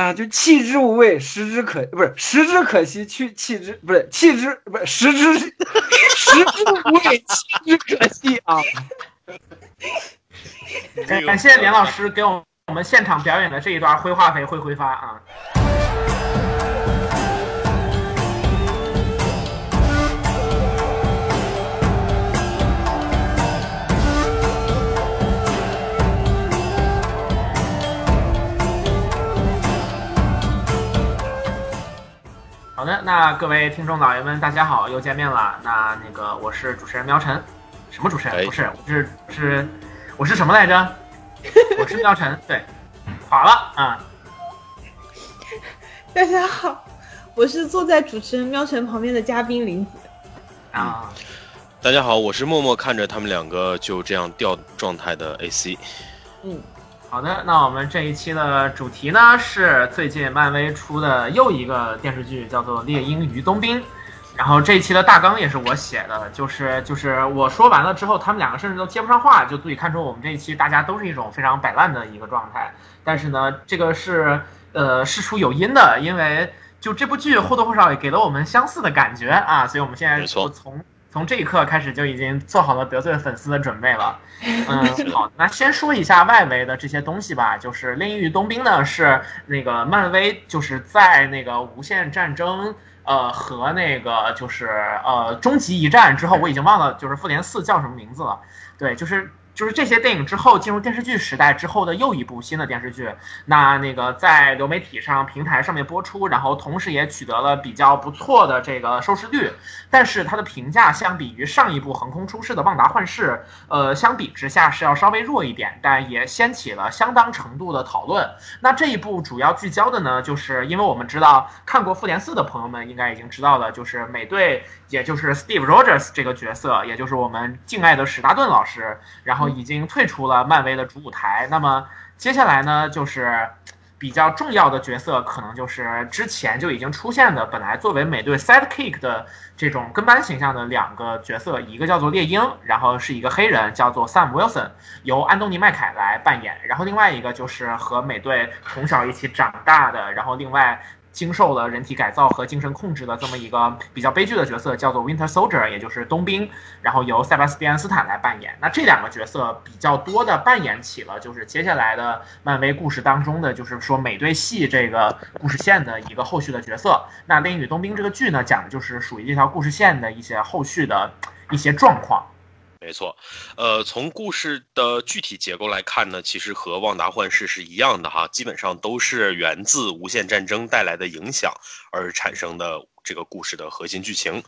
啊，就弃之无味，食之可不是食之可惜，去弃之不是弃之不是食之 食之无味，弃之可惜啊。感谢连老师给我我们现场表演的这一段灰化肥会挥发啊。好的，那各位听众老爷们，大家好，又见面了。那那个我是主持人喵晨，什么主持人？哎不是，我是是我是什么来着？我是喵晨，对，垮了啊、大家好，我是坐在主持人喵晨旁边的嘉宾林子。啊，大家好，我是默默看着他们两个就这样掉状态的 AC。嗯，好的，那我们这一期的主题呢是最近漫威出的又一个电视剧，叫做《猎鹰与冬兵》。然后这一期的大纲也是我写的，就是 就是我说完了之后，他们两个甚至都接不上话，就足以看出我们这一期大家都是一种非常摆烂的一个状态。但是呢，这个是呃事出有因的，因为就这部剧或多或少也给了我们相似的感觉啊，所以我们现在就从从这一刻开始就已经做好了得罪粉丝的准备了。嗯，好，那先说一下外围的这些东西吧。就是《猎鹰与冬兵》呢，是那个漫威就是在那个无限战争。呃，和那个就是呃，终极一战之后，我已经忘了就是复联四叫什么名字了。对，就是就是这些电影之后进入电视剧时代之后的又一部新的电视剧。那那个在流媒体上平台上面播出，然后同时也取得了比较不错的这个收视率。但是它的评价相比于上一部横空出世的《旺达幻视》，呃，相比之下是要稍微弱一点，但也掀起了相当程度的讨论。那这一部主要聚焦的呢，就是因为我们知道看过《复联四》的朋友们应该已经知道了，就是美队，也就是 Steve Rogers 这个角色，也就是我们敬爱的史达顿老师，然后已经退出了漫威的主舞台。那么接下来呢，就是。比较重要的角色，可能就是之前就已经出现的，本来作为美队 sidekick 的这种跟班形象的两个角色，一个叫做猎鹰，然后是一个黑人，叫做 Sam Wilson，由安东尼麦凯来扮演，然后另外一个就是和美队从小一起长大的，然后另外。经受了人体改造和精神控制的这么一个比较悲剧的角色，叫做 Winter Soldier，也就是冬兵，然后由塞巴斯蒂安斯坦来扮演。那这两个角色比较多的扮演起了就是接下来的漫威故事当中的，就是说美队系这个故事线的一个后续的角色。那《猎鹰与冬兵》这个剧呢，讲的就是属于这条故事线的一些后续的一些状况。没错，呃，从故事的具体结构来看呢，其实和《旺达幻视》是一样的哈，基本上都是源自无限战争带来的影响而产生的这个故事的核心剧情。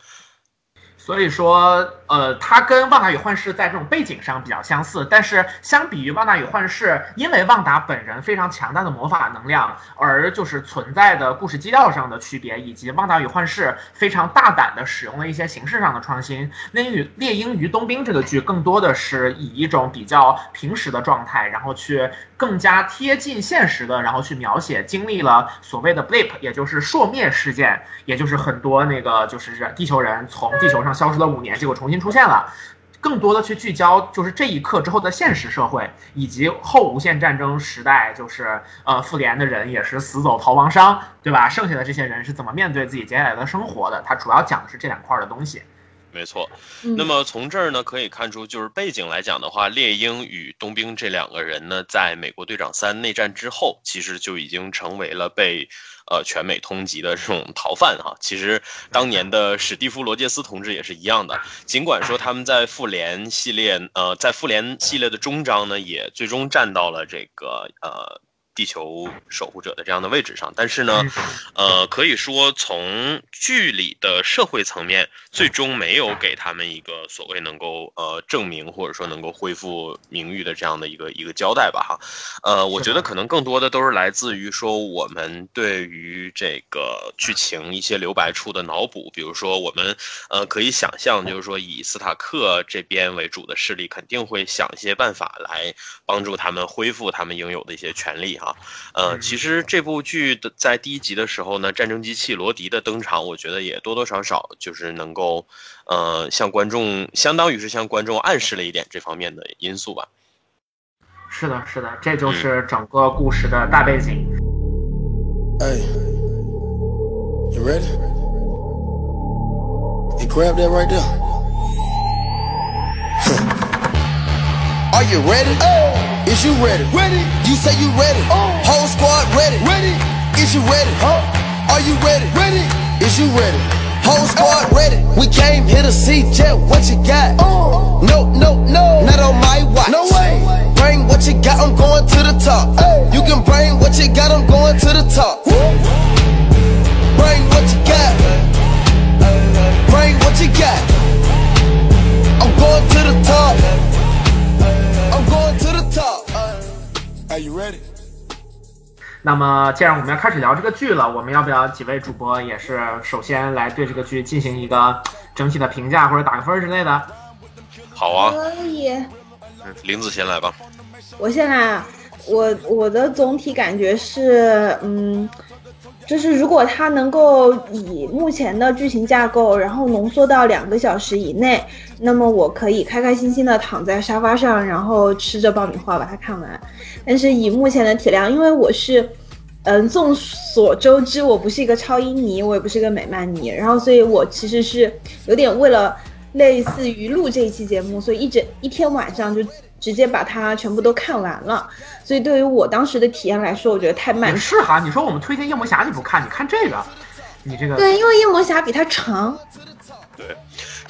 所以说，呃，它跟《旺达与幻视》在这种背景上比较相似，但是相比于《旺达与幻视》，因为旺达本人非常强大的魔法能量，而就是存在的故事基调上的区别，以及《旺达与幻视》非常大胆的使用了一些形式上的创新，《猎鹰与猎鹰与冬兵》这个剧更多的是以一种比较平时的状态，然后去更加贴近现实的，然后去描写经历了所谓的 blip，也就是朔灭事件，也就是很多那个就是人地球人从地球上消失了五年，结果重新出现了。更多的去聚焦，就是这一刻之后的现实社会，以及后无限战争时代，就是呃复联的人也是死走逃亡商，对吧？剩下的这些人是怎么面对自己接下来的生活的？它主要讲的是这两块的东西。没错，嗯那么从这儿呢可以看出，就是背景来讲的话，猎鹰与冬兵这两个人呢，在美国队长三内战之后，其实就已经成为了被呃全美通缉的这种逃犯哈。其实当年的史蒂夫·罗杰斯同志也是一样的，尽管说他们在复联系列呃在复联系列的终章呢，也最终站到了这个呃。地球守护者的这样的位置上，但是呢，呃，可以说从剧里的社会层面，最终没有给他们一个所谓能够呃证明或者说能够恢复名誉的这样的一个一个交代吧哈。呃，我觉得可能更多的都是来自于说我们对于这个剧情一些留白处的脑补，比如说我们呃可以想象，就是说以斯塔克这边为主的势力肯定会想一些办法来帮助他们恢复他们应有的一些权利哈。呃，嗯其实这部剧的在第一集的时候呢，战争机器罗迪的登场，我觉得也多多少少就是能够，呃，向观众相当于是向观众暗示了一点这方面的因素吧。是的，是的，这就是整个故事的大背景。Hey, you ready? Hey, grab that right there. Are you ready? Oh. Is you ready? Ready. You say you ready. Oh. Whole squad ready. Ready. Is you ready? Are you ready? Ready. Is you ready? Whole squad ready. We came here to see Jet. What you got? Oh. No, no, no. Not on my watch. No way. Bring what you got. I'm going to the top. You can bring what you got. I'm going to the top. Bring what you got. Bring what you got. I'm going to the top. Are you ready? 那么，既然我们要开始聊这个剧了，我们要不要几位主播也是首先来对这个剧进行一个整体的评价或者打个分之类的？好啊，可以。嗯林子先来吧。我先来啊，我我的总体感觉是，嗯，就是如果它能够以目前的剧情架构，然后浓缩到两个小时以内，那么我可以开开心心的躺在沙发上，然后吃着爆米花把它看完。但是以目前的体量，因为我是，嗯，众所周知，我不是一个超英迷，我也不是一个美漫迷，然后所以我其实是有点为了类似于录这一期节目，所以一整一天晚上就直接把它全部都看完了。所以对于我当时的体验来说，我觉得太慢也。是哈，你说我们推荐夜魔侠你不看，你看这个，你这个对，因为夜魔侠比它长。对，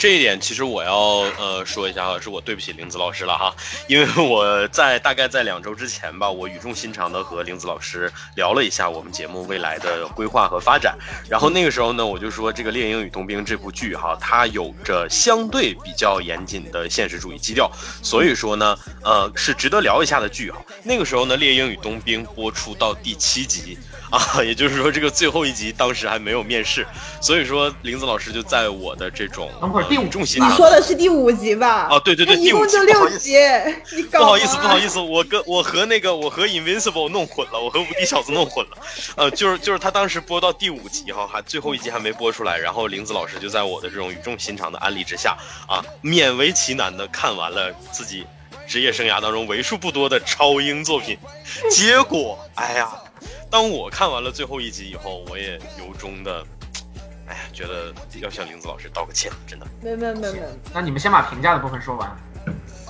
这一点其实我要呃说一下哈，是我对不起林子老师了哈，因为我在大概在两周之前吧，我语重心长的和林子老师聊了一下我们节目未来的规划和发展，然后那个时候呢，我就说这个《猎鹰与冬兵》这部剧哈，它有着相对比较严谨的现实主义基调，所以说呢，呃，是值得聊一下的剧哈。那个时候呢，《猎鹰与冬兵》播出到第七集。啊，也就是说，这个最后一集当时还没有面试，所以说林子老师就在我的这种第五重心你说的是第五集吧？哦，对对对，一第五集共就六集，你搞不好意思，不好意思，我跟我和那个我和 Invincible 弄混了，我和无敌小子弄混了。呃，就是就是他当时播到第五集哈，还最后一集还没播出来，然后林子老师就在我的这种语重心长的安利之下啊，勉为其难的看完了自己职业生涯当中为数不多的超英作品，结果哎呀，当我看完了最后一集以后，我也由衷的。哎呀，觉得要向林子老师道个歉，真的。没有没有没有没有，那你们先把评价的部分说完。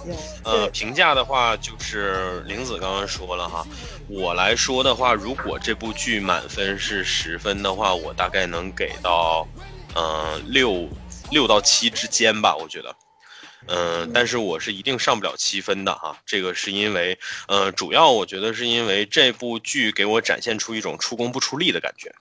有呃，评价的话，就是玲子刚刚说了哈，我来说的话，如果这部剧满分是十分的话，我大概能给到，呃，六六到七之间吧，我觉得。嗯、但是我是一定上不了七分的哈，这个是因为，呃，主要我觉得是因为这部剧给我展现出一种出工不出力的感觉。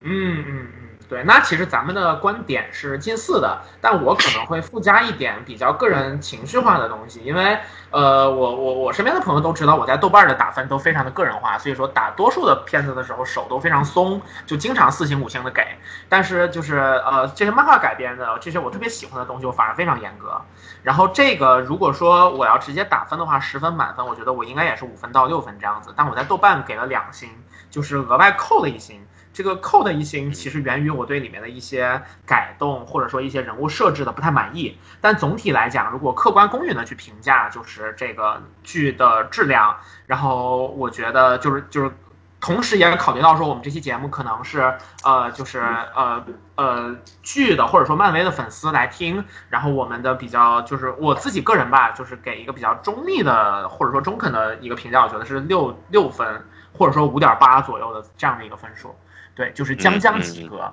嗯嗯嗯，对，那其实咱们的观点是近似的，但我可能会附加一点比较个人情绪化的东西，因为呃，我我我身边的朋友都知道我在豆瓣的打分都非常的个人化，所以说打多数的片子的时候手都非常松，就经常四星五星的给。但是就是呃这些漫画改编的这些我特别喜欢的东西，我反而非常严格。然后这个如果说我要直接打分的话，十分满分，我觉得我应该也是五分到六分这样子，但我在豆瓣给了两星，就是额外扣了一星。这个扣的一星其实源于我对里面的一些改动，或者说一些人物设置的不太满意。但总体来讲，如果客观公允的去评价，就是这个剧的质量，然后我觉得就是就是。同时也考虑到说，我们这期节目可能是呃，就是呃呃剧的或者说漫威的粉丝来听，然后我们的比较就是我自己个人吧，就是给一个比较中立的或者说中肯的一个评价，我觉得是六六分或者说五点八左右的这样的一个分数，对，就是将将及格，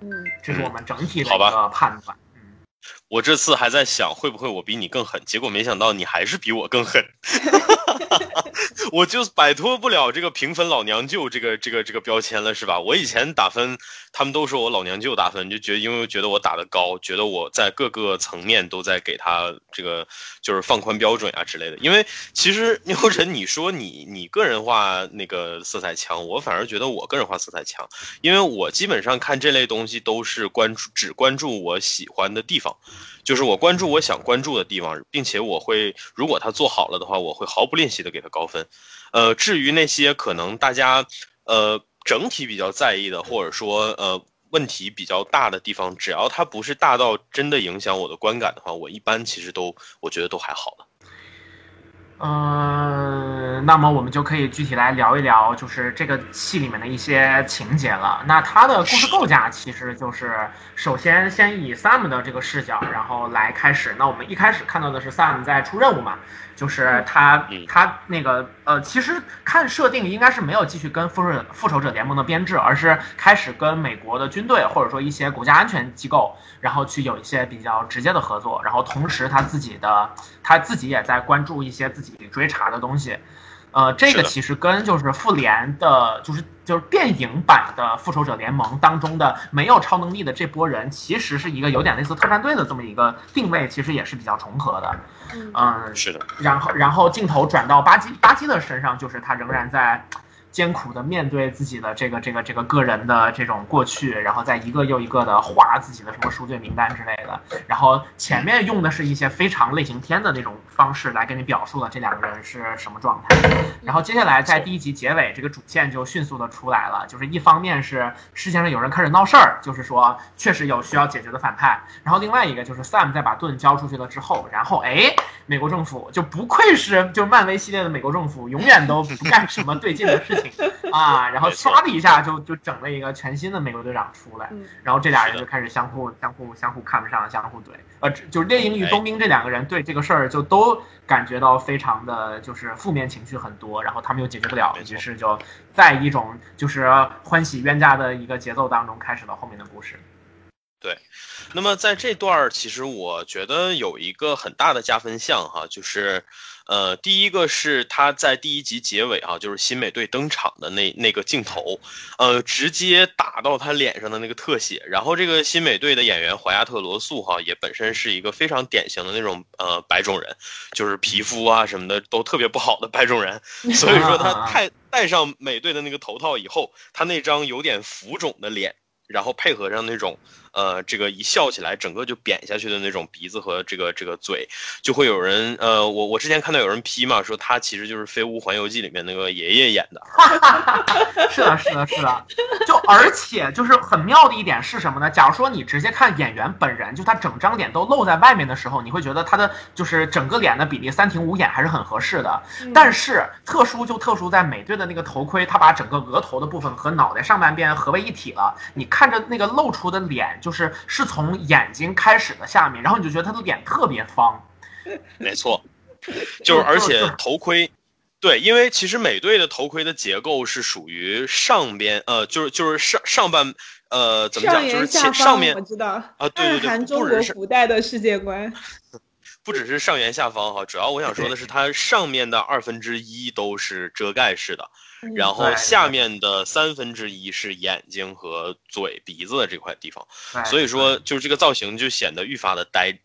嗯，嗯，这是我们整体的一个判断。嗯，我这次还在想会不会我比你更狠，结果没想到你还是比我更狠，我就摆脱不了这个评分老娘舅这个这个这个标签了，是吧？我以前打分，他们都说我老娘舅打分，就觉得因为觉得我打的高，觉得我在各个层面都在给他这个就是放宽标准啊之类的。因为其实 牛晨，你说你你个人化那个色彩强，我反而觉得我个人化色彩强，因为我基本上看这类东西都是关注只关注我喜欢的地方。就是我关注我想关注的地方，并且我会，如果他做好了的话，我会毫不吝惜的给他高分。呃，至于那些可能大家呃整体比较在意的，或者说呃问题比较大的地方，只要它不是大到真的影响我的观感的话，我一般其实都我觉得都还好了。嗯、嗯，那么我们就可以具体来聊一聊，就是这个戏里面的一些情节了。那它的故事构架其实就是，首先先以 Sam 的这个视角，然后来开始。那我们一开始看到的是 Sam 在出任务嘛，就是他嗯他那个呃，其实看设定应该是没有继续跟复仇复仇者联盟的编制，而是开始跟美国的军队或者说一些国家安全机构，然后去有一些比较直接的合作。然后同时他自己的他自己也在关注一些自己追查的东西。呃，这个其实跟就是复联的，就是就是电影版的复仇者联盟当中的没有超能力的这波人，其实是一个有点类似特战队的这么一个定位，其实也是比较重合的。嗯，是的，然后然后镜头转到巴基巴基的身上，就是他仍然在艰苦的面对自己的这个这个这个个人的这种过去，然后再一个又一个的画自己的什么赎罪名单之类的。然后前面用的是一些非常类型片的那种方式来给你表述了这两个人是什么状态。然后接下来在第一集结尾，这个主线就迅速的出来了，就是一方面是世界上有人开始闹事儿，就是说确实有需要解决的反派，然后另外一个就是 Sam 在把盾交出去了之后，然后哎，美国政府就不愧是就漫威系列的美国政府，永远都不干什么对劲的事情 啊，然后唰的一下就就整了一个全新的美国队长出来，嗯。然后这俩人就开始相互相互相互看不上，相互怼，呃，就是猎鹰与冬兵这两个人对这个事儿就都感觉到非常的就是负面情绪很多，然后他们又解决不了于是就在一种就是欢喜冤家的一个节奏当中开始了后面的故事。对。那么在这段儿，其实我觉得有一个很大的加分项哈，就是，呃，第一个是他在第一集结尾啊，就是新美队登场的那那个镜头，呃，直接打到他脸上的那个特写。然后这个新美队的演员怀亚特罗素哈，也本身是一个非常典型的那种呃白种人，就是皮肤啊什么的都特别不好的白种人，所以说他戴戴上美队的那个头套以后，他那张有点浮肿的脸。然后配合上那种，呃，这个一笑起来整个就扁下去的那种鼻子和这个这个嘴，就会有人，呃，我我之前看到有人批嘛，说他其实就是《飞屋环游记》里面那个爷爷演的，是的，是的，是的。就而且就是很妙的一点是什么呢？假如说你直接看演员本人，就他整张脸都露在外面的时候，你会觉得他的就是整个脸的比例三庭五眼还是很合适的。但是特殊就特殊在美队的那个头盔，他把整个额头的部分和脑袋上半边合为一体了。你看着那个露出的脸，就是是从眼睛开始的下面，然后你就觉得他的脸特别方。没错，就是而且头盔。对，因为其实美队的头盔的结构是属于上边，呃，就是就是上上半，呃，怎么讲，就是前上面我知道，啊，对对对，暗含中不只是国古代的世界观。不只是上圆下方哈，主要我想说的是，它上面的二分之一都是遮盖式的，嗯然后下面的三分之一是眼睛和嘴、鼻子的这块地方，所以说就是这个造型就显得愈发的呆。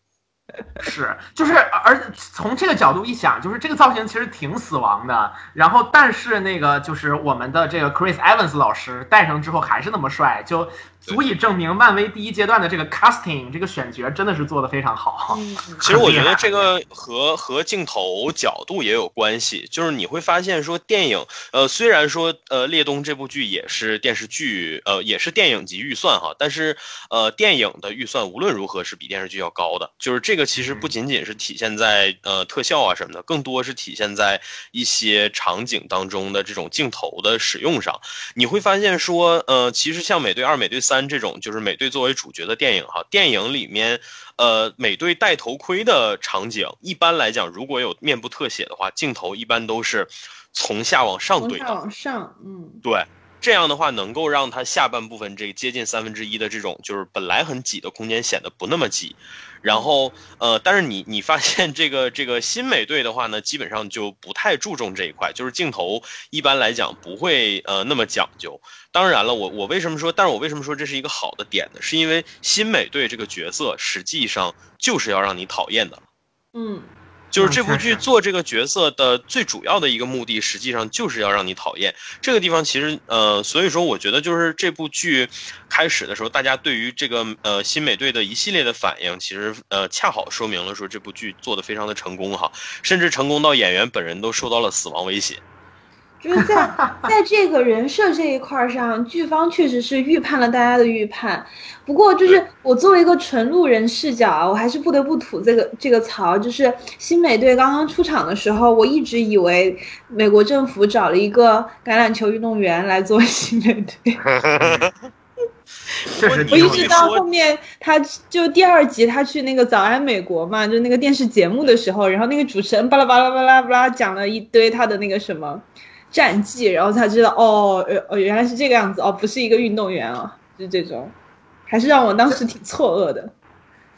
是，就是，而从这个角度一想，就是这个造型其实挺死亡的。然后，但是那个就是我们的这个 Chris Evans 老师戴上之后还是那么帅，就足以证明漫威第一阶段的这个 casting 这个选角真的是做的非常好。嗯，其实我觉得这个和和镜头角度也有关系，就是你会发现说电影，呃，虽然说呃《猎东》这部剧也是电视剧，呃，也是电影级预算哈，但是呃电影的预算无论如何是比电视剧要高的，就是这个其实不仅仅是体现在呃特效啊什么的，更多是体现在一些场景当中的这种镜头的使用上。你会发现说，呃，其实像美队二、美队三这种，就是美队作为主角的电影哈，电影里面，呃，美队戴头盔的场景，一般来讲，如果有面部特写的话，镜头一般都是从下往上怼的，往上，嗯，对。这样的话，能够让它下半部分这接近三分之一的这种，就是本来很挤的空间显得不那么挤。然后，呃，但是你你发现这个这个新美队的话呢，基本上就不太注重这一块，就是镜头一般来讲不会呃那么讲究。当然了，我我为什么说，但是我为什么说这是一个好的点呢？是因为新美队这个角色实际上就是要让你讨厌的。嗯，就是这部剧做这个角色的最主要的一个目的，实际上就是要让你讨厌。这个地方其实呃，所以说我觉得就是这部剧开始的时候，大家对于这个呃新美队的一系列的反应，其实呃恰好说明了说这部剧做的非常的成功哈，甚至成功到演员本人都受到了死亡威胁。就是在在这个人设这一块儿上，剧方确实是预判了大家的预判。不过，就是我作为一个纯路人视角啊，我还是不得不吐这个这个槽。就是新美队刚刚出场的时候，我一直以为美国政府找了一个橄榄球运动员来做新美队。我一。直到后面，他就第二集他去那个《早安美国》嘛，就那个电视节目的时候，然后那个主持人巴拉巴拉巴拉巴拉讲了一堆他的那个什么战绩，然后才知道哦，呃，原来是这个样子哦，不是一个运动员啊，就这种，还是让我当时挺错愕的。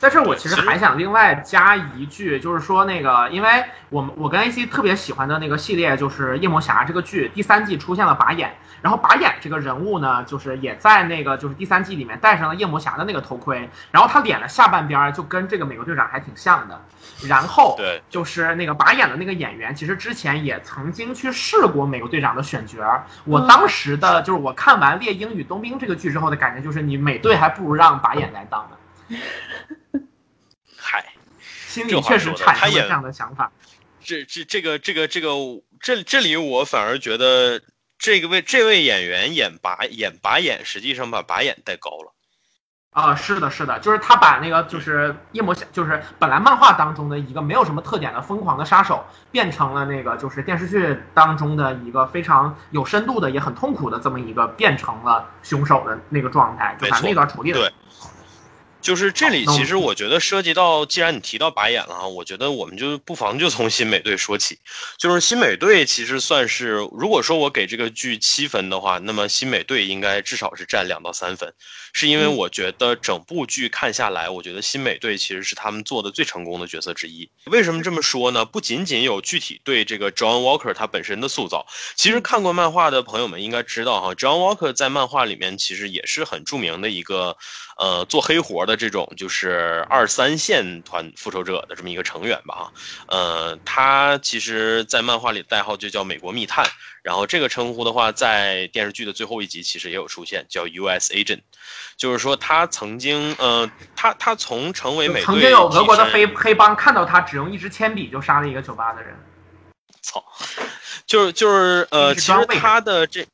在这儿我其实还想另外加一句，就是说那个，因为我们我跟 AC 特别喜欢的那个系列就是夜魔侠这个剧，第三季出现了拔眼，然后拔眼这个人物呢，就是也在那个就是第三季里面戴上了夜魔侠的那个头盔，然后他脸的下半边儿就跟这个美国队长还挺像的，然后对就是那个拔眼的那个演员，其实之前也曾经去试过美国队长的选角儿。我嗯当时的就是我看完《猎鹰与冬兵》这个剧之后的感觉就是，你美队还不如让拔眼来当呢。嗨，心里确实产生了这样的想法。这这这个这个这个这这里我反而觉得这个位这位演员演拔演拔眼，实际上把拔眼带高了。啊、是的，是的，就是他把那个就是夜魔侠，就是本来漫画当中的一个没有什么特点的疯狂的杀手，变成了那个就是电视剧当中的一个非常有深度的也很痛苦的这么一个变成了凶手的那个状态，就把那段处理的对就是这里，其实我觉得涉及到，既然你提到白眼了啊，我觉得我们就不妨就从新美队说起。就是新美队其实算是，如果说我给这个剧七分的话，那么新美队应该至少是占两到三分，是因为嗯我觉得整部剧看下来，我觉得新美队其实是他们做的最成功的角色之一。为什么这么说呢？不仅仅有具体对这个 John Walker 他本身的塑造，其实看过漫画的朋友们应该知道哈，John Walker 在漫画里面其实也是很著名的一个，呃，做黑活的这种就是二三线团复仇者的这么一个成员吧哈，呃，他其实，在漫画里代号就叫美国密探，然后这个称呼的话，在电视剧的最后一集其实也有出现，叫 U.S. Agent，就是说他曾经，呃，他他从成为美队曾经有俄国的黑黑帮看到他只用一支铅笔就杀了一个酒吧的人。操，就是就是呃，其实他的这，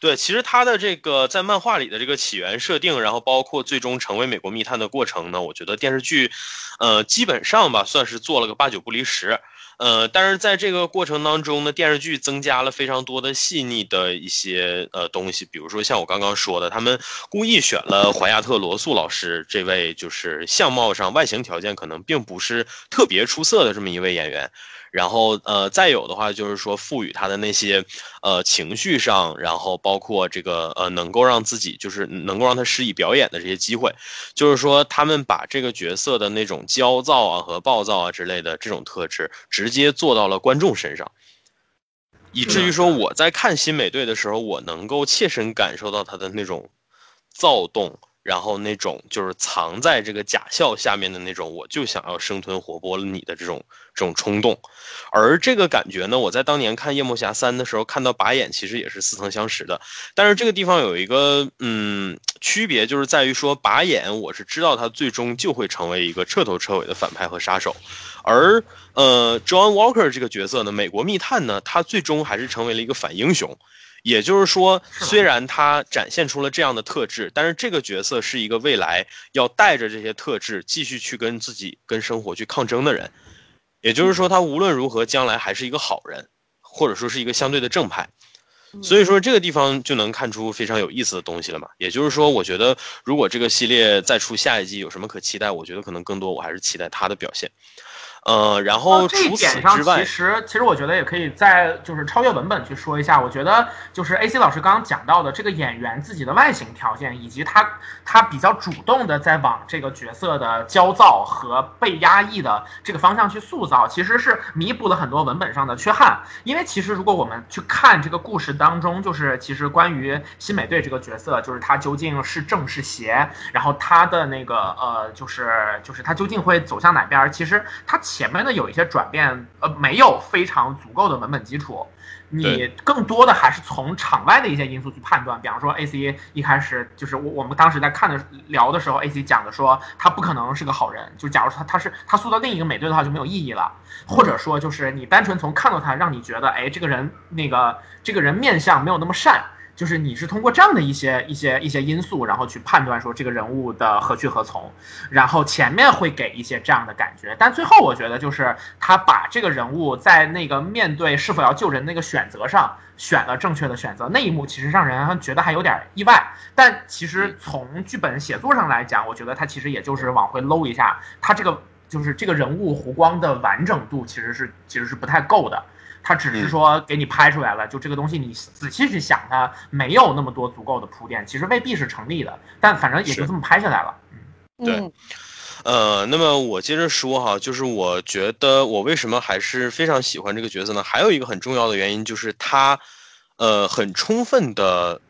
对，其实他的这个在漫画里的这个起源设定，然后包括最终成为美国密探的过程呢，我觉得电视剧，呃，基本上吧算是做了个八九不离十。呃，但是在这个过程当中呢，电视剧增加了非常多的细腻的一些呃东西，比如说像我刚刚说的，他们故意选了怀亚特·罗素老师这位就是相貌上外形条件可能并不是特别出色的这么一位演员，然后呃，再有的话就是说赋予他的那些呃情绪上，然后包括这个呃能够让自己就是能够让他施以表演的这些机会，就是说他们把这个角色的那种焦躁啊和暴躁啊之类的这种特质，直接做到了观众身上。以至于说我在看新美队的时候，我能够切身感受到他的那种躁动，然后那种就是藏在这个假笑下面的那种，我就想要生吞活剥了你的这种这种冲动。而这个感觉呢，我在当年看《夜魔侠三》的时候看到拔眼，其实也是似曾相识的。但是这个地方有一个嗯区别，就是在于说拔眼，我是知道他最终就会成为一个彻头彻尾的反派和杀手，而呃，John Walker 这个角色呢，美国密探呢，他最终还是成为了一个反英雄。也就是说，虽然他展现出了这样的特质，但是这个角色是一个未来要带着这些特质继续去跟自己、跟生活去抗争的人。也就是说，他无论如何将来还是一个好人，或者说是一个相对的正派。所以说这个地方就能看出非常有意思的东西了嘛。也就是说，我觉得如果这个系列再出下一季有什么可期待，我觉得可能更多我还是期待他的表现。呃，然后哦这一除此点上，之外其，实其实我觉得也可以在就是超越文本去说一下。我觉得就是 A C 老师刚刚讲到的这个演员自己的外形条件，以及他他比较主动的在往这个角色的焦躁和被压抑的这个方向去塑造，其实是弥补了很多文本上的缺憾。因为其实如果我们去看这个故事当中，就是其实关于新美队这个角色，就是他究竟是正是邪，然后他的那个呃，就是就是他究竟会走向哪边儿？其实他前面的有一些转变，呃，没有非常足够的文本基础。你更多的还是从场外的一些因素去判断，比方说 A C 一开始就是我我们当时在看的聊的时候，A C 讲的说他不可能是个好人，就假如说他他是他塑造另一个美队的话就没有意义了，或者说就是你单纯从看到他让你觉得哎这个人那个这个人面相没有那么善，就是你是通过这样的一些一些一些因素，然后去判断说这个人物的何去何从，然后前面会给一些这样的感觉，但最后我觉得就是他把这个人物在那个面对是否要救人那个选择上选了正确的选择，那一幕其实让人觉得还有点意外。但其实从剧本写作上来讲，我觉得他其实也就是往回搂一下，他这个就是这个人物弧光的完整度其实是其实是不太够的。他只是说给你拍出来了，就这个东西你仔细去想，它没有那么多足够的铺垫，其实未必是成立的。但反正也就这么拍下来了。对嗯呃，那么我接着说哈，就是我觉得我为什么还是非常喜欢这个角色呢？还有一个很重要的原因就是他，呃，很充分的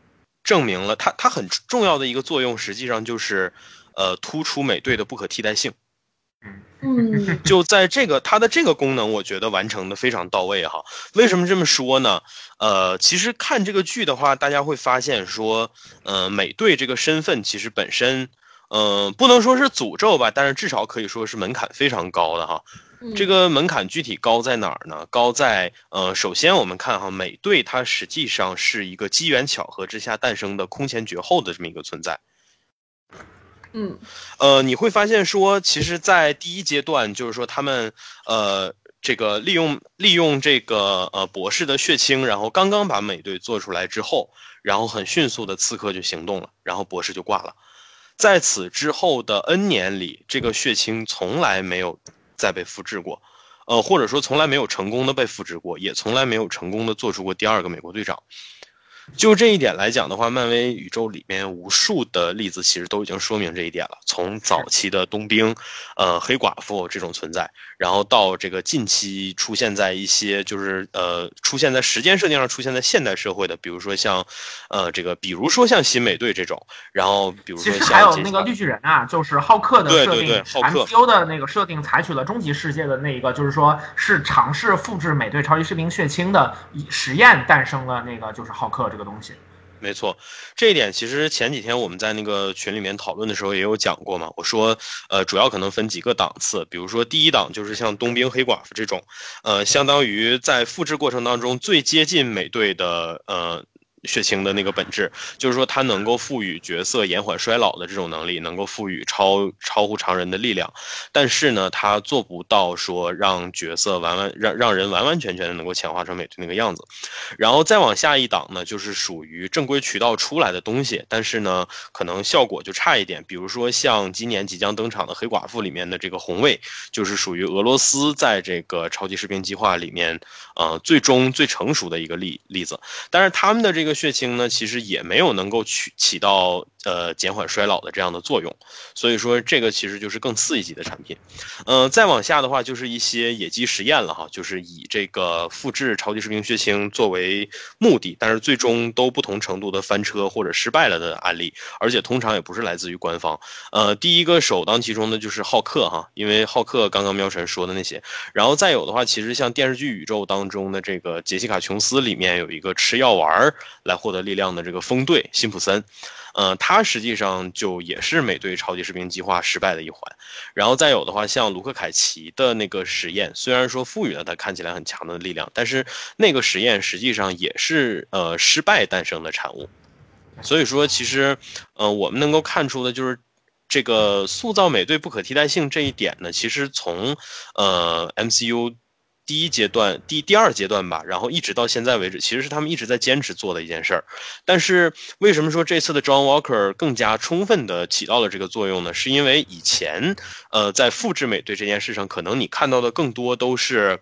证明了他他很重要的一个作用，实际上就是呃突出美队的不可替代性。嗯就在这个它的这个功能，我觉得完成的非常到位哈。为什么这么说呢？呃，其实看这个剧的话，大家会发现说，呃，美队这个身份其实本身，呃、不能说是诅咒吧，但是至少可以说是门槛非常高的哈。嗯，这个门槛具体高在哪儿呢？高在呃，首先我们看哈，美队它实际上是一个机缘巧合之下诞生的空前绝后的这么一个存在。嗯呃，你会发现说，其实，在第一阶段，就是说他们呃，这个利用利用这个呃博士的血清，然后刚刚把美队做出来之后，然后很迅速的刺客就行动了，然后博士就挂了。在此之后的 N 年里，这个血清从来没有再被复制过，呃，或者说从来没有成功的被复制过，也从来没有成功的做出过第二个美国队长。就这一点来讲的话，漫威宇宙里面无数的例子其实都已经说明这一点了。从早期的冬兵，呃，黑寡妇这种存在，然后到这个近期出现在一些就是呃出现在时间设定上出现在现代社会的，比如说像，呃，这个比如说像新美队这种，然后比如其说实还有那个绿巨人啊，就是浩克的设定对对对，MCU 的那个设定采取了终极世界的那一个，就是说是尝试复制美队超级士兵血清的实验诞生了那个就是浩克这个东西。没错，这一点其实前几天我们在那个群里面讨论的时候也有讲过嘛。我说，呃，主要可能分几个档次，比如说第一档就是像冬兵、黑寡妇这种，呃，相当于在复制过程当中最接近美队的呃血清的那个本质，就是说它能够赋予角色延缓衰老的这种能力，能够赋予超超乎常人的力量，但是呢，它做不到说让角色完完让让人完完全全的能够强化成美队那个样子。然后再往下一档呢，就是属于正规渠道出来的东西，但是呢，可能效果就差一点。比如说像今年即将登场的黑寡妇里面的这个红卫，就是属于俄罗斯在这个超级士兵计划里面，呃，最终最成熟的一个例例子。但是他们的这个血清呢，其实也没有能够起起到呃减缓衰老的这样的作用。所以说这个其实就是更次一级的产品。嗯，再往下的话就是一些野鸡实验了哈，就是以这个复制超级士兵血清作为目的，但是最终都不同程度的翻车或者失败了的案例，而且通常也不是来自于官方。呃，第一个首当其冲的就是浩克哈，因为浩克刚刚喵晨说的那些，然后再有的话，其实像电视剧宇宙当中的这个杰西卡琼斯里面有一个吃药丸儿来获得力量的这个风队辛普森。呃，他实际上就也是美队超级士兵计划失败的一环，然后再有的话，像卢克凯奇的那个实验，虽然说赋予了他看起来很强的力量，但是那个实验实际上也是呃失败诞生的产物。所以说，其实呃我们能够看出的就是这个塑造美队不可替代性这一点呢，其实从呃 MCU。第一阶段、第第二阶段吧，然后一直到现在为止，其实是他们一直在坚持做的一件事儿。但是为什么说这次的 John Walker 更加充分的起到了这个作用呢？是因为以前，呃，在复制美队这件事上，可能你看到的更多都是，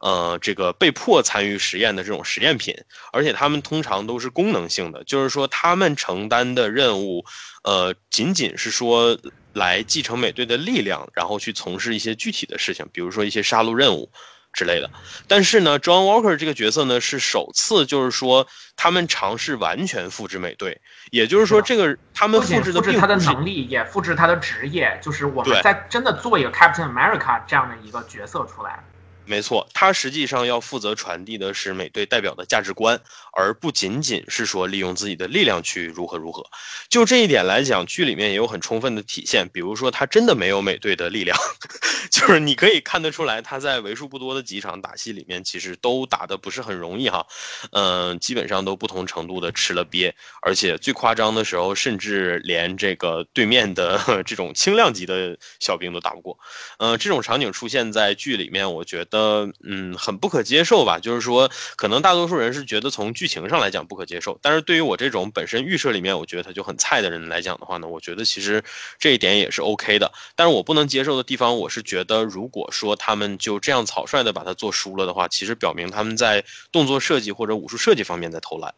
呃，这个被迫参与实验的这种实验品，而且他们通常都是功能性的，就是说他们承担的任务，呃，仅仅是说来继承美队的力量，然后去从事一些具体的事情，比如说一些杀戮任务。之类的。但是呢，John Walker 这个角色呢是首次，就是说他们尝试完全复制美队，也就是说，这个他们复制的复制他的能力，也复制他的职业，就是我们在真的做一个 Captain America 这样的一个角色出来。没错，他实际上要负责传递的是美队代表的价值观，而不仅仅是说利用自己的力量去如何如何。就这一点来讲，剧里面也有很充分的体现。比如说，他真的没有美队的力量，就是你可以看得出来，他在为数不多的几场打戏里面，其实都打得不是很容易哈。嗯、基本上都不同程度的吃了瘪，而且最夸张的时候，甚至连这个对面的 这种轻量级的小兵都打不过。呃，这种场景出现在剧里面，我觉得呃嗯很不可接受吧。就是说，可能大多数人是觉得从剧情上来讲不可接受，但是对于我这种本身预设里面我觉得他就很菜的人来讲的话呢，我觉得其实这一点也是 OK 的。但是我不能接受的地方，我是觉得如果说他们就这样草率的把它做输了的话，其实表明他们在动作设计或者武术设计方面在偷懒。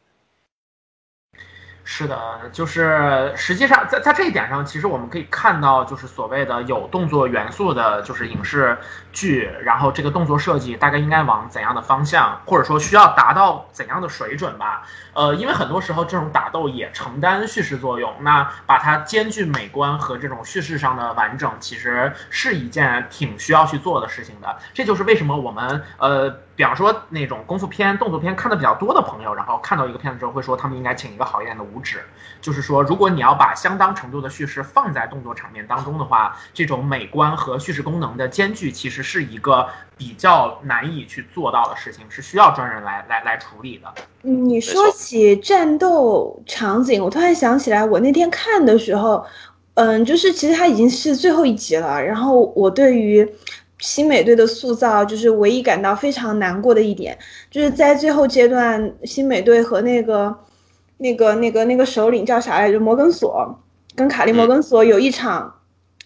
是的，就是实际上在在这一点上，其实我们可以看到，就是所谓的有动作元素的，就是影视剧，然后这个动作设计大概应该往怎样的方向，或者说需要达到怎样的水准吧。呃，因为很多时候这种打斗也承担叙事作用，那把它兼具美观和这种叙事上的完整，其实是一件挺需要去做的事情的。这就是为什么我们呃，比方说那种功夫片、动作片看的比较多的朋友，然后看到一个片子之后会说，他们应该请一个好一点的武指。就是说，如果你要把相当程度的叙事放在动作场面当中的话，这种美观和叙事功能的兼具，其实是一个比较难以去做到的事情，是需要专人来来来处理的。你说起战斗场景，我突然想起来，我那天看的时候，嗯，就是其实它已经是最后一集了，然后我对于新美队的塑造，就是唯一感到非常难过的一点，就是在最后阶段，新美队和那个、那个、那个、那个首领叫啥来着？摩根索跟卡利摩根索有一场，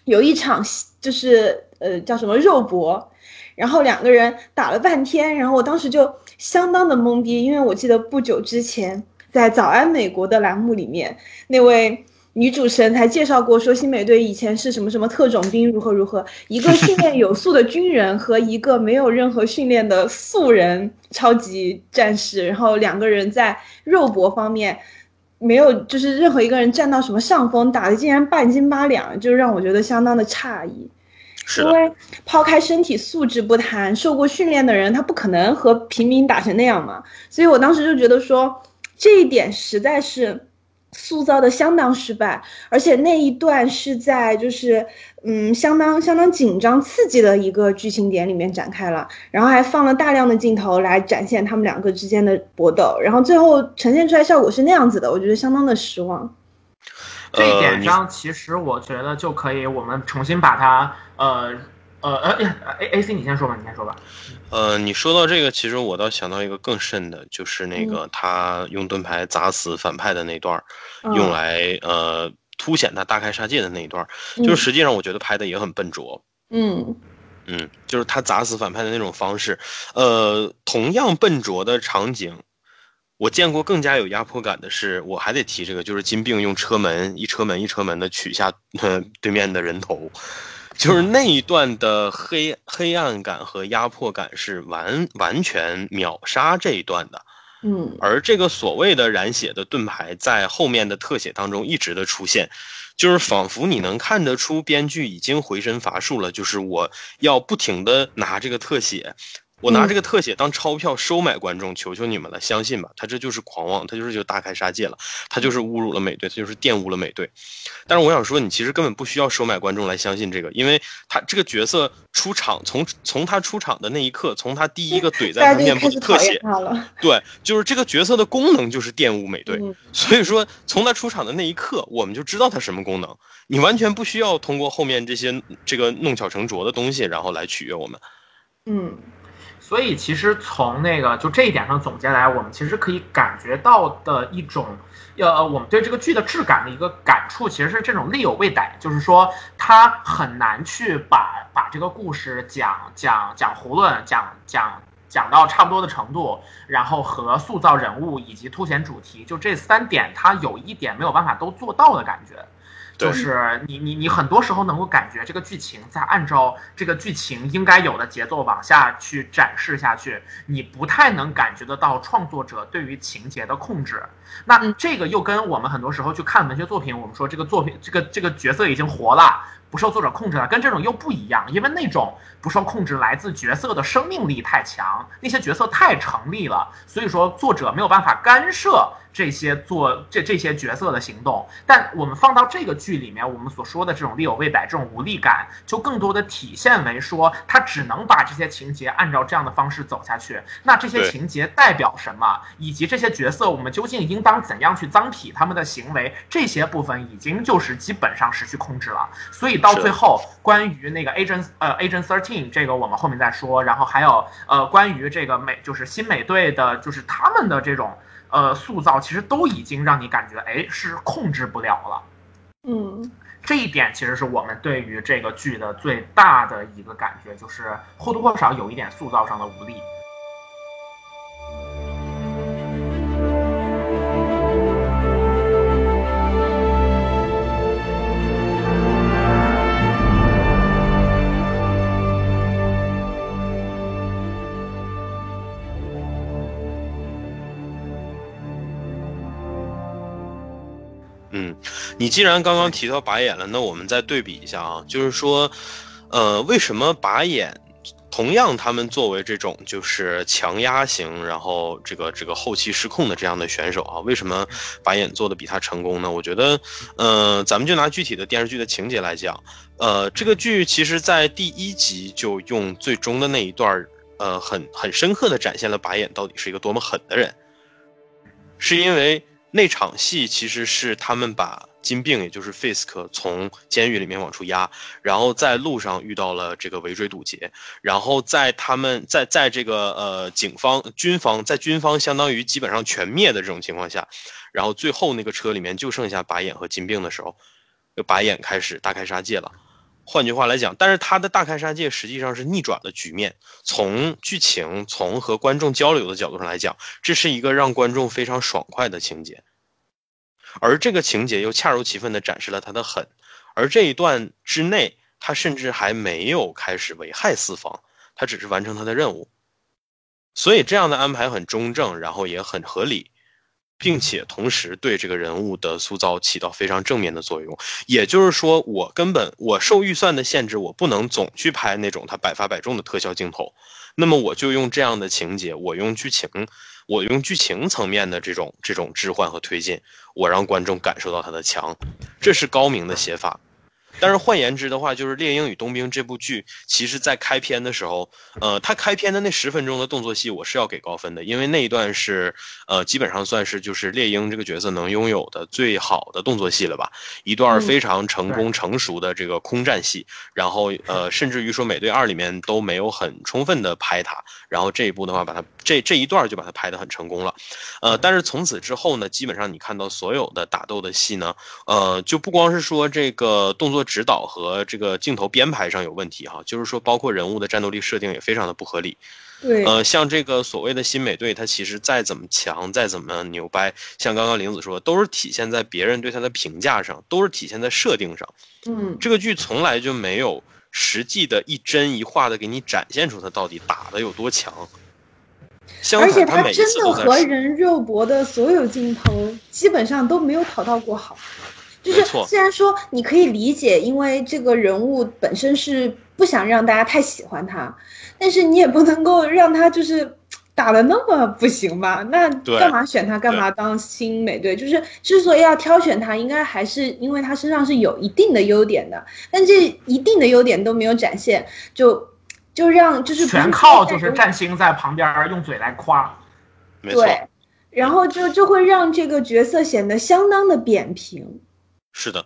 有一场就是呃叫什么肉搏。然后两个人打了半天，然后我当时就相当的懵逼，因为我记得不久之前在《早安美国》的栏目里面，那位女主持人才介绍过，说新美队以前是什么什么特种兵，如何如何，一个训练有素的军人和一个没有任何训练的素人超级战士，然后两个人在肉搏方面。没有，就是任何一个人占到什么上风，打的竟然半斤八两，就让我觉得相当的诧异。是，因为抛开身体素质不谈，受过训练的人他不可能和平民打成那样嘛。所以我当时就觉得说，这一点实在是塑造的相当失败，而且那一段是在就是嗯相当相当紧张刺激的一个剧情点里面展开了，然后还放了大量的镜头来展现他们两个之间的搏斗，然后最后呈现出来效果是那样子的，我觉得相当的失望。这一点上，其实我觉得就可以，我们重新把它，呃，呃，呃，A A C，你先说吧，你先说吧。呃，你说到这个，其实我倒想到一个更甚的，就是那个他用盾牌砸死反派的那段用来呃凸显他大开杀戒的那一段儿，就是实际上我觉得拍的也很笨拙。嗯。嗯，就是他砸死反派的那种方式，呃，同样笨拙的场景，我见过更加有压迫感的是，我还得提这个，就是金并用车门一车门一车门的取下呃 对面的人头，就是那一段的黑黑暗感和压迫感是完完全秒杀这一段的。嗯而这个所谓的染血的盾牌，在后面的特写当中一直的出现，就是仿佛你能看得出编剧已经回身乏术了，就是我要不停的拿这个特写，我拿这个特写当钞票收买观众，求求你们了，相信吧，他这就是狂妄，他就是就大开杀戒了，他就是侮辱了美队，他就是玷污了美队。但是我想说，你其实根本不需要收买观众来相信这个，因为他这个角色出场，从从他出场的那一刻，从他第一个怼在他面部的特写。对，就是这个角色的功能就是玷污美队，嗯 所以说从他出场的那一刻，我们就知道他什么功能。你完全不需要通过后面这些这个弄巧成拙的东西，然后来取悦我们。嗯所以其实从那个就这一点上总结来，我们其实可以感觉到的一种，呃，我们对这个剧的质感的一个感触，其实是这种力有未逮，就是说它很难去把把这个故事讲讲讲囫囵，讲讲讲到差不多的程度，然后和塑造人物以及凸显主题，就这三点，它有一点没有办法都做到的感觉。对就是你你你很多时候能够感觉这个剧情在按照这个剧情应该有的节奏往下去展示下去，你不太能感觉得到创作者对于情节的控制。那嗯这个又跟我们很多时候去看文学作品，我们说这个作品这个这个角色已经活了。不受作者控制了，跟这种又不一样，因为那种不受控制来自角色的生命力太强，那些角色太成立了，所以说作者没有办法干涉这些做这这些角色的行动。但我们放到这个剧里面，我们所说的这种力有未逮这种无力感，就更多的体现为说他只能把这些情节按照这样的方式走下去。那这些情节代表什么，以及这些角色我们究竟应当怎样去脏痞他们的行为，这些部分已经就是基本上失去控制了。所以到最后，关于那个 Agent 呃 Agent Thirteen 这个我们后面再说，然后还有呃关于这个美就是新美队的，就是他们的这种呃塑造，其实都已经让你感觉哎是控制不了了。嗯这一点其实是我们对于这个剧的最大的一个感觉，就是或多或少有一点塑造上的无力。你既然刚刚提到拔眼了，那我们再对比一下啊，就是说，呃，为什么拔眼？同样，他们作为这种就是强压型，然后这个这个后期失控的这样的选手啊，为什么拔眼做的比他成功呢？我觉得，呃，咱们就拿具体的电视剧的情节来讲，呃，这个剧其实在第一集就用最终的那一段，呃，很很深刻的展现了拔眼到底是一个多么狠的人，是因为那场戏其实是他们把金并，也就是 Fisk 从监狱里面往出押，然后在路上遇到了这个围追堵截，然后在他们在在这个呃警方军方在军方相当于基本上全灭的这种情况下，然后最后那个车里面就剩下白眼和金并的时候，就白眼开始大开杀戒了。换句话来讲，但是他的大开杀戒实际上是逆转了局面。从剧情、从和观众交流的角度上来讲，这是一个让观众非常爽快的情节，而这个情节又恰如其分地展示了他的狠。而这一段之内，他甚至还没有开始危害四方，他只是完成他的任务。所以这样的安排很中正，然后也很合理，并且同时对这个人物的塑造起到非常正面的作用。也就是说，我根本我受预算的限制，我不能总去拍那种他百发百中的特效镜头，那么我就用这样的情节，我用剧情，我用剧情层面的这种这种置换和推进，我让观众感受到他的强，这是高明的写法。但是换言之的话，就是《猎鹰与冬兵》这部剧，其实在开篇的时候，呃，它开篇的那十分钟的动作戏，我是要给高分的，因为那一段是，呃，基本上算是就是猎鹰这个角色能拥有的最好的动作戏了吧，一段非常成功成熟的这个空战戏，然后呃，甚至于说《美队二》里面都没有很充分的拍它，然后这一部的话，把它这这一段就把它拍得很成功了，呃，但是从此之后呢，基本上你看到所有的打斗的戏呢，呃，就不光是说这个动作指导和这个镜头编排上有问题哈，就是说包括人物的战斗力设定也非常的不合理。对，呃，像这个所谓的新美队，他其实再怎么强，再怎么牛掰，像刚刚玲子说，都是体现在别人对他的评价上，都是体现在设定上。嗯，这个剧从来就没有实际的一帧一画的给你展现出他到底打的有多强。而且他真的和人肉搏的所有镜头基本上都没有讨到过好。就是虽然说你可以理解，因为这个人物本身是不想让大家太喜欢他，但是你也不能够让他就是打的那么不行吧？那干嘛选他？干嘛当新美队？就是之所以要挑选他，应该还是因为他身上是有一定的优点的，但这一定的优点都没有展现，就就让就是全靠就是占星在旁边儿用嘴来夸。没错，对，然后就就会让这个角色显得相当的扁平。是的，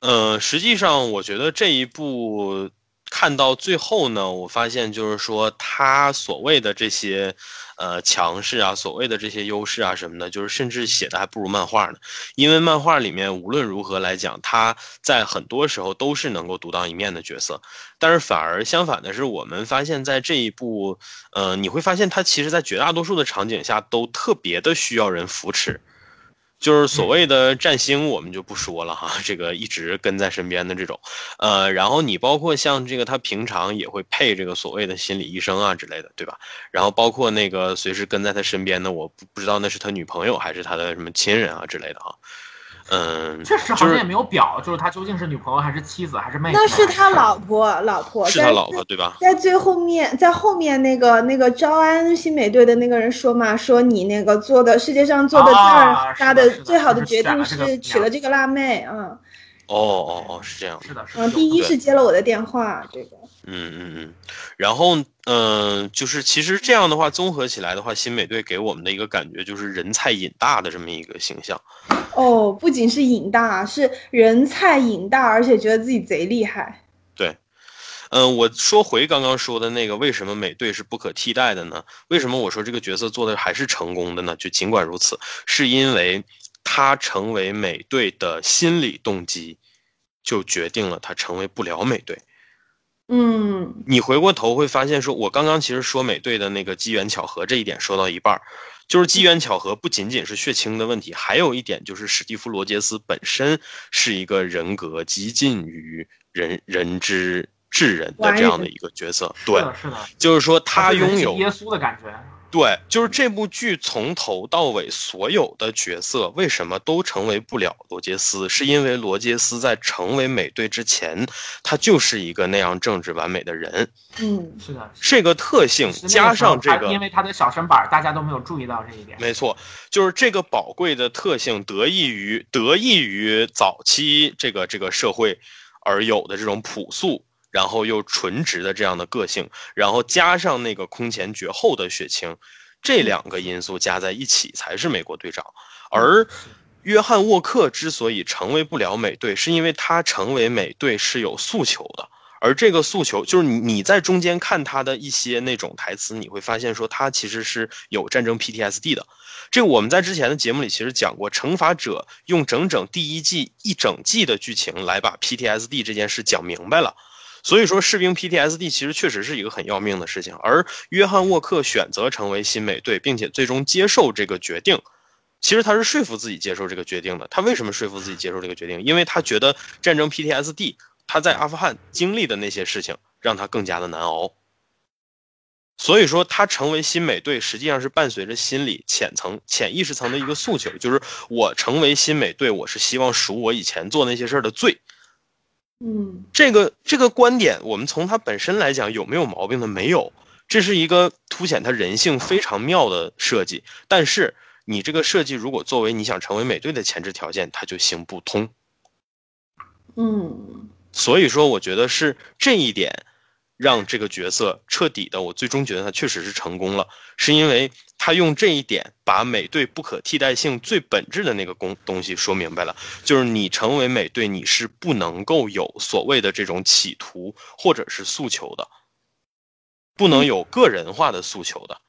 呃，实际上我觉得这一部看到最后呢，我发现就是说他所谓的这些呃强势啊，所谓的这些优势啊什么的，就是甚至写的还不如漫画呢。因为漫画里面无论如何来讲，他在很多时候都是能够独当一面的角色，但是反而相反的是，我们发现在这一部，呃，你会发现他其实在绝大多数的场景下都特别的需要人扶持。就是所谓的占星，我们就不说了哈，这个一直跟在身边的这种，呃，然后你包括像这个他平常也会配这个所谓的心理医生啊之类的，对吧？然后包括那个随时跟在他身边的，我不不知道那是他女朋友还是他的什么亲人啊之类的哈，嗯，确实好就是像也没有表，就是他究竟是女朋友还是妻子还是妹妹？那是他老婆，老婆是他在老婆对吧？在最后面，在后面那个那个招安新美队的那个人说嘛，说你那个做的世界上做的最啊二大的最好的决定是娶了这个辣妹，嗯哦哦哦，是这样。是的，是的。嗯，第一是接了我的电话，这个嗯嗯嗯，然后嗯、呃就是其实这样的话，综合起来的话，新美队给我们的一个感觉就是人菜瘾大的这么一个形象。哦，不仅是瘾大，是人菜瘾大，而且觉得自己贼厉害。对嗯，我说回刚刚说的那个，为什么美队是不可替代的呢？为什么我说这个角色做的还是成功的呢？就尽管如此，是因为他成为美队的心理动机，就决定了他成为不了美队。嗯你回过头会发现说，我刚刚其实说美队的那个机缘巧合这一点说到一半儿，就是机缘巧合不仅仅是血清的问题，还有一点就是史蒂夫·罗杰斯本身是一个人格极近于人人之智人的这样的一个角色。对是，的，就是说他拥有耶稣的感觉。对，就是这部剧从头到尾所有的角色为什么都成为不了罗杰斯，是因为罗杰斯在成为美队之前，他就是一个那样政治完美的人。嗯是的，这个特性加上这个因，为他的小身板儿，大家都没有注意到这一点。没错，就是这个宝贵的特性得益于得益于早期这个这个社会而有的这种朴素。然后又纯直的这样的个性，然后加上那个空前绝后的血清，这两个因素加在一起才是美国队长。而约翰沃克之所以成为不了美队，是因为他成为美队是有诉求的。而这个诉求就是你你在中间看他的一些那种台词，你会发现说他其实是有战争 PTSD 的。这个我们在之前的节目里其实讲过，惩罚者用整整第一季一整季的剧情来把 PTSD 这件事讲明白了。所以说，士兵 PTSD 其实确实是一个很要命的事情。而约翰沃克选择成为新美队，并且最终接受这个决定，其实他是说服自己接受这个决定的。他为什么说服自己接受这个决定？因为他觉得战争 PTSD，他在阿富汗经历的那些事情让他更加的难熬。所以说，他成为新美队实际上是伴随着心理浅层、潜意识层的一个诉求，就是我成为新美队，我是希望赎我以前做那些事儿的罪。嗯这个这个观点，我们从它本身来讲有没有毛病呢？没有，这是一个凸显他人性非常妙的设计。但是你这个设计如果作为你想成为美队的前置条件，它就行不通。嗯所以说，我觉得是这一点让这个角色彻底的，我最终觉得他确实是成功了，是因为他用这一点把美队不可替代性最本质的那个东东西说明白了，就是你成为美队，你是不能够有所谓的这种企图或者是诉求的，不能有个人化的诉求的。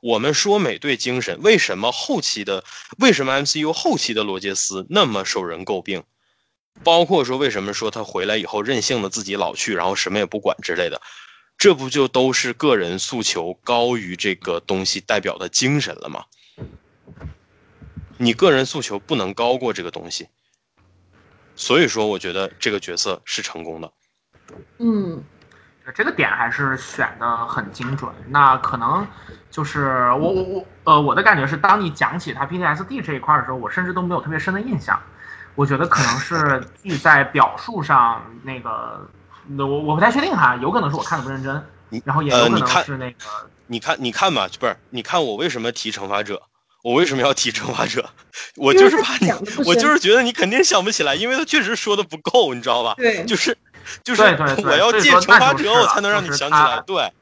我们说美队精神，为什么后期的为什么 MCU 后期的罗杰斯那么受人诟病？包括说为什么说他回来以后任性的自己老去，然后什么也不管之类的，这不就都是个人诉求高于这个东西代表的精神了吗？你个人诉求不能高过这个东西，所以说我觉得这个角色是成功的。嗯这个点还是选的很精准。那可能就是我我我呃，我的感觉是，当你讲起他 PTSD 这一块的时候，我甚至都没有特别深的印象。我觉得可能是剧在表述上那个，那我我不太确定哈，有可能是我看的不认真你，然后也有可能是那个你看，你看吧，不是？你看我为什么提惩罚者？我为什么要提惩罚者？我就是怕你我就是觉得你肯定想不起来，因为他确实说的不够，你知道吧？对就是就是对对对我要借惩罚者，我才能让你想起来。对，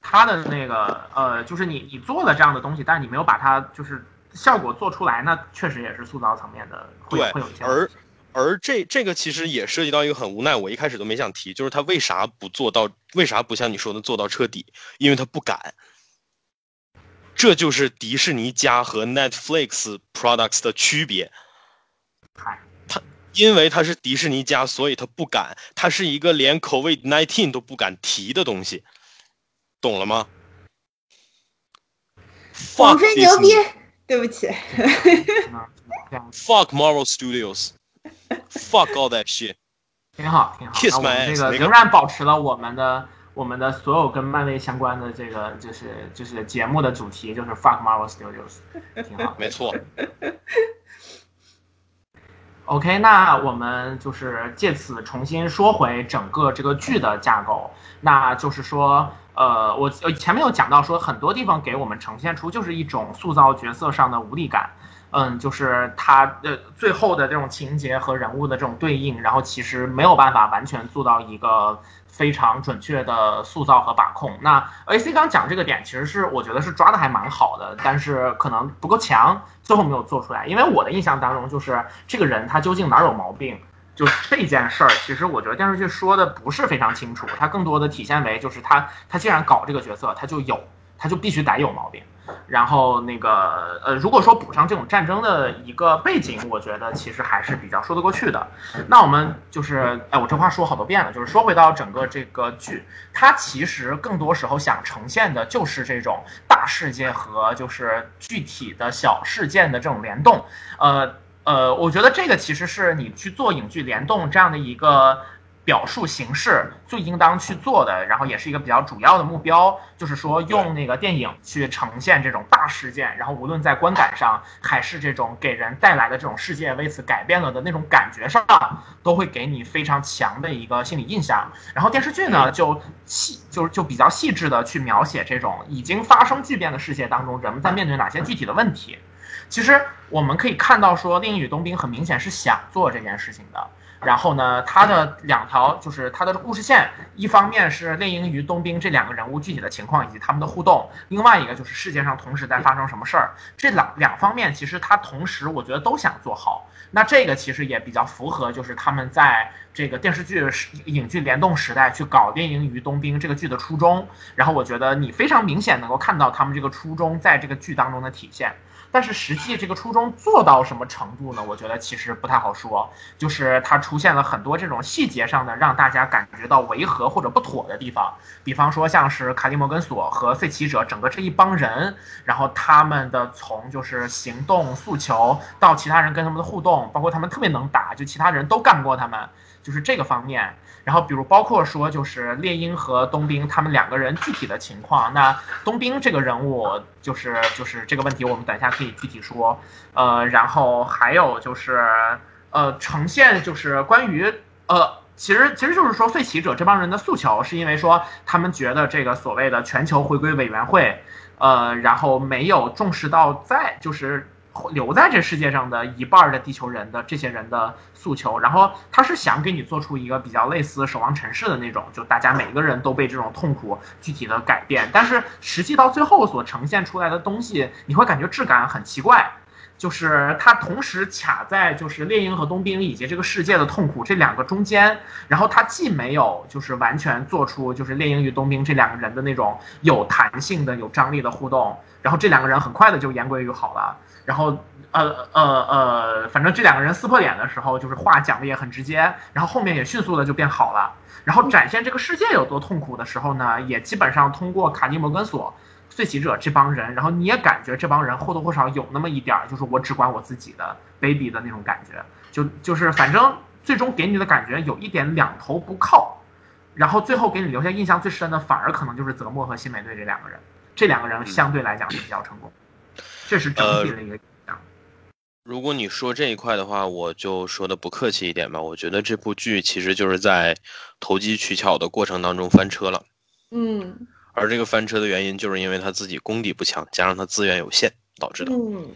他的那个呃，就是你你做了这样的东西，但是你没有把它就是效果做出来，那确实也是塑造层面的会对会有一些而而这这个其实也涉及到一个很无奈，我一开始都没想提，就是他为啥不做到？为啥不像你说的做到彻底？因为他不敢。这就是迪士尼家和 Netflix products 的区别。嗨因为它是迪士尼家，所以他不敢，它是一个连 COVID nineteen 都不敢提的东西，懂了吗？广 Fuck 吹牛逼对不起，Fuck Marvel Studios，fuck all that shit。挺好，挺好。Kiss 那我 my 们这 ass，个那个仍然保持了我们的我们的所有跟漫威相关的这个就是就是节目的主题，就是 Fuck Marvel Studios，挺好。没错，OK，那我们就是借此重新说回整个这个剧的架构，那就是说，呃，我呃前面有讲到说，很多地方给我们呈现出就是一种塑造角色上的无力感，嗯，就是他呃最后的这种情节和人物的这种对应，然后其实没有办法完全做到一个非常准确的塑造和把控。那 AC 刚讲这个点，其实是我觉得是抓的还蛮好的，但是可能不够强，最后没有做出来。因为我的印象当中，就是这个人他究竟哪有毛病，就这件事儿，其实我觉得电视剧说的不是非常清楚，它更多的体现为就是他他既然搞这个角色，他就有，他就必须得有毛病。然后那个呃，如果说补上这种战争的一个背景，我觉得其实还是比较说得过去的。那我们就是，哎，我这话说好多遍了，就是说回到整个这个剧，它其实更多时候想呈现的就是这种大世界和就是具体的小事件的这种联动。呃呃，我觉得这个其实是你去做影剧联动这样的一个。表述形式最应当去做的，然后也是一个比较主要的目标，就是说用那个电影去呈现这种大事件，然后无论在观感上，还是这种给人带来的这种世界为此改变了的那种感觉上，都会给你非常强的一个心理印象。然后电视剧呢，就细就是就比较细致的去描写这种已经发生巨变的世界当中，人们在面对哪些具体的问题。其实我们可以看到，说《猎鹰与冬兵》很明显是想做这件事情的。然后呢，它的两条就是它的故事线，一方面是猎鹰与冬兵这两个人物具体的情况以及他们的互动，另外一个就是世界上同时在发生什么事儿。这两两方面其实它同时我觉得都想做好。那这个其实也比较符合，就是他们在这个电视剧、影剧联动时代去搞《猎鹰与冬兵》这个剧的初衷。然后我觉得你非常明显能够看到他们这个初衷在这个剧当中的体现。但是实际这个初衷做到什么程度呢？我觉得其实不太好说。就是它出现了很多这种细节上的让大家感觉到违和或者不妥的地方，比方说像是卡利摩根索和费奇者整个这一帮人，然后他们的从就是行动诉求到其他人跟他们的互动，包括他们特别能打，就其他人都干不过他们，就是这个方面。然后比如包括说就是猎鹰和冬兵他们两个人具体的情况，那冬兵这个人物就是就是这个问题，我们等一下可以具体说。呃，然后还有就是呃，呈现就是关于呃。其实，其实就是说，废弃者这帮人的诉求，是因为说他们觉得这个所谓的全球回归委员会，呃，然后没有重视到在就是留在这世界上的一半的地球人的这些人的诉求，然后他是想给你做出一个比较类似守望尘世的那种，就大家每个人都被这种痛苦具体的改变，但是实际到最后所呈现出来的东西，你会感觉质感很奇怪。就是它同时卡在就是猎鹰和冬兵以及这个世界的痛苦这两个中间，然后它既没有就是完全做出就是猎鹰与冬兵这两个人的那种有弹性的、有张力的互动，然后这两个人很快的就言归于好了，然后呃呃呃，反正这两个人撕破脸的时候，就是话讲的也很直接，然后后面也迅速的就变好了，然后展现这个世界有多痛苦的时候呢，也基本上通过卡尼摩根索。碎骑者这帮人，然后你也感觉这帮人或多或少有那么一点儿，就是我只管我自己的 baby 的那种感觉，就就是反正最终给你的感觉有一点两头不靠，然后最后给你留下印象最深的，反而可能就是泽莫和新美队这两个人，这两个人相对来讲是比较成功，这是整体的一个印象。如果你说这一块的话，我就说的不客气一点吧，我觉得这部剧其实就是在投机取巧的过程当中翻车了。嗯而这个翻车的原因，就是因为他自己功底不强，加上他资源有限导致的。嗯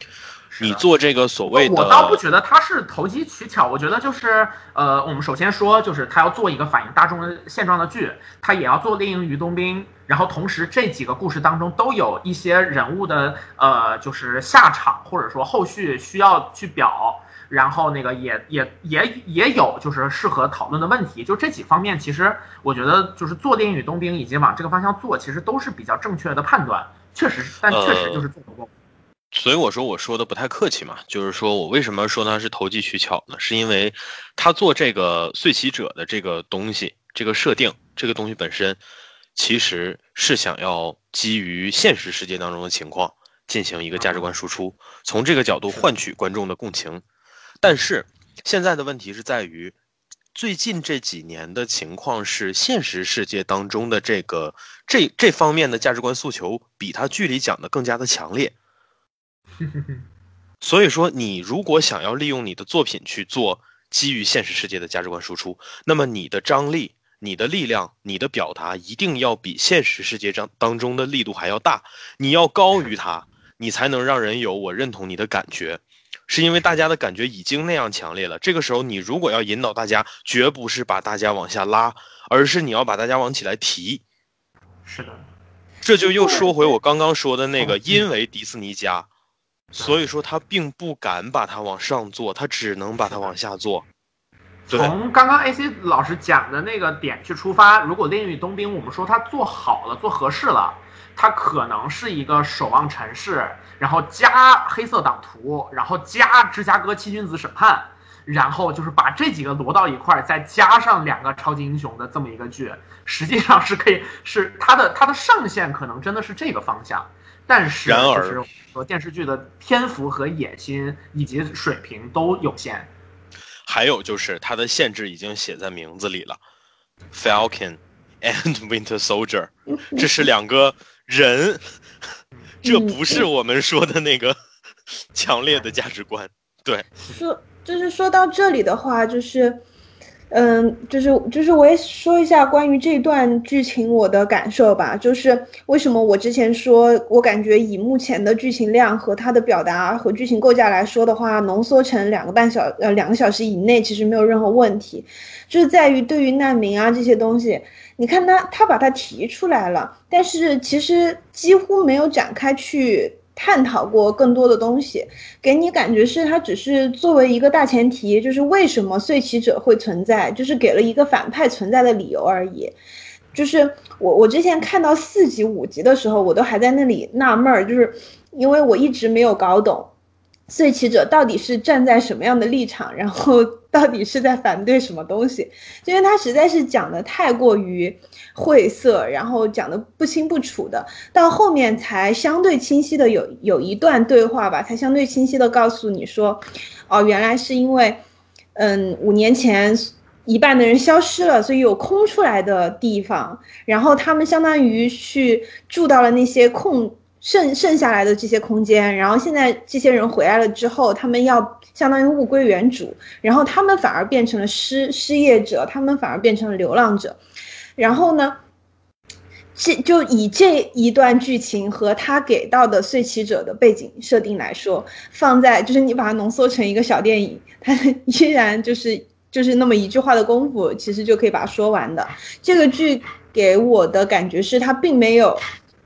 你做这个所谓的，我倒不觉得他是投机取巧，我觉得就是呃，我们首先说，就是他要做一个反映大众的现状的剧，他也要做《猎鹰与冬兵》，然后同时这几个故事当中都有一些人物的呃，就是下场或者说后续需要去表。然后那个也也也也有就是适合讨论的问题，就这几方面，其实我觉得就是做《电影与冬兵》以及往这个方向做，其实都是比较正确的判断，确实，但确实就是做不够。所以我说我说的不太客气嘛，就是说我为什么说他是投机取巧呢？是因为他做这个碎棋者的这个东西，这个设定，这个东西本身，其实是想要基于现实世界当中的情况，进行一个价值观输出，从这个角度换取观众的共情。但是现在的问题是在于，最近这几年的情况是，现实世界当中的这个这这方面的价值观诉求比他剧里讲的更加的强烈。所以说，你如果想要利用你的作品去做基于现实世界的价值观输出，那么你的张力、你的力量、你的表达一定要比现实世界当当中的力度还要大，你要高于它，你才能让人有我认同你的感觉。是因为大家的感觉已经那样强烈了，这个时候你如果要引导大家，绝不是把大家往下拉，而是你要把大家往起来提。是的，这就又说回我刚刚说的那个，因为迪士尼家。所以说他并不敢把它往上做，他只能把它往下做。从刚刚 AC 老师讲的那个点去出发，如果《炼狱冬兵》我们说它做好了、做合适了，它可能是一个守望城市，然后加黑色党徒，然后加芝加哥七君子审判，然后就是把这几个挪到一块儿，再加上两个超级英雄的这么一个剧，实际上是可以是它的它的上限可能真的是这个方向。但是，然而，说电视剧的篇幅和野心以及水平都有限。还有就是它的限制已经写在名字里了，Falcon and Winter Soldier，这是两个人，这不是我们说的那个强烈的价值观。对，说就是说到这里的话，就是。嗯，就是就是我也说一下关于这段剧情我的感受吧。就是为什么我之前说我感觉以目前的剧情量和它的表达和剧情构架来说的话，浓缩成两个半小呃两个小时以内其实没有任何问题，就是在于对于难民啊这些东西，你看他他把它提出来了，但是其实几乎没有展开去。探讨过更多的东西，给你感觉是它只是作为一个大前提，就是为什么碎棋者会存在，就是给了一个反派存在的理由而已。就是我我之前看到四集五集的时候，我都还在那里纳闷儿，就是因为我一直没有搞懂。碎棋者到底是站在什么样的立场，然后到底是在反对什么东西？因为他实在是讲的太过于晦涩，然后讲的不清不楚的，到后面才相对清晰的有有一段对话吧，才相对清晰的告诉你说，哦，原来是因为，嗯，五年前一半的人消失了，所以有空出来的地方，然后他们相当于去住到了那些空。剩剩下来的这些空间，然后现在这些人回来了之后，他们要相当于物归原主，然后他们反而变成了失失业者，他们反而变成了流浪者。然后呢，这就以这一段剧情和他给到的碎棋者的背景设定来说，放在就是你把它浓缩成一个小电影，它依然就是就是那么一句话的功夫，其实就可以把它说完的。这个剧给我的感觉是，他并没有。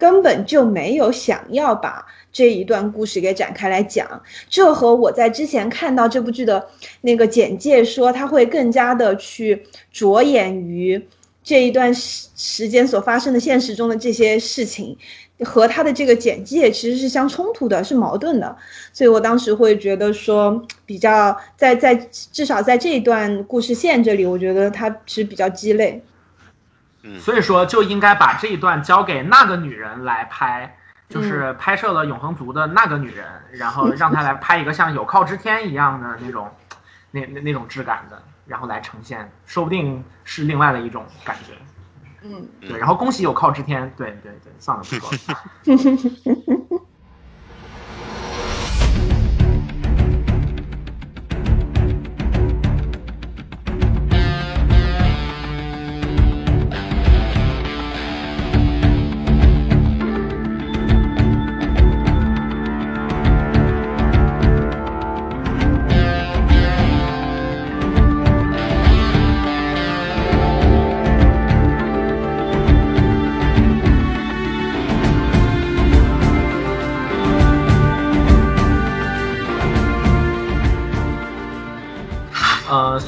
根本就没有想要把这一段故事给展开来讲，这和我在之前看到这部剧的那个简介说他会更加的去着眼于这一段时时间所发生的现实中的这些事情，和他的这个简介其实是相冲突的，是矛盾的，所以我当时会觉得说比较在在至少在这一段故事线这里，我觉得它是比较鸡肋。所以说就应该把这一段交给那个女人来拍，就是拍摄了《永恒族》的那个女人，然后让她来拍一个像《有靠之天》一样的那种，那那那种质感的，然后来呈现，说不定是另外的一种感觉。嗯，对，然后恭喜《有靠之天》，对对对，算了，不说了。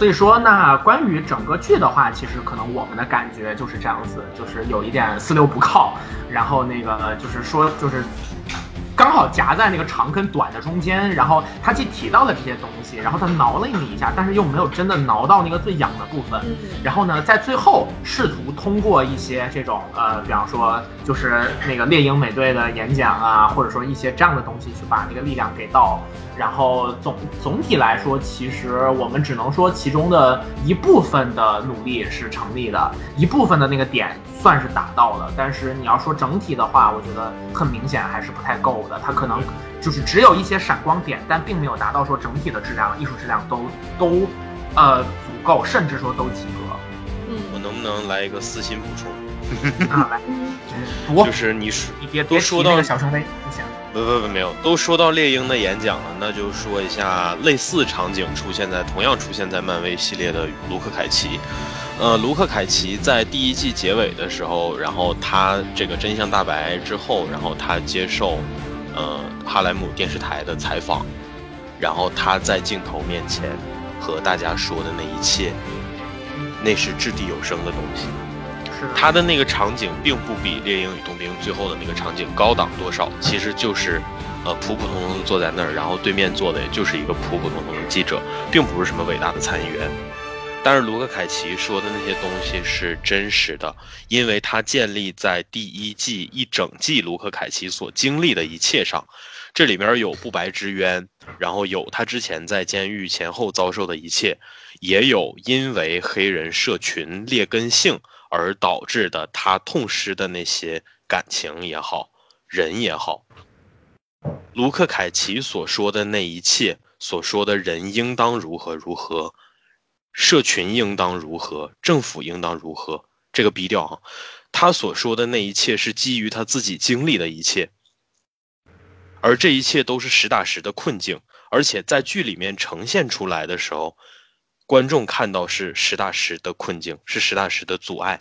所以说，那关于整个剧的话，其实可能我们的感觉就是这样子，就是有一点四六不靠，然后那个就是说，就是刚好夹在那个长跟短的中间，然后他既提到了这些东西，然后他挠了你一下，但是又没有真的挠到那个最痒的部分。嗯然后呢，在最后试图通过一些这种呃，比方说就是那个猎鹰美队的演讲啊，或者说一些这样的东西去把那个力量给到。然后总总体来说，其实我们只能说其中的一部分的努力是成立的，一部分的那个点算是达到了。但是你要说整体的话，我觉得很明显还是不太够的。它可能就是只有一些闪光点，但并没有达到说整体的质量、艺术质量都都呃足够，甚至说都及格。我嗯能不能来一个私心补充？啊，来，就，是你说你别别提都说到那个小熊维，不行。不不不，没有，都说到猎鹰的演讲了，那就说一下类似场景出现在同样出现在漫威系列的卢克凯奇。呃，卢克凯奇在第一季结尾的时候，然后他这个真相大白之后，然后他接受呃哈莱姆电视台的采访，然后他在镜头面前和大家说的那一切，那是掷地有声的东西。他的那个场景并不比《猎鹰与冬兵》最后的那个场景高档多少，其实就是，呃，普普通通坐在那儿，然后对面坐的也就是一个普普通通的记者，并不是什么伟大的参议员。但是卢克凯奇说的那些东西是真实的，因为他建立在第一季一整季卢克凯奇所经历的一切上，这里面有不白之冤，然后有他之前在监狱前后遭受的一切，也有因为黑人社群劣根性。而导致的他痛失的那些感情也好，人也好，卢克凯奇所说的那一切，所说的人应当如何如何，社群应当如何，政府应当如何，这个逼调哈，他所说的那一切是基于他自己经历的一切，而这一切都是实打实的困境，而且在剧里面呈现出来的时候。观众看到是实打实的困境，是实打实的阻碍。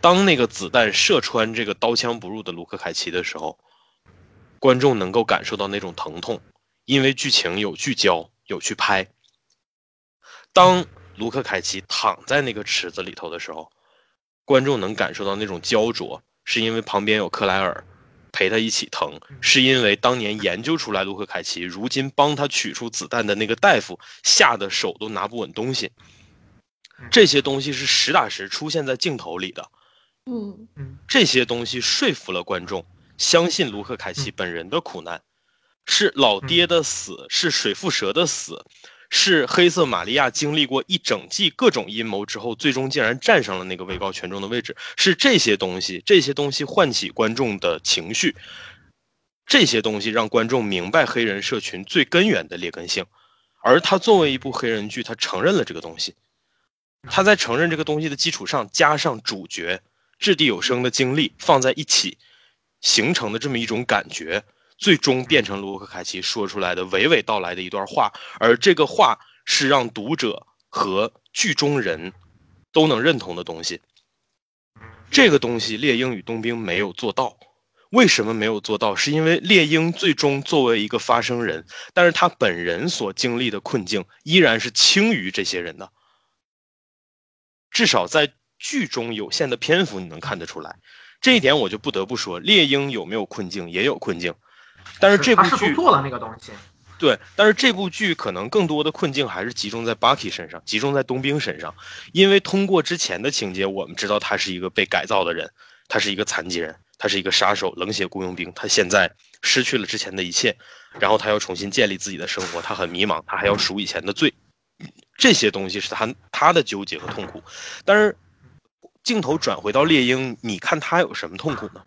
当那个子弹射穿这个刀枪不入的卢克凯奇的时候，观众能够感受到那种疼痛，因为剧情有聚焦，有去拍。当卢克凯奇躺在那个池子里头的时候，观众能感受到那种焦灼，是因为旁边有克莱尔陪他一起疼，是因为当年研究出来卢克凯奇，如今帮他取出子弹的那个大夫吓得手都拿不稳东西。这些东西是实打实出现在镜头里的，嗯。这些东西说服了观众相信卢克凯奇本人的苦难，是老爹的死，是水蝮蛇的死，是黑色玛利亚经历过一整季各种阴谋之后，最终竟然站上了那个位高权重的位置，是这些东西，这些东西唤起观众的情绪，这些东西让观众明白黑人社群最根源的劣根性，而他作为一部黑人剧，他承认了这个东西，他在承认这个东西的基础上，加上主角掷地有声的经历放在一起，形成的这么一种感觉。最终变成卢克凯奇说出来的娓娓道来的一段话，而这个话是让读者和剧中人都能认同的东西。这个东西猎鹰与冬兵没有做到，为什么没有做到？是因为猎鹰最终作为一个发声人，但是他本人所经历的困境依然是轻于这些人的，至少在剧中有限的篇幅你能看得出来。这一点我就不得不说，猎鹰有没有困境也有困境，但是这部剧做了那个东西，对，但是这部剧可能更多的困境还是集中在 Bucky 身上，集中在冬兵身上，因为通过之前的情节，我们知道他是一个被改造的人，他是一个残疾人，他是一个杀手、冷血雇佣兵，他现在失去了之前的一切，然后他要重新建立自己的生活，他很迷茫，他还要赎以前的罪，这些东西是他他的纠结和痛苦，但是镜头转回到猎鹰，你看他有什么痛苦呢？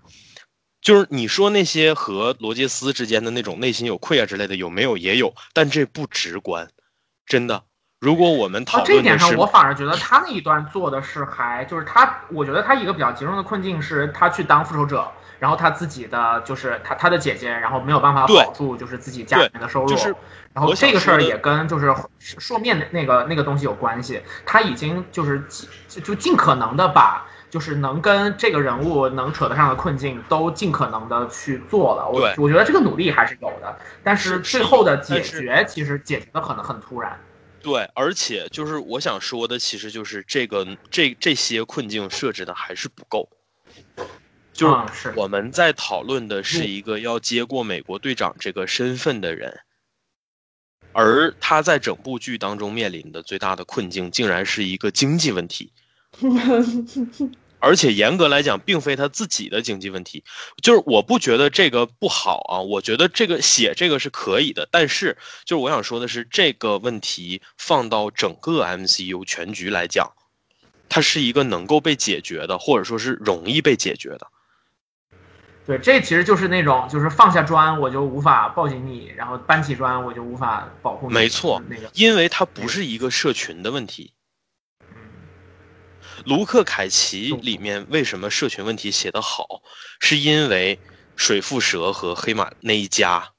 就是你说那些和罗杰斯之间的那种内心有愧啊之类的，有没有？也有，但这不直观，真的。如果我们讨到这一点上，我反而觉得他那一段做的是还就是他，我觉得他一个比较集中的困境是他去当复仇者，然后他自己的就是他他的姐姐，然后没有办法保住就是自己家里面的收入，就是然后这个事儿也跟就是说面那个那个东西有关系，他已经就是就就尽可能的把。就是能跟这个人物能扯得上的困境，都尽可能的去做了。我我觉得这个努力还是有的，但是是最后的解决其实解决的可能很突然。对，而且就是我想说的，其实就是这个这这些困境设置的还是不够。就是我们在讨论的是一个要接过美国队长这个身份的人，而他在整部剧当中面临的最大的困境，竟然是一个经济问题。而且严格来讲，并非他自己的经济问题，就是我不觉得这个不好啊，我觉得这个写这个是可以的，但是就是我想说的是，这个问题放到整个 MCU 全局来讲，它是一个能够被解决的，或者说是容易被解决的。对，这其实就是那种，就是放下砖我就无法抱紧你，然后搬起砖我就无法保护你。没错那个因为它不是一个社群的问题。卢克凯奇里面为什么社群问题写得好，是因为水蝮蛇和黑马那一家，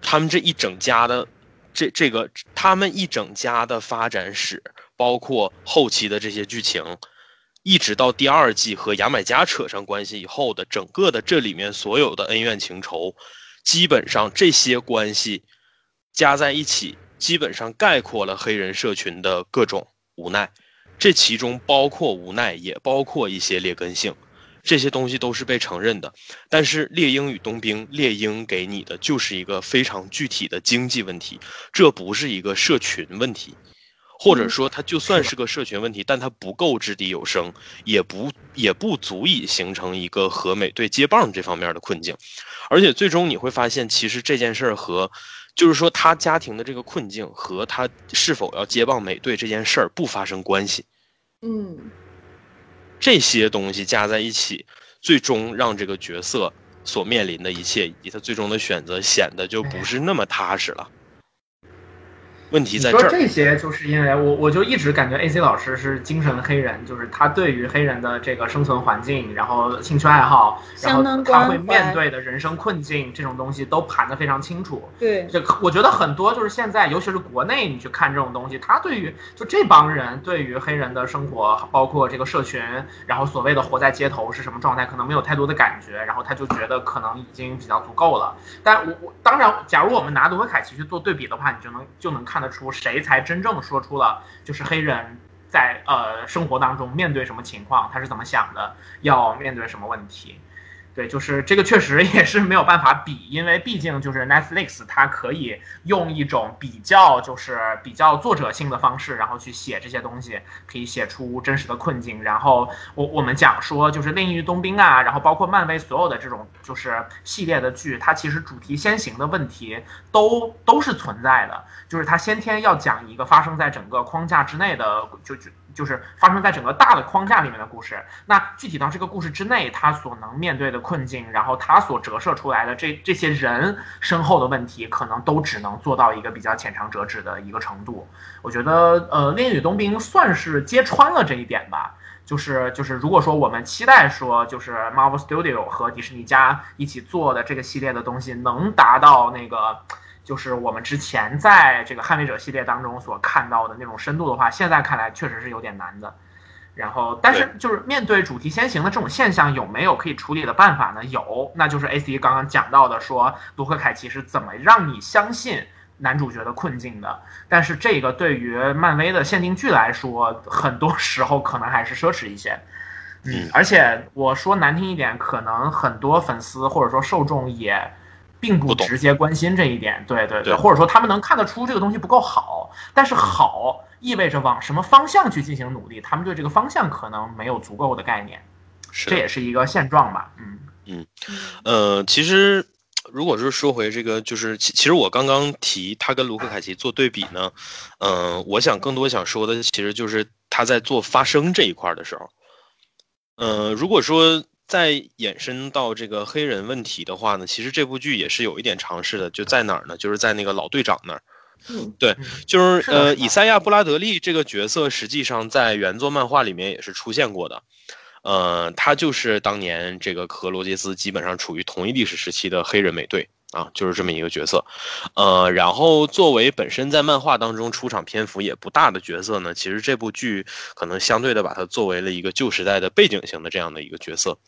他们这一整家的这这个他们一整家的发展史，包括后期的这些剧情，一直到第二季和牙买加扯上关系以后的整个的这里面所有的恩怨情仇，基本上这些关系加在一起，基本上概括了黑人社群的各种无奈。这其中包括无奈，也包括一些劣根性，这些东西都是被承认的。但是猎鹰与冬兵，猎鹰给你的就是一个非常具体的经济问题，这不是一个社群问题，或者说它就算是个社群问题，但它不够掷地有声，也不也不足以形成一个和美对接棒这方面的困境。而且最终你会发现，其实这件事儿和就是说，他家庭的这个困境和他是否要接棒美队这件事儿不发生关系。嗯，这些东西加在一起，最终让这个角色所面临的一切以及他最终的选择显得就不是那么踏实了。问题在这儿，说这些，就是因为我我就一直感觉 AC 老师是精神黑人，就是他对于黑人的这个生存环境，然后兴趣爱好，然后他会面对的人生困境这种东西都盘得非常清楚。对，这我觉得很多就是现在，尤其是国内，你去看这种东西，他对于就这帮人对于黑人的生活，包括这个社群，然后所谓的活在街头是什么状态，可能没有太多的感觉，然后他就觉得可能已经比较足够了。但我我当然，假如我们拿卢文凯奇去做对比的话，你就能就能看得出谁才真正说出了就是黑人在呃生活当中面对什么情况，他是怎么想的，要面对什么问题。对，就是这个确实也是没有办法比，因为毕竟就是 Netflix 它可以用一种比较就是比较作者性的方式，然后去写这些东西，可以写出真实的困境。然后我我们讲说就是《另一冬兵》啊，然后包括漫威所有的这种就是系列的剧，它其实主题先行的问题都都是存在的，就是它先天要讲一个发生在整个框架之内的，就就就是发生在整个大的框架里面的故事。那具体到这个故事之内，他所能面对的困境，然后他所折射出来的这这些人身后的问题，可能都只能做到一个比较浅尝辄止的一个程度。我觉得，呃，《恋与冬兵》算是揭穿了这一点吧。就是就是，如果说我们期待说，就是 Marvel Studio 和迪士尼家一起做的这个系列的东西能达到那个，就是我们之前在这个捍卫者系列当中所看到的那种深度的话，现在看来确实是有点难的。然后，但是就是面对主题先行的这种现象，有没有可以处理的办法呢？有，那就是 A C 刚刚讲到的，说卢克凯奇是怎么让你相信男主角的困境的。但是这个对于漫威的限定剧来说，很多时候可能还是奢侈一些。嗯而且我说难听一点，可能很多粉丝或者说受众也并不直接关心这一点，对对对或者说他们能看得出这个东西不够好，但是好意味着往什么方向去进行努力，他们对这个方向可能没有足够的概念，是。这也是一个现状吧，嗯。嗯。呃，其实如果是说回这个，就是其其实我刚刚提他跟卢克凯奇做对比呢，嗯、我想更多想说的其实就是他在做发声这一块儿的时候，呃，如果说再延伸到这个黑人问题的话呢，其实这部剧也是有一点尝试的，就在哪儿呢？就是在那个老队长那儿。嗯对嗯，就是呃，以赛亚·布拉德利这个角色，实际上在原作漫画里面也是出现过的。呃，他就是当年这个和罗杰斯基本上处于同一历史时期的黑人美队啊，就是这么一个角色。呃，然后作为本身在漫画当中出场篇幅也不大的角色呢，其实这部剧可能相对的把它作为了一个旧时代的背景型的这样的一个角色。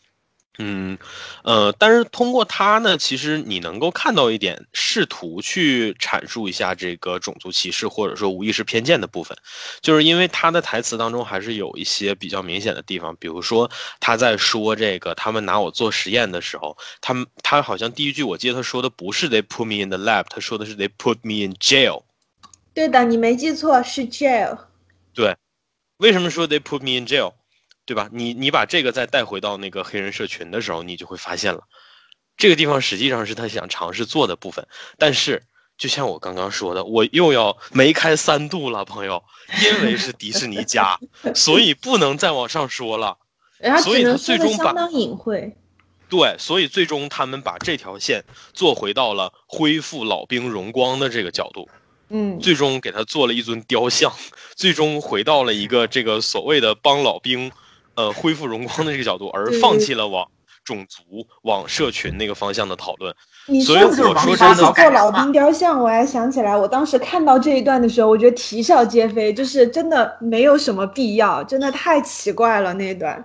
嗯，呃，但是通过他呢，其实你能够看到一点，试图去阐述一下这个种族歧视或者说无意识偏见的部分，就是因为他的台词当中还是有一些比较明显的地方，比如说他在说这个他们拿我做实验的时候，他们他好像第一句我记得他说的不是 they put me in the lab，他说的是 they put me in jail。对的，你没记错，是 jail。对，为什么说 they put me in jail？对吧？你你把这个再带回到那个黑人社群的时候，你就会发现了，这个地方实际上是他想尝试做的部分。但是，就像我刚刚说的，我又要梅开三度了，朋友，因为是迪士尼家，所以不能再往上说了。所以他最终把相当隐晦。对，所以最终他们把这条线做回到了恢复老兵荣光的这个角度。嗯，最终给他做了一尊雕像，最终回到了一个这个所谓的帮老兵，呃，恢复荣光的这个角度，而放弃了往种族、往社群那个方向的讨论。你所以说我说真的做老兵雕像，我还想起来，我当时看到这一段的时候，我觉得啼笑皆非，就是真的没有什么必要，真的太奇怪了那一段。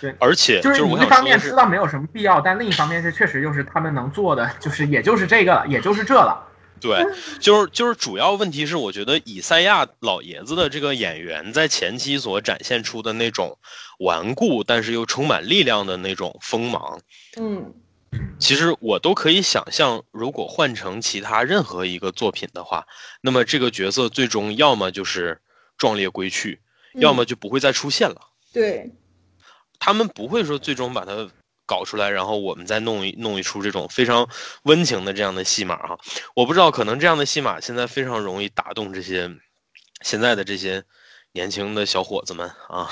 对而且就是你我一方面知道没有什么必要，但另一方面是确实就是他们能做的，就是也就是这个了，也就是这了。对，就是就是主要问题是，我觉得以赛亚老爷子的这个演员在前期所展现出的那种顽固，但是又充满力量的那种锋芒，嗯。其实我都可以想象，如果换成其他任何一个作品的话，那么这个角色最终要么就是壮烈归去，要么就不会再出现了。对，他们不会说最终把它搞出来，然后我们再弄一弄一出这种非常温情的这样的戏码哈。我不知道，可能这样的戏码现在非常容易打动这些现在的这些年轻的小伙子们啊。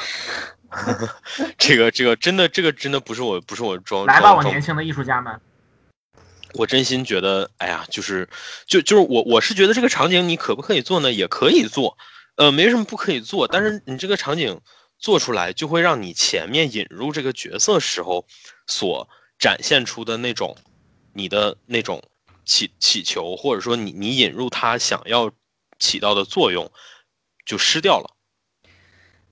这个这个真的这个真的不是我不是我装来吧，我年轻的艺术家们，我真心觉得，哎呀，就是，就就是我我是觉得这个场景你可不可以做呢？也可以做，呃，没什么不可以做。但是你这个场景做出来，就会让你前面引入这个角色时候所展现出的那种你的那种祈祈求，或者说你你引入他想要起到的作用，就失掉了。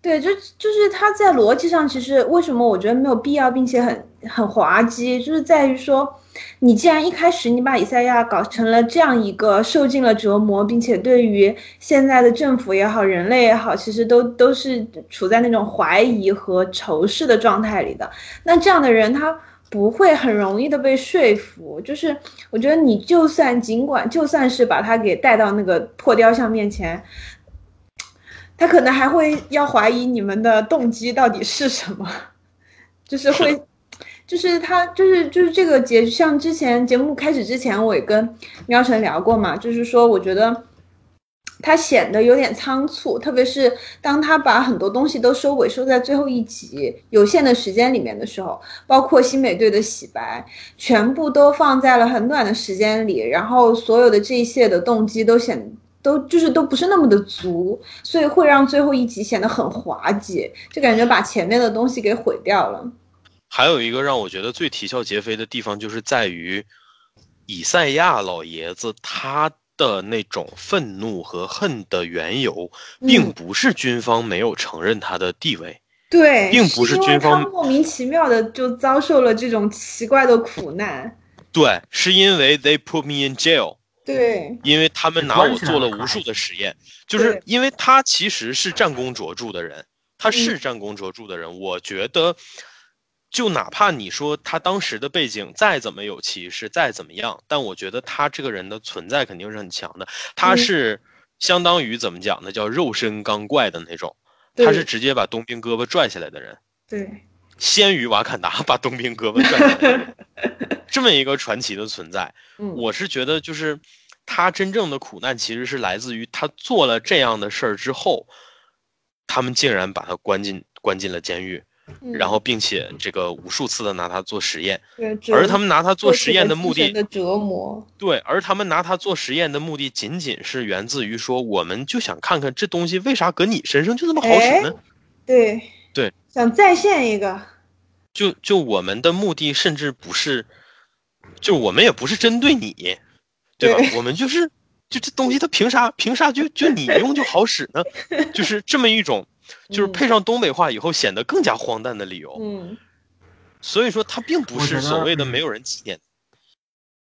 对，就就是它在逻辑上，其实为什么我觉得没有必要，并且很很滑稽，就是在于说，你既然一开始你把以赛亚搞成了这样一个受尽了折磨，并且对于现在的政府也好，人类也好，其实都都是处在那种怀疑和仇视的状态里的，那这样的人他。不会很容易的被说服，就是我觉得你就算尽管就算是把他给带到那个破雕像面前，他可能还会要怀疑你们的动机到底是什么，就是会，就是他就是就是这个节，像之前节目开始之前，我也跟喵晨聊过嘛，就是说我觉得他显得有点仓促，特别是当他把很多东西都收尾收在最后一集有限的时间里面的时候，包括新美队的洗白，全部都放在了很短的时间里，然后所有的这一切的动机都显都就是都不是那么的足，所以会让最后一集显得很滑稽，就感觉把前面的东西给毁掉了。还有一个让我觉得最啼笑皆非的地方，就是在于以赛亚老爷子他的那种愤怒和恨的缘由，并嗯不是军方没有承认他的地位，对，并不是军方他莫名其妙的就遭受了这种奇怪的苦难。对，是因为 they put me in jail，对，因为他们拿我做了无数的实验，就是因为他其实是战功卓著的人，他是嗯战功卓著的人，我觉得。就哪怕你说他当时的背景再怎么有歧视，再怎么样，但我觉得他这个人的存在肯定是很强的。他嗯是相当于怎么讲呢？叫肉身刚怪的那种，他是直接把冬兵胳膊拽下来的人。对，先于瓦坎达把冬兵胳膊拽下来这么一个传奇的存在。嗯，我是觉得，就是他真正的苦难其实是来自于他做了这样的事儿之后，他们竟然把他关进关进了监狱，嗯然后并且这个无数次的拿它做实验，对而他们拿它做实验的目的，的折磨，对，而他们拿它做实验的目的仅仅是源自于说，我们就想看看这东西为啥搁你身上就那么好使呢？对对，想再现一个，就就我们的目的甚至不是，就我们也不是针对你，对吧？我们就是，就这东西它凭啥凭啥就就你用就好使呢？就是这么一种，就是嗯配上东北话以后显得更加荒诞的理由。嗯，所以说他并不是所谓的嗯没有人纪念。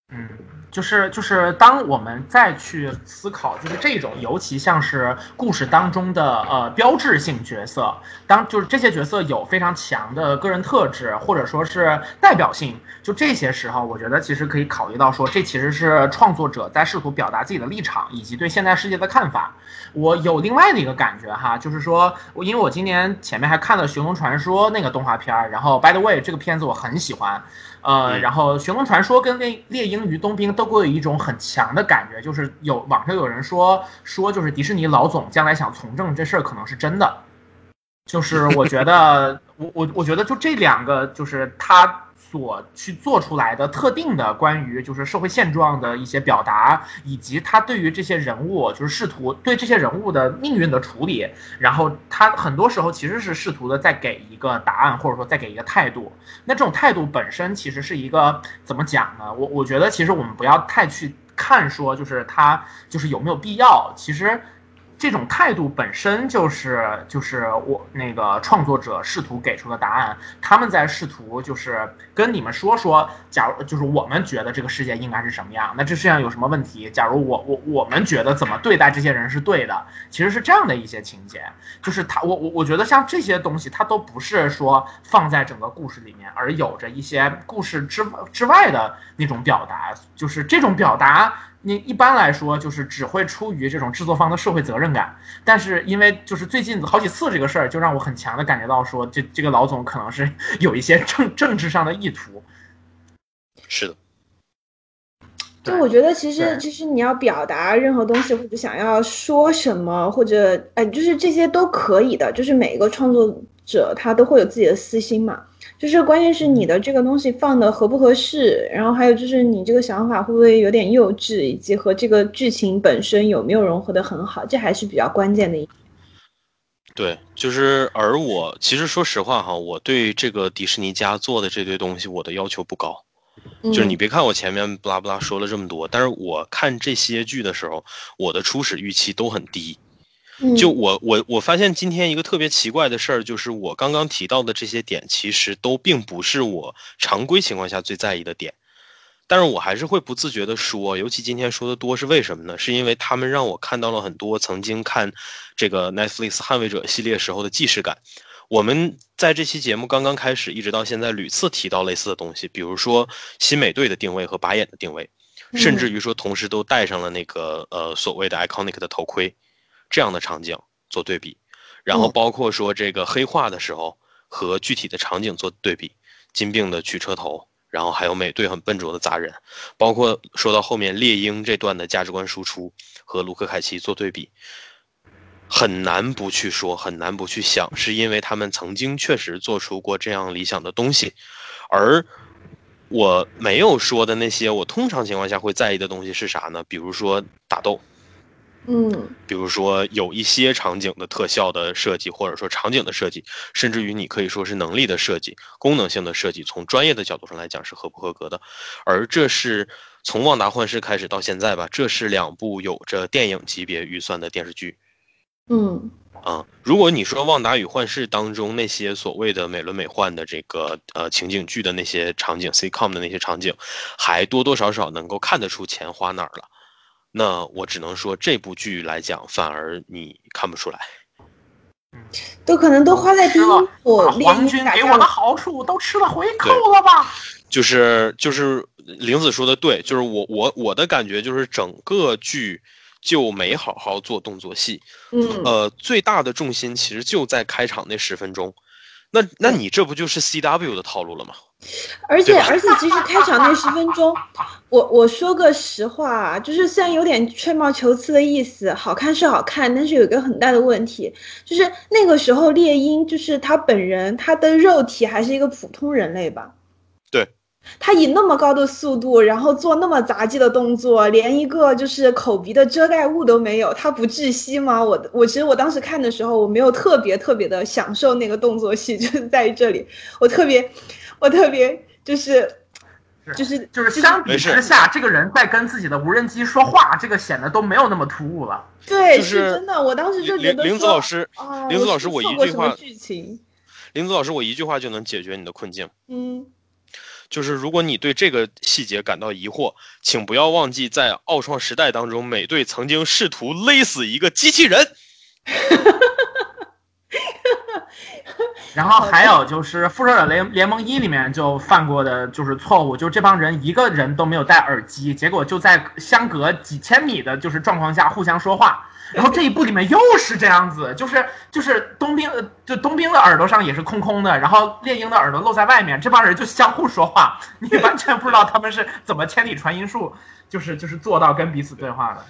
嗯，就是就是，当我们再去思考，就是这种，尤其像是故事当中的呃标志性角色，当就是这些角色有非常强的个人特质，或者说是代表性，就这些时候，我觉得其实可以考虑到说，这其实是创作者在试图表达自己的立场以及对现代世界的看法。我有另外的一个感觉哈，就是说，我因为我今年前面还看了《寻龙传说》那个动画片儿，然后 by the way 这个片子我很喜欢，呃，嗯。然后《寻龙传说》跟猎猎鹰与冬兵都给我有一种很强的感觉，就是有网上有人说说就是迪士尼老总将来想从政这事儿可能是真的，就是我觉得 我我我觉得就这两个就是他所去做出来的特定的关于就是社会现状的一些表达，以及他对于这些人物就是试图对这些人物的命运的处理，然后他很多时候其实是试图的再给一个答案，或者说再给一个态度。那这种态度本身其实是一个怎么讲呢？我我觉得其实我们不要太去看说就是他就是有没有必要，其实。这种态度本身就是就是我那个创作者试图给出的答案，他们在试图就是跟你们说说，假如就是我们觉得这个世界应该是什么样，那这世界上有什么问题？假如我我我们觉得怎么对待这些人是对的，其实是这样的一些情节，就是他我我我觉得像这些东西，它都不是说放在整个故事里面，而有着一些故事之之外的那种表达，就是这种表达。你一般来说就是只会出于这种制作方的社会责任感，但是因为就是最近好几次这个事儿，就让我很强的感觉到说，这这个老总可能是 有一些政政治上的意图。是的，就我觉得，其实对其实你要表达任何东西，或者想要说什么，或者哎，就是这些都可以的。就是每一个创作者他都会有自己的私心嘛。就是关键是你的这个东西放的合不合适，然后还有就是你这个想法会不会有点幼稚，以及和这个剧情本身有没有融合的很好，这还是比较关键的一。对，就是而我其实说实话哈，我对这个迪士尼家做的这堆东西，我的要求不高。就是你别看我前面不拉不拉说了这么多，但是我看这些剧的时候，我的初始预期都很低。嗯，就我我我发现今天一个特别奇怪的事儿，就是我刚刚提到的这些点，其实都并不是我常规情况下最在意的点，但是我还是会不自觉的说，尤其今天说的多是为什么呢？是因为他们让我看到了很多曾经看这个 Netflix 捍卫者系列时候的既视感。我们在这期节目刚刚开始，一直到现在屡次提到类似的东西，比如说新美队的定位和拔眼的定位，甚至于说同时都戴上了那个呃所谓的 iconic 的头盔。这样的场景做对比，然后包括说这个黑化的时候和具体的场景做对比，金并的取车头，然后还有美队很笨拙的砸人，包括说到后面猎鹰这段的价值观输出和卢克凯奇做对比，很难不去说，很难不去想，是因为他们曾经确实做出过这样理想的东西，而。我没有说的那些，我通常情况下会在意的东西是啥呢？比如说打斗，嗯比如说有一些场景的特效的设计，或者说场景的设计，甚至于你可以说是能力的设计、功能性的设计，从专业的角度上来讲是合不合格的。而这是从《旺达幻视》开始到现在吧，这是两部有着电影级别预算的电视剧。嗯啊，如果你说《旺达与幻视》当中那些所谓的美轮美奂的这个呃情景剧的那些场景，sitcom 的那些场景，还多多少少能够看得出钱花哪儿了，那我只能说这部剧来讲，反而你看不出来。都可能都花在第一部皇军。给我的好处都吃了回扣了吧？就是就是玲子说的对，就是我我我的感觉就是整个剧就没好好做动作戏，嗯，呃，最大的重心其实就在开场那十分钟。那那你这不就是 C W 的套路了吗？而且而且，其实开场那十分钟，我我说个实话啊，就是虽然有点吹毛求疵的意思，好看是好看，但是有一个很大的问题，就是那个时候猎鹰就是他本人，他的肉体还是一个普通人类吧。对。他以那么高的速度，然后做那么杂技的动作，连一个就是口鼻的遮盖物都没有，他不窒息吗？我我其实我当时看的时候，我没有特别特别的享受那个动作戏，就是在于这里，我特别我特别就是就是就是相比之下，这个人在跟自己的无人机说话，这个显得都没有那么突兀了。对，就是真的，我当时就觉得玲玲子老师，啊，玲子老师我一句话林子老师，我一句话就能解决你的困境，嗯，就是如果你对这个细节感到疑惑，请不要忘记在奥创时代当中，美队曾经试图勒死一个机器人。然后还有就是《复仇者联联盟一》里面就犯过的就是错误，就是这帮人一个人都没有戴耳机，结果就在相隔几千米的就是状况下互相说话。然后这一部里面又是这样子，就是就是冬兵，就冬兵的耳朵上也是空空的，然后猎鹰的耳朵露在外面，这帮人就相互说话，你完全不知道他们是怎么千里传音术，就是就是做到跟彼此对话的。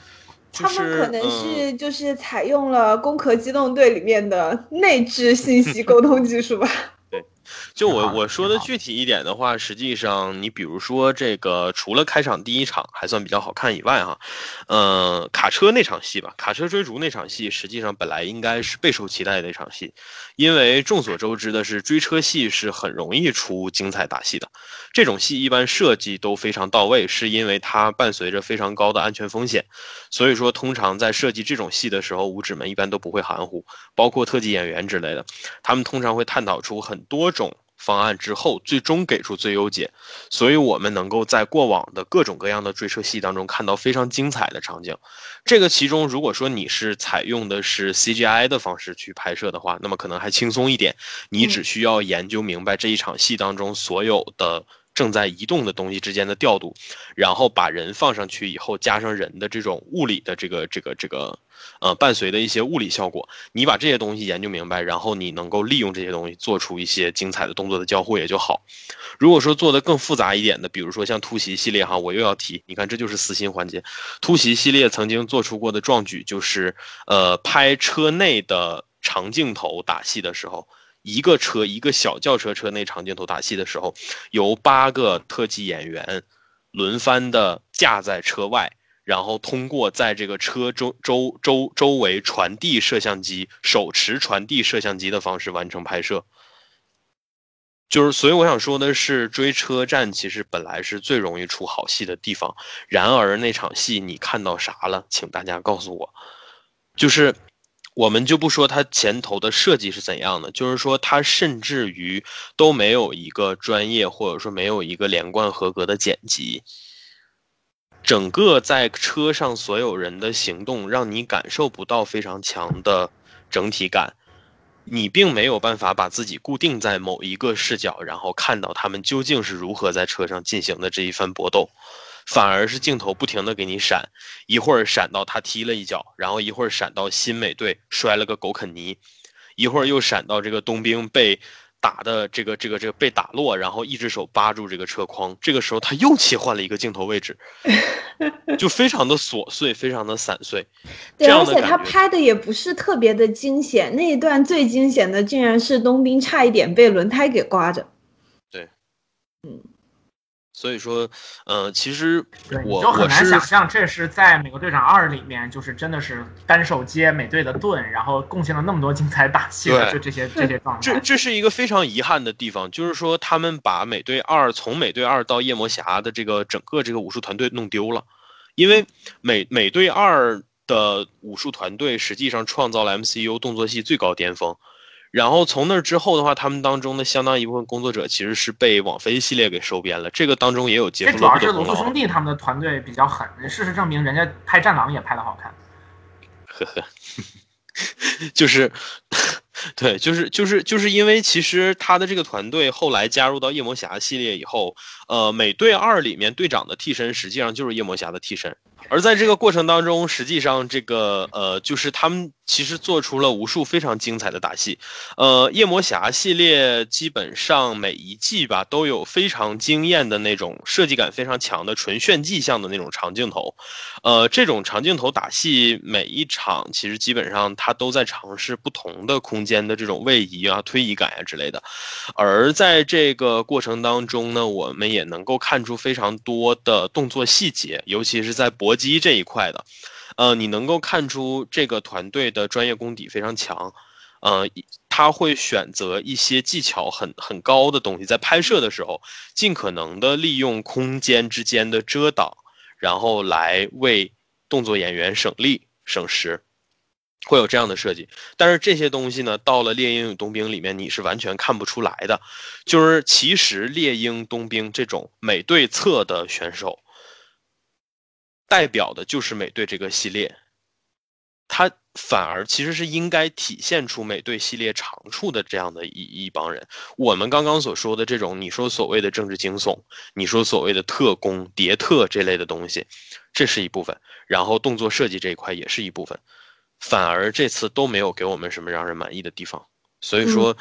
他们可能嗯是就是采用了《攻壳机动队》里面的内置信息沟通技术吧。就我我说的具体一点的话，实际上你比如说这个，除了开场第一场还算比较好看以外，哈，呃，卡车那场戏吧，卡车追逐那场戏，实际上本来应该是备受期待的一场戏，因为众所周知的是，追车戏是很容易出精彩打戏的，这种戏一般设计都非常到位，是因为它伴随着非常高的安全风险，所以说通常在设计这种戏的时候，武指们一般都不会含糊，包括特技演员之类的。他们通常会探讨出很多种方案之后，最终给出最优解。所以我们能够在过往的各种各样的追车戏当中看到非常精彩的场景。这个其中，如果说你是采用的是 CGI 的方式去拍摄的话，那么可能还轻松一点，你只需要研究明白这一场戏当中所有的。正在移动的东西之间的调度，然后把人放上去以后，加上人的这种物理的这个这个这个，呃，伴随的一些物理效果，你把这些东西研究明白，然后你能够利用这些东西做出一些精彩的动作的交互也就好。如果说做的更复杂一点的，比如说像突袭系列哈，我又要提，你看这就是私心环节。突袭系列曾经做出过的壮举就是，呃，拍车内的长镜头打戏的时候。一个车，一个小轿车车内长镜头打戏的时候，由八个特技演员轮番的架在车外，然后通过在这个车周周周周围传递摄像机，手持传递摄像机的方式完成拍摄。就是，所以我想说的是，追车战其实本来是最容易出好戏的地方。然而那场戏你看到啥了？请大家告诉我。就是，我们就不说它前头的设计是怎样的，就是说它甚至于都没有一个专业或者说没有一个连贯合格的剪辑。整个在车上所有人的行动，让你感受不到非常强的整体感。你并没有办法把自己固定在某一个视角，然后看到他们究竟是如何在车上进行的这一番搏斗，反而是镜头不停的给你闪，一会儿闪到他踢了一脚，然后一会儿闪到新美队摔了个狗啃泥，一会儿又闪到这个冬兵被打的这个这个这个被打落，然后一只手扒住这个车筐，这个时候他又切换了一个镜头位置，就非常的琐碎，非常的散碎。对，而且他拍的也不是特别的惊险，那一段最惊险的竟然是冬兵差一点被轮胎给刮着。所以说，呃，其实对，我就很难想象这是在《美国队长二》里面，就是真的是单手接美队的盾，然后贡献了那么多精彩打戏的，对就这些这些状态。这这是一个非常遗憾的地方，就是说他们把美队二从美队二到夜魔侠的这个整个这个武术团队弄丢了，因为美美队二的武术团队实际上创造了 MCU 动作戏最高巅峰，然后从那之后的话，他们当中的相当一部分工作者其实是被网飞系列给收编了，这个当中也有杰这夫罗主要是罗素兄弟他们的团队比较狠，事实证明人家拍《战狼》也拍的好看。呵呵，就是，对，就是就是就是因为其实他的这个团队后来加入到夜魔侠系列以后，呃，美队二里面队长的替身实际上就是夜魔侠的替身，而在这个过程当中，实际上这个呃，就是他们其实做出了无数非常精彩的打戏，呃，夜魔侠系列基本上每一季吧都有非常惊艳的那种设计感非常强的纯炫技向的那种长镜头，呃，这种长镜头打戏每一场其实基本上它都在尝试不同的空间的这种位移啊、推移感呀、之类的，而在这个过程当中呢，我们也能够看出非常多的动作细节，尤其是在搏击这一块的，呃，你能够看出这个团队的专业功底非常强。呃，他会选择一些技巧很很高的东西，在拍摄的时候，尽可能的利用空间之间的遮挡，然后来为动作演员省力省时。会有这样的设计。但是这些东西呢，到了猎鹰与冬兵里面，你是完全看不出来的。就是其实猎鹰、冬兵这种美队侧的选手，代表的就是美队这个系列。他反而其实是应该体现出美队系列长处的这样的一一帮人。我们刚刚所说的这种，你说所谓的政治惊悚，你说所谓的特工、谍特这类的东西，这是一部分。然后动作设计这一块也是一部分，反而这次都没有给我们什么让人满意的地方。所以说，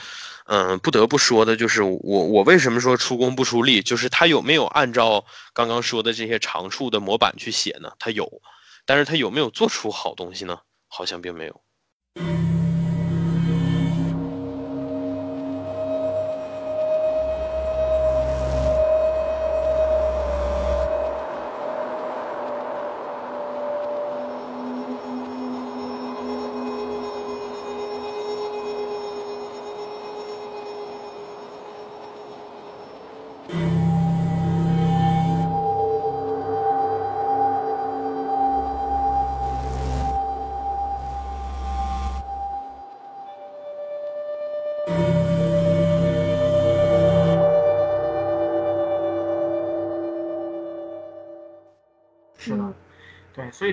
嗯，不得不说的就是我我为什么说出工不出力，就是他有没有按照刚刚说的这些长处的模板去写呢？他有，但是他有没有做出好东西呢？好像并没有。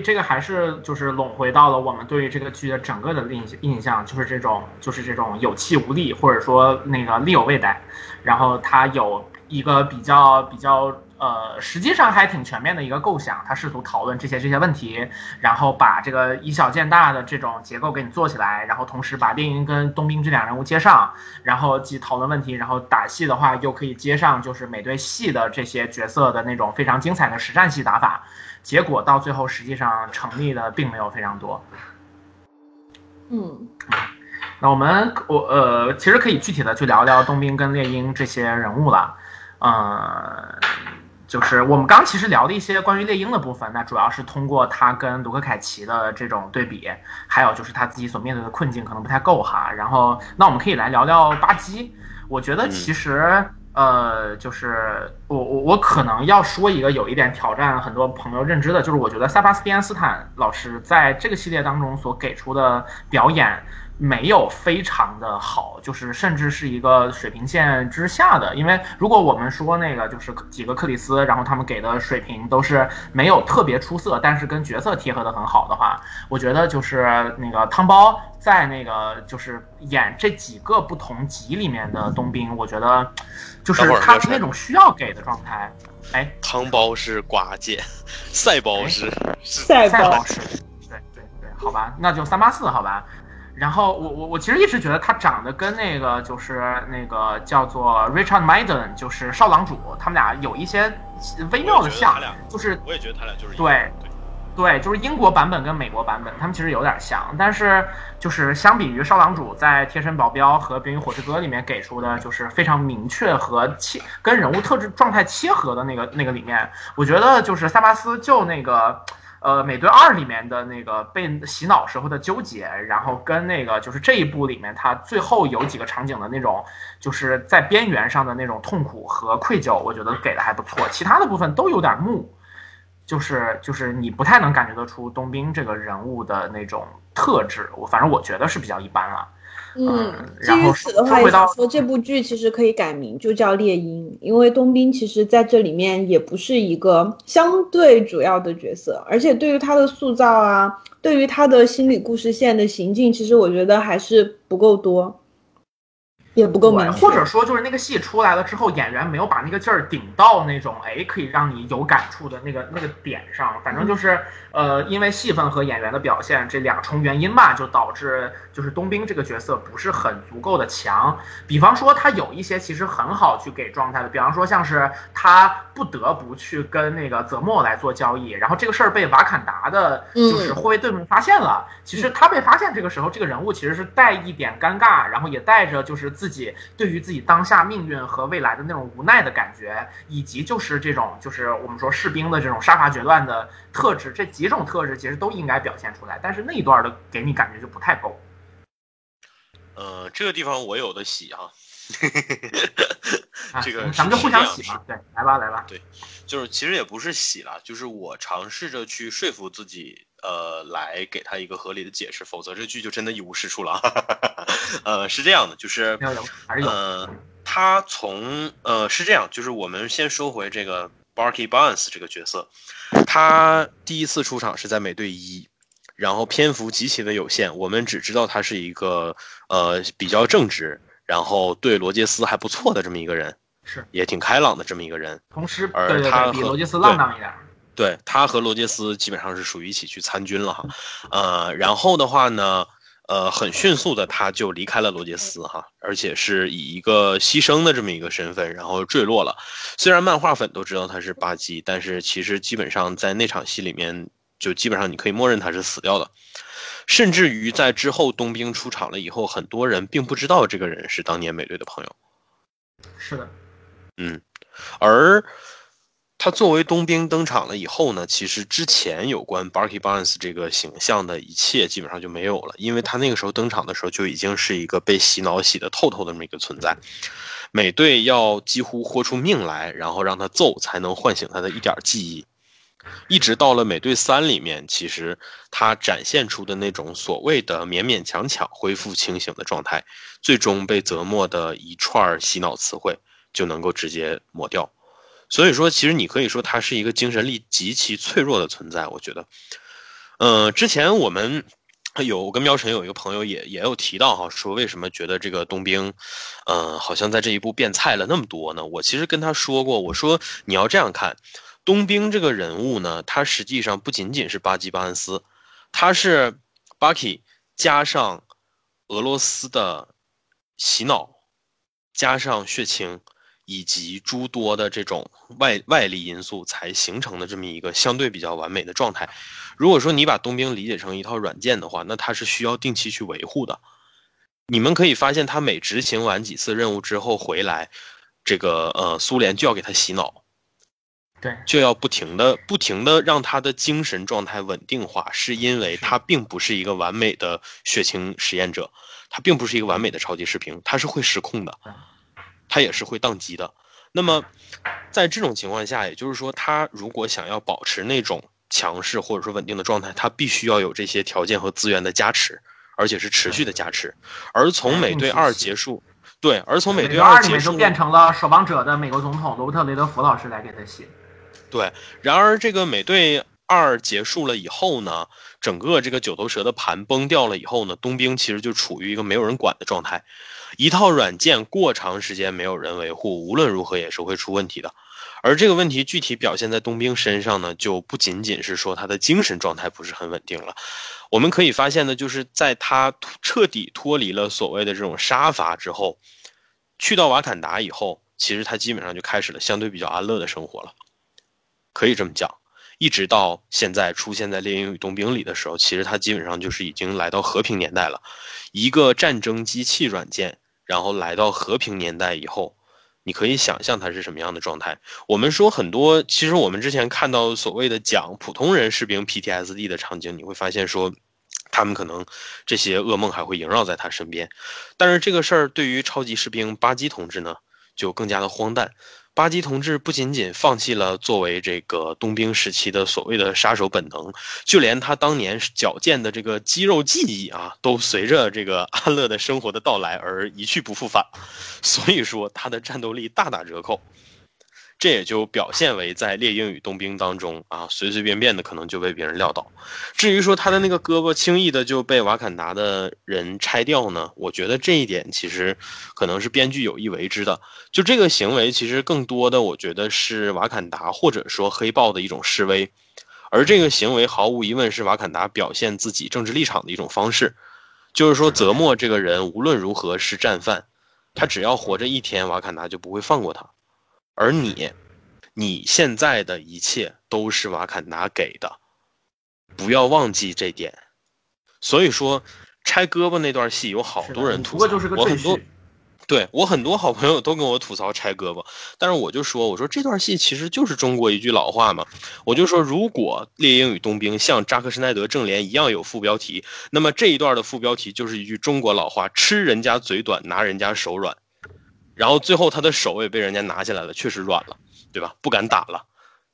这个还是就是拢回到了我们对于这个剧的整个的印印象，就是这种就是这种有气无力，或者说那个力有未逮，然后他有一个比较比较呃，实际上还挺全面的一个构想，他试图讨论这些这些问题，然后把这个以小见大的这种结构给你做起来，然后同时把猎鹰跟冬兵这两人物接上，然后既讨论问题，然后打戏的话又可以接上就是每对戏的这些角色的那种非常精彩的实战戏打法。结果到最后，实际上成立的并没有非常多。嗯，那我们我呃，其实可以具体的去聊聊冬兵跟猎鹰这些人物了。呃，就是我们刚其实聊的一些关于猎鹰的部分，那主要是通过他跟卢克凯奇的这种对比，还有就是他自己所面对的困境可能不太够哈。然后，那我们可以来聊聊巴基。我觉得其实。呃，就是我我我可能要说一个有一点挑战很多朋友认知的，就是我觉得塞巴斯蒂安斯坦老师在这个系列当中所给出的表演。没有非常的好，就是甚至是一个水平线之下的。因为如果我们说那个就是几个克里斯，然后他们给的水平都是没有特别出色，但是跟角色贴合的很好的话，我觉得就是那个汤包在那个就是演这几个不同集里面的冬兵，我觉得就是他是那种需要给的状态。哎，汤包是寡姐，赛包是赛包是，对对对，好吧，那就三八四，好吧。然后我我我其实一直觉得他长得跟那个就是那个叫做 Richard Madden，就是少郎主，他们俩有一些微妙的像，就是我也觉得他俩就是对对，就是英国版本跟美国版本，他们其实有点像，但是就是相比于少郎主在贴身保镖和冰与火之歌里面给出的，就是非常明确和切跟人物特质状态切合的那个那个里面，我觉得就是萨巴斯就那个。呃，美队二里面的那个被洗脑时候的纠结，然后跟那个就是这一部里面他最后有几个场景的那种，就是在边缘上的那种痛苦和愧疚，我觉得给的还不错。其他的部分都有点木，就是就是你不太能感觉得出冬兵这个人物的那种特质，我反正我觉得是比较一般了。嗯，至于此的话，也想说这部剧其实可以改名，就叫猎鹰，因为冬兵其实在这里面也不是一个相对主要的角色，而且对于他的塑造啊，对于他的心理故事线的行进，其实我觉得还是不够多。也不够明，或者说就是那个戏出来了之后，演员没有把那个劲儿顶到那种哎可以让你有感触的那个那个点上。反正就是呃，因为戏份和演员的表现这两重原因吧，就导致就是冬兵这个角色不是很足够的强。比方说他有一些其实很好去给状态的，比方说像是他不得不去跟那个泽莫来做交易，然后这个事儿被瓦坎达的就是护卫队们发现了。其实他被发现这个时候，这个人物其实是带一点尴尬，然后也带着就是。自己对于自己当下命运和未来的那种无奈的感觉，以及就是这种就是我们说士兵的这种杀伐决断的特质，这几种特质其实都应该表现出来。但是那一段的给你感觉就不太够。呃，这个地方我有的洗哈，这个咱们就互相洗嘛。对，来吧来吧。对，就是其实也不是洗了，就是我尝试着去说服自己，呃来给他一个合理的解释，否则这剧就真的一无是处了。呃，是这样的，就是呃，他从呃是这样，就是我们先说回这个 Barky Bonds 这个角色，他第一次出场是在美队一，然后篇幅极其的有限，我们只知道他是一个呃比较正直，然后对罗杰斯还不错的这么一个人，是也挺开朗的这么一个人。同时而对对对，比罗杰斯浪荡一点。对他和罗杰斯基本上是属于一起去参军了哈，呃，然后的话呢，呃，很迅速的他就离开了罗杰斯哈，而且是以一个牺牲的这么一个身份，然后坠落了。虽然漫画粉都知道他是巴基，但是其实基本上在那场戏里面，就基本上你可以默认他是死掉的。甚至于在之后冬兵出场了以后，很多人并不知道这个人是当年美队的朋友。是的，嗯，而他作为冬兵登场了以后呢，其实之前有关 Barky Bonds 这个形象的一切基本上就没有了，因为他那个时候登场的时候就已经是一个被洗脑洗得透透的这么一个存在。美队要几乎豁出命来，然后让他揍，才能唤醒他的一点记忆。一直到了美队三里面，其实他展现出的那种所谓的勉勉强强恢复清醒的状态，最终被泽莫的一串洗脑词汇就能够直接抹掉。所以说，其实你可以说他是一个精神力极其脆弱的存在。我觉得，呃，之前我们有我跟喵晨有一个朋友也也有提到哈，说为什么觉得这个冬兵，呃，好像在这一部变菜了那么多呢？我其实跟他说过，我说你要这样看，冬兵这个人物呢，他实际上不仅仅是巴基巴恩斯，他是 Bucky 加上俄罗斯的洗脑，加上血清。以及诸多的这种外外力因素才形成的这么一个相对比较完美的状态。如果说你把冬兵理解成一套软件的话，那它是需要定期去维护的。你们可以发现，他每执行完几次任务之后回来，这个呃苏联就要给他洗脑，对，就要不停的不停的让他的精神状态稳定化，是因为他并不是一个完美的血清实验者，他并不是一个完美的超级士兵，他是会失控的。他也是会宕机的。那么，在这种情况下，也就是说，他如果想要保持那种强势或者说稳定的状态，他必须要有这些条件和资源的加持，而且是持续的加持。而从美队二结束，对，而从美队二里结束，变成了守望者的美国总统罗伯特雷德福老师来给他写。对。然而，这个美队二结束了以后呢，整个这个九头蛇的盘崩掉了以后呢，冬兵其实就处于一个没有人管的状态。一套软件过长时间没有人维护，无论如何也是会出问题的。而这个问题具体表现在冬兵身上呢，就不仅仅是说他的精神状态不是很稳定了。我们可以发现呢，就是在他彻底脱离了所谓的这种杀伐之后，去到瓦坎达以后，其实他基本上就开始了相对比较安乐的生活了，可以这么讲。一直到现在出现在《猎鹰与冬兵》里的时候，其实他基本上就是已经来到和平年代了。一个战争机器软件，然后来到和平年代以后，你可以想象它是什么样的状态。我们说很多，其实我们之前看到所谓的讲普通人士兵 PTSD 的场景，你会发现说，他们可能这些噩梦还会萦绕在他身边。但是这个事儿对于超级士兵巴基同志呢，就更加的荒诞。巴基同志不仅仅放弃了作为这个冬兵时期的所谓的杀手本能，就连他当年矫健的这个肌肉记忆啊，都随着这个安乐的生活的到来而一去不复返。所以说，他的战斗力大打折扣。这也就表现为在猎鹰与冬兵当中啊，随随便便的可能就被别人撂倒。至于说他的那个胳膊轻易的就被瓦坎达的人拆掉呢，我觉得这一点其实可能是编剧有意为之的。就这个行为，其实更多的我觉得是瓦坎达或者说黑豹的一种示威，而这个行为毫无疑问是瓦坎达表现自己政治立场的一种方式。就是说，泽莫这个人无论如何是战犯，他只要活着一天，瓦坎达就不会放过他。而你，你现在的一切都是瓦坎达给的，不要忘记这点。所以说，拆胳膊那段戏有好多人吐槽，我很多，对我很多好朋友都跟我吐槽拆胳膊，但是我就说，我说这段戏其实就是中国一句老话嘛，我就说，如果《猎鹰与冬兵》像扎克施奈德正联一样有副标题，那么这一段的副标题就是一句中国老话：吃人家嘴短，拿人家手软。然后最后他的手也被人家拿下来了，确实软了，对吧？不敢打了，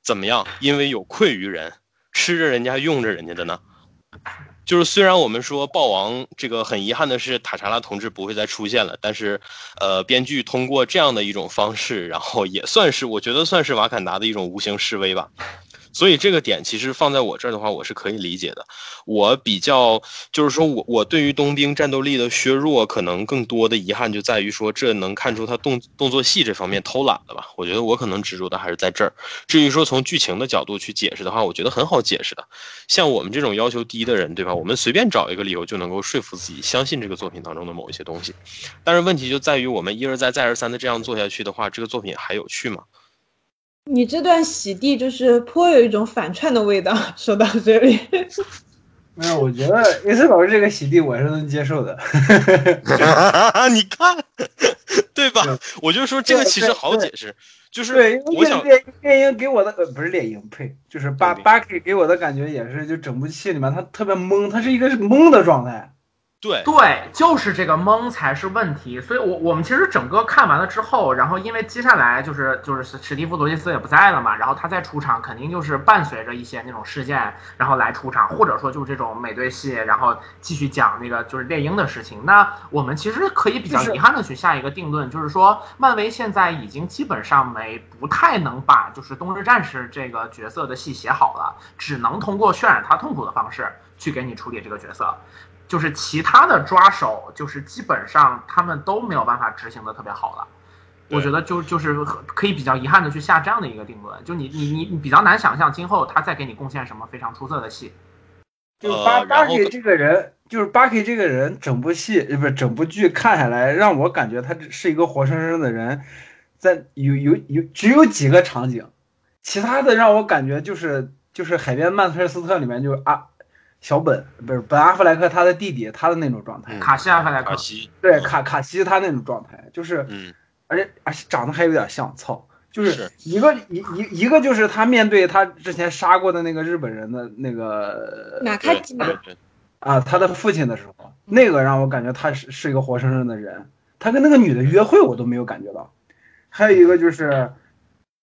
怎么样？因为有愧于人，吃着人家用着人家的呢。就是虽然我们说豹王这个很遗憾的是塔查拉同志不会再出现了，但是，呃，编剧通过这样的一种方式，然后也算是我觉得算是瓦坎达的一种无形示威吧。所以这个点其实放在我这儿的话，我是可以理解的。我比较就是说我我对于冬兵战斗力的削弱，可能更多的遗憾就在于说，这能看出他动动作戏这方面偷懒了吧？我觉得我可能执着的还是在这儿。至于说从剧情的角度去解释的话，我觉得很好解释的。像我们这种要求低的人，对吧？我们随便找一个理由就能够说服自己相信这个作品当中的某一些东西。但是问题就在于我们一而再再而三的这样做下去的话，这个作品还有趣吗？你这段洗地就是颇有一种反串的味道。说到这里，没有，我觉得 S 老师这个洗地我是能接受的。你看，对吧？对我就说这个其实好解释，就是对，我想为猎猎鹰给我的呃不是猎鹰，呸，就是八对八 K 给我的感觉也是，就整部戏里面他特别懵，他是一个是懵的状态。对对，就是这个懵才是问题。所以我，我们其实整个看完了之后，然后因为接下来就是就是史史蒂夫罗杰斯也不在了嘛，然后他再出场，肯定就是伴随着一些那种事件，然后来出场，或者说就是这种美队戏，然后继续讲那个就是猎鹰的事情。那我们其实可以比较遗憾的去下一个定论，就是说漫威现在已经基本上没不太能把就是冬日战士这个角色的戏写好了，只能通过渲染他痛苦的方式去给你处理这个角色。就是其他的抓手，就是基本上他们都没有办法执行的特别好了。我觉得就就是可以比较遗憾的去下这样的一个定论，就你你你你比较难想象今后他再给你贡献什么非常出色的戏。就是八八呃然后 K 这个人，就是巴 K 这个人，整部戏呃不是整部剧看下来，让我感觉他是一个活生生的人，在有有有只有几个场景，其他的让我感觉就是就是海边曼彻斯特里面就是啊小本不是本阿弗莱克他的弟弟他的那种状态，嗯卡西阿弗莱克卡，西，对卡卡西他那种状态，就是嗯，而且而且长得还有点像，操，就是是一个一一一个就是他面对他之前杀过的那个日本人的那个啊，他的父亲的时候，那个让我感觉他是是一个活生生的人，他跟那个女的约会我都没有感觉到。还有一个就是，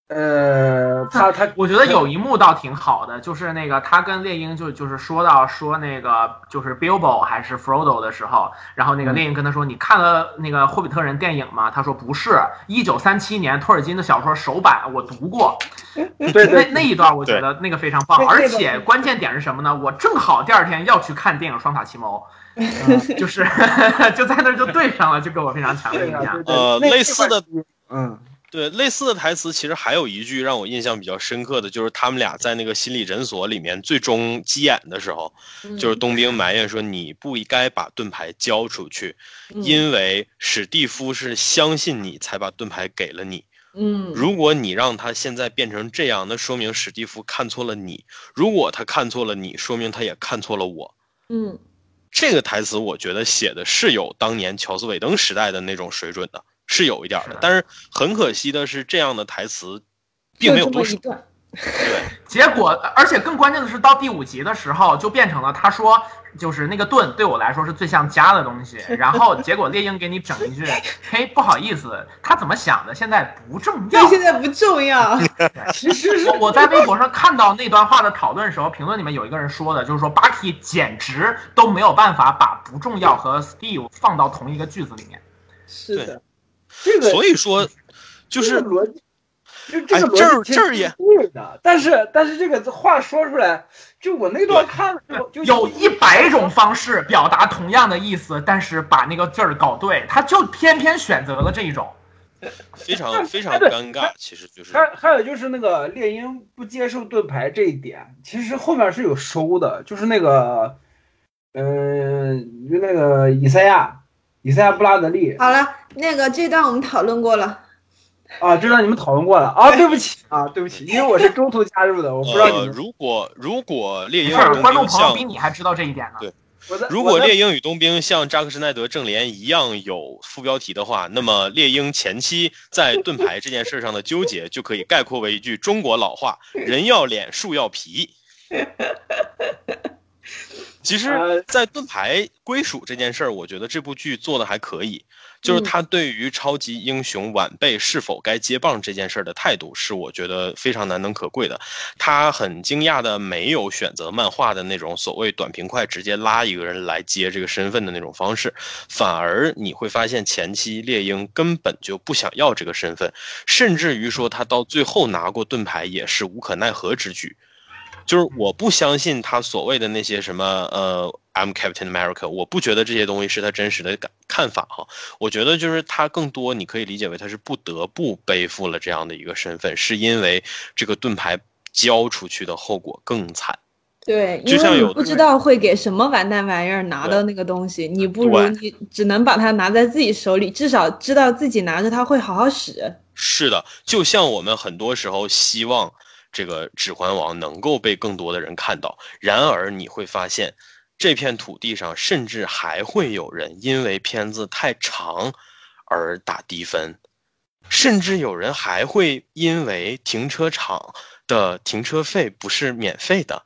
呃，他他我觉得有一幕倒挺好的，就是那个他跟猎鹰就就是说到说那个就是 Bilbo 还是 Frodo 的时候，然后那个嗯猎鹰跟他说：“你看了那个霍比特人电影吗？”他说：“不是，一九三七年托尔金的小说首版我读过。”对那对那一段我觉得那个非常棒，而且关键点是什么呢？我正好第二天要去看电影《双塔奇谋》，就是 就在那儿就对上了，就给我非常强的对啊，印象呃类似的，嗯，对，类似的台词其实还有一句让我印象比较深刻的，就是他们俩在那个心理诊所里面最终急眼的时候，嗯就是冬兵埋怨说你不应该把盾牌交出去，嗯因为史蒂夫是相信你才把盾牌给了你。嗯如果你让他现在变成这样，那说明史蒂夫看错了你；如果他看错了你，说明他也看错了我。嗯这个台词我觉得写的是有当年乔斯韦登时代的那种水准的，是有一点儿的。但是很可惜的是，这样的台词并没有多少。对，结果，而且更关键的是，到第五集的时候，就变成了他说，就是那个盾对我来说是最像家的东西。然后结果猎鹰给你整一句，嘿，不好意思，他怎么想的现在不重要对，。现在不重要。其实是我我在微博上看到那段话的讨论时候，评论里面有一个人说的，就是说 Bucky 简直都没有办法把不重要和 Steve 放到同一个句子里面。是的，这个所以说就是这个逻辑，就这个哎这儿逻辑其实这儿也是对的，但是但是这个话说出来，就我那段看了之后，就有一百种方式表达同样的意思，但是把那个字儿搞对，他就偏偏选择了这一种。非常非常尴尬，其实就是还还有就是那个猎鹰不接受盾牌这一点，其实后面是有收的，就是那个，嗯、就那个以赛亚，以赛亚布拉德利好了，那个这段我们讨论过了。啊，这段你们讨论过了啊，对不起啊，对不起，因为我是中途加入的，我不知道你呃，如果如果猎鹰观众朋友像比你还知道这一点呢。对如果猎鹰与冬兵像扎克施奈德正联一样有副标题的话，那么猎鹰前期在盾牌这件事上的纠结就可以概括为一句中国老话：人要脸，树要皮。其实呃，在盾牌归属这件事儿，我觉得这部剧做的还可以。就是他对于超级英雄晚辈是否该接棒这件事儿的态度，是我觉得非常难能可贵的。他很惊讶的没有选择漫画的那种所谓短平快，直接拉一个人来接这个身份的那种方式，反而你会发现前期猎鹰根本就不想要这个身份，甚至于说他到最后拿过盾牌也是无可奈何之举。就是我不相信他所谓的那些什么呃，I'm Captain America，我不觉得这些东西是他真实的感看法哈。我觉得就是他更多你可以理解为他是不得不背负了这样的一个身份，是因为这个盾牌交出去的后果更惨。对，就因为你不知道会给什么完蛋玩意儿拿到那个东西，你不如你只能把它拿在自己手里，至少知道自己拿着它会好好使。是的，就像我们很多时候希望这个《指环王》能够被更多的人看到，然而你会发现，这片土地上甚至还会有人因为片子太长而打低分，甚至有人还会因为停车场的停车费不是免费的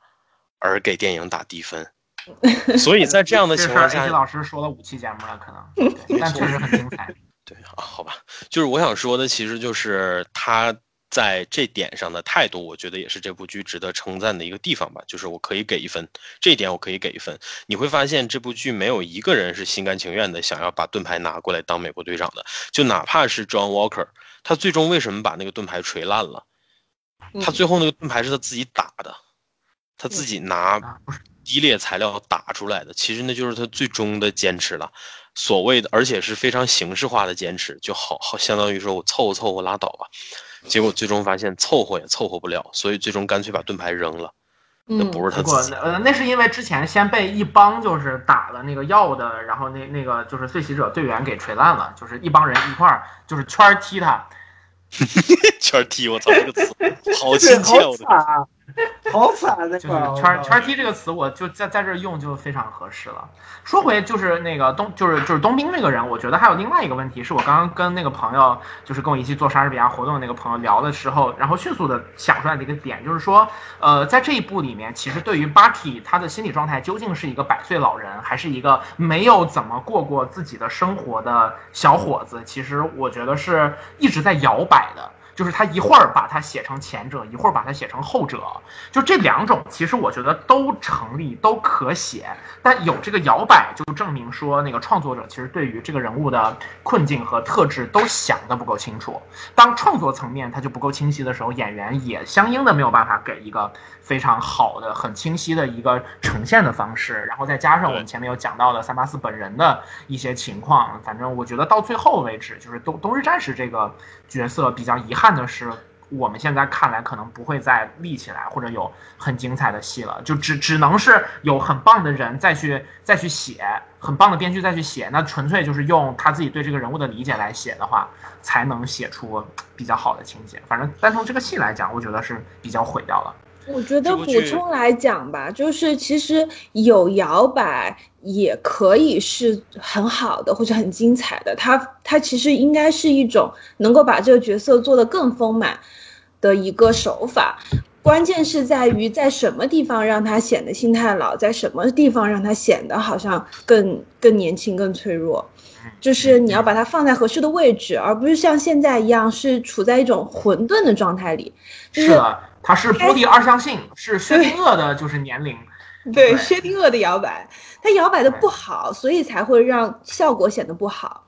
而给电影打低分。所以在这样的情况下老师说了五期节目了，可能，对但确实很精彩。对啊，好吧，就是我想说的，其实就是他在这点上的态度，我觉得也是这部剧值得称赞的一个地方吧。就是我可以给一分，这一点我可以给一分。你会发现这部剧没有一个人是心甘情愿的想要把盾牌拿过来当美国队长的，就哪怕是 John Walker，他最终为什么把那个盾牌锤烂了？他嗯最后那个盾牌是他自己打的，他自己拿低劣材料打出来的，其实那就是他最终的坚持了。所谓的，而且是非常形式化的坚持，就好好相当于说我凑合凑合拉倒吧。结果最终发现凑合也凑合不了，所以最终干脆把盾牌扔了。那嗯，不是他自己。呃，那是因为之前先被一帮就是打了那个药的，然后那那个就是碎袭者队员给锤烂了，就是一帮人一块儿就是圈踢他，圈踢，我操，这个词好对，亲切，啊，好惨那就是，圈儿圈儿踢这个词，我就在在这儿用就非常合适了。说回就是那个东，就是就是东兵这个人，我觉得还有另外一个问题，是我刚刚跟那个朋友，就是跟我一起做莎士比亚活动的那个朋友聊的时候，然后迅速的想出来的一个点，就是说，呃，在这一部里面，其实对于 Bucky 他的心理状态究竟是一个百岁老人，还是一个没有怎么过过自己的生活的小伙子，其实我觉得是一直在摇摆的。就是他一会儿把它写成前者，一会儿把它写成后者，就这两种，其实我觉得都成立，都可写。但有这个摇摆，就证明说那个创作者其实对于这个人物的困境和特质都想得不够清楚。当创作层面它就不够清晰的时候，演员也相应的没有办法给一个非常好的、很清晰的一个呈现的方式。然后再加上我们前面有讲到的三八四本人的一些情况，反正我觉得到最后为止，就是东东日战士这个角色比较遗憾的是。我们现在看来可能不会再立起来，或者有很精彩的戏了，就只只能是有很棒的人再去再去写，很棒的编剧再去写，那纯粹就是用他自己对这个人物的理解来写的话，才能写出比较好的情节。反正单从这个戏来讲，我觉得是比较毁掉了。我觉得补充来讲吧，就是其实有摇摆也可以是很好的或者很精彩的，它它其实应该是一种能够把这个角色做得更丰满的一个手法。关键是在于在什么地方让他显得心太老，在什么地方让他显得好像更更年轻、更脆弱。就是你要把它放在合适的位置，而不是像现在一样是处在一种混沌的状态里。就是的，他是波蒂二象性，是薛定谔的，就是年龄。对对薛定谔的摇摆，它摇摆的不好，所以才会让效果显得不好。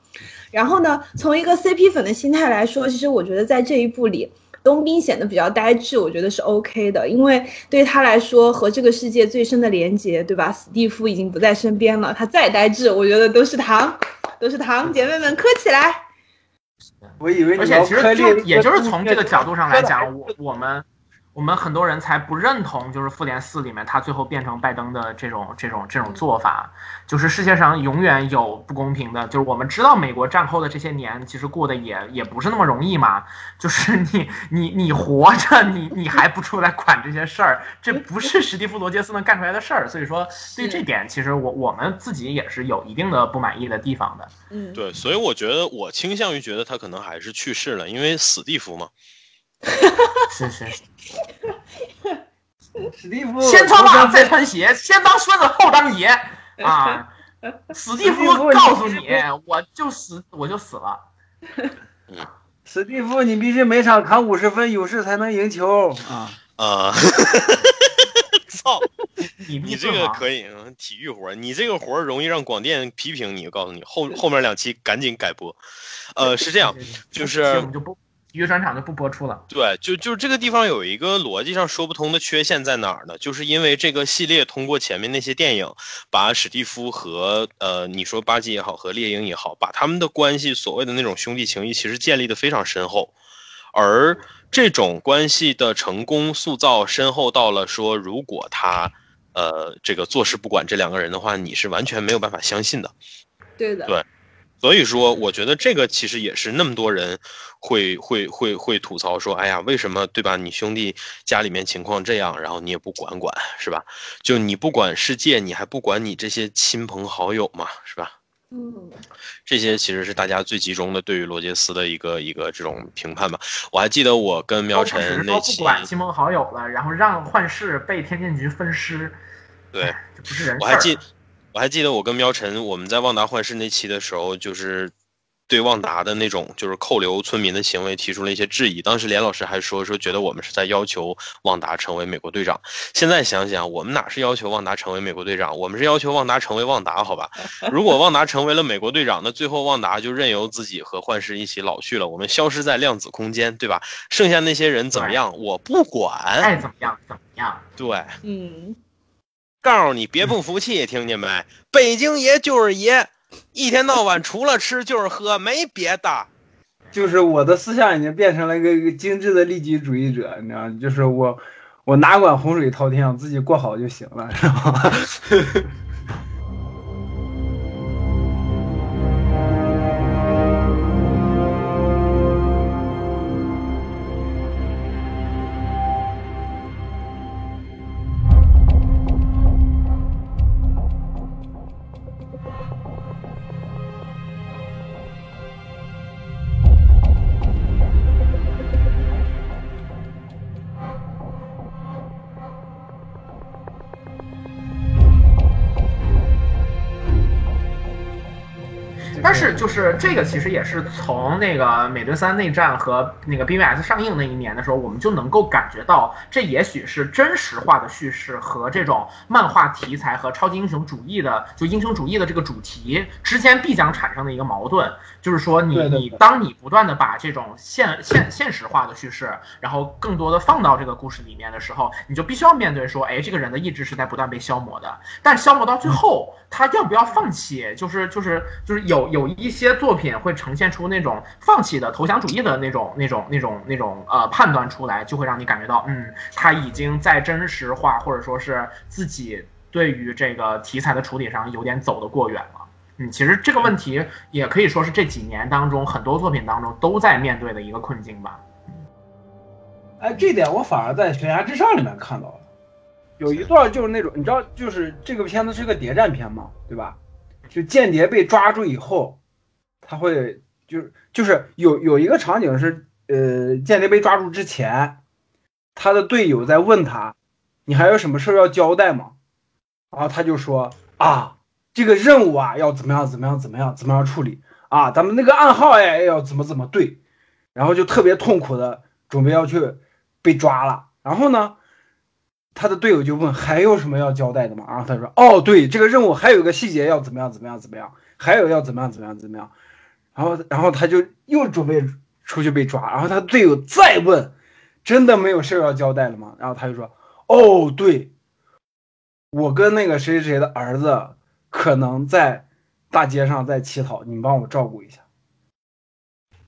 然后呢，从一个 CP 粉的心态来说，其实我觉得在这一部里，冬兵显得比较呆滞，我觉得是 OK 的，因为对他来说，和这个世界最深的连接，对吧？史蒂夫已经不在身边了，他再呆滞，我觉得都是糖，都是糖，姐妹们磕起来。我以为而且你要其实就，也就是从这个角度上来讲，我我们我们很多人才不认同，就是复联四里面他最后变成拜登的这种这种这种做法，就是世界上永远有不公平的，就是我们知道美国战后的这些年其实过得也也不是那么容易嘛，就是你你你活着，你你还不出来管这些事儿，这不是史蒂夫罗杰斯能干出来的事儿，所以说对这点其实我我们自己也是有一定的不满意的地方的。嗯，对，所以我觉得我倾向于觉得他可能还是去世了，因为史蒂夫嘛。是是是，史蒂夫先穿袜再穿鞋，先当孙子后当爷 啊！史蒂夫告诉你，我就死我就死了。史蒂夫，你必须每场砍五十分，有事才能赢球 啊！啊，操！你你这个可以，嗯体育活，你这个活容易让广电批评你。告诉你，后后面两期赶紧改播。呃，是这样，就是我们就不体育专场就不播出了。对，就就这个地方有一个逻辑上说不通的缺陷在哪儿呢？就是因为这个系列通过前面那些电影，把史蒂夫和呃你说巴基也好，和猎鹰也好，把他们的关系所谓的那种兄弟情谊，其实建立的非常深厚，而这种关系的成功塑造深厚到了说，如果他呃这个坐视不管这两个人的话，你是完全没有办法相信的。对的，对所以说，我觉得这个其实也是那么多人会会会会吐槽说，哎呀，为什么对吧？你兄弟家里面情况这样，然后你也不管管，是吧？就你不管世界，你还不管你这些亲朋好友嘛，是吧？嗯，这些其实是大家最集中的对于罗杰斯的一个一个这种评判吧。我还记得我跟苗晨那期不，管亲朋好友了，然后让幻视被天剑局分尸，对，这不是人。我还记，我还记得我跟喵晨我们在旺达幻视那期的时候，就是对旺达的那种就是扣留村民的行为提出了一些质疑。当时连老师还说说觉得我们是在要求旺达成为美国队长。现在想想，我们哪是要求旺达成为美国队长，我们是要求旺达成为旺达，好吧？如果旺达成为了美国队长，那最后旺达就任由自己和幻视一起老去了，我们消失在量子空间，对吧？剩下那些人怎么样，我不管。爱怎么样怎么样。对。嗯，告诉你别不服气，听见没？北京爷就是爷，一天到晚 除了吃就是喝，没别的。就是我的思想已经变成了一个一个精致的利己主义者，你知道吗？就是我我哪管洪水滔天，我自己过好就行了，知道吗？这个，其实也是从那个美队三内战和那个 BVS 上映那一年的时候，我们就能够感觉到，这也许是真实化的叙事和这种漫画题材和超级英雄主义的就英雄主义的这个主题之间必将产生的一个矛盾，就是说你你当你不断的把这种现现现实化的叙事，然后更多的放到这个故事里面的时候，你就必须要面对说，哎，这个人的意志是在不断被消磨的，但消磨到最后，他要不要放弃？就是就是就是有有一些作品会呈现出那种放弃的投降主义的那种那种那种那种呃判断出来，就会让你感觉到，嗯，他已经在真实化或者说是自己对于这个题材的处理上有点走得过远了。嗯，其实这个问题也可以说是这几年当中很多作品当中都在面对的一个困境吧。哎，这点我反而在《悬崖之上》里面看到了，有一段就是那种，你知道，就是这个片子是个谍战片嘛，对吧？就间谍被抓住以后，他会就是就是有有一个场景是，呃，间谍被抓住之前，他的队友在问他，你还有什么事儿要交代吗？然后他就说啊，这个任务啊要怎么样怎么样怎么样怎么样处理啊，咱们那个暗号哎要怎么怎么对，然后就特别痛苦的准备要去被抓了。然后呢，他的队友就问还有什么要交代的吗？然后他说哦，对，这个任务还有个细节要怎么样怎么样怎么样，还有要怎么样怎么样怎么样。然后然后他就又准备出去被抓，然后他队友再问，真的没有事儿要交代了吗？然后他就说哦，对，我跟那个谁谁谁的儿子可能在大街上在乞讨，你帮我照顾一下。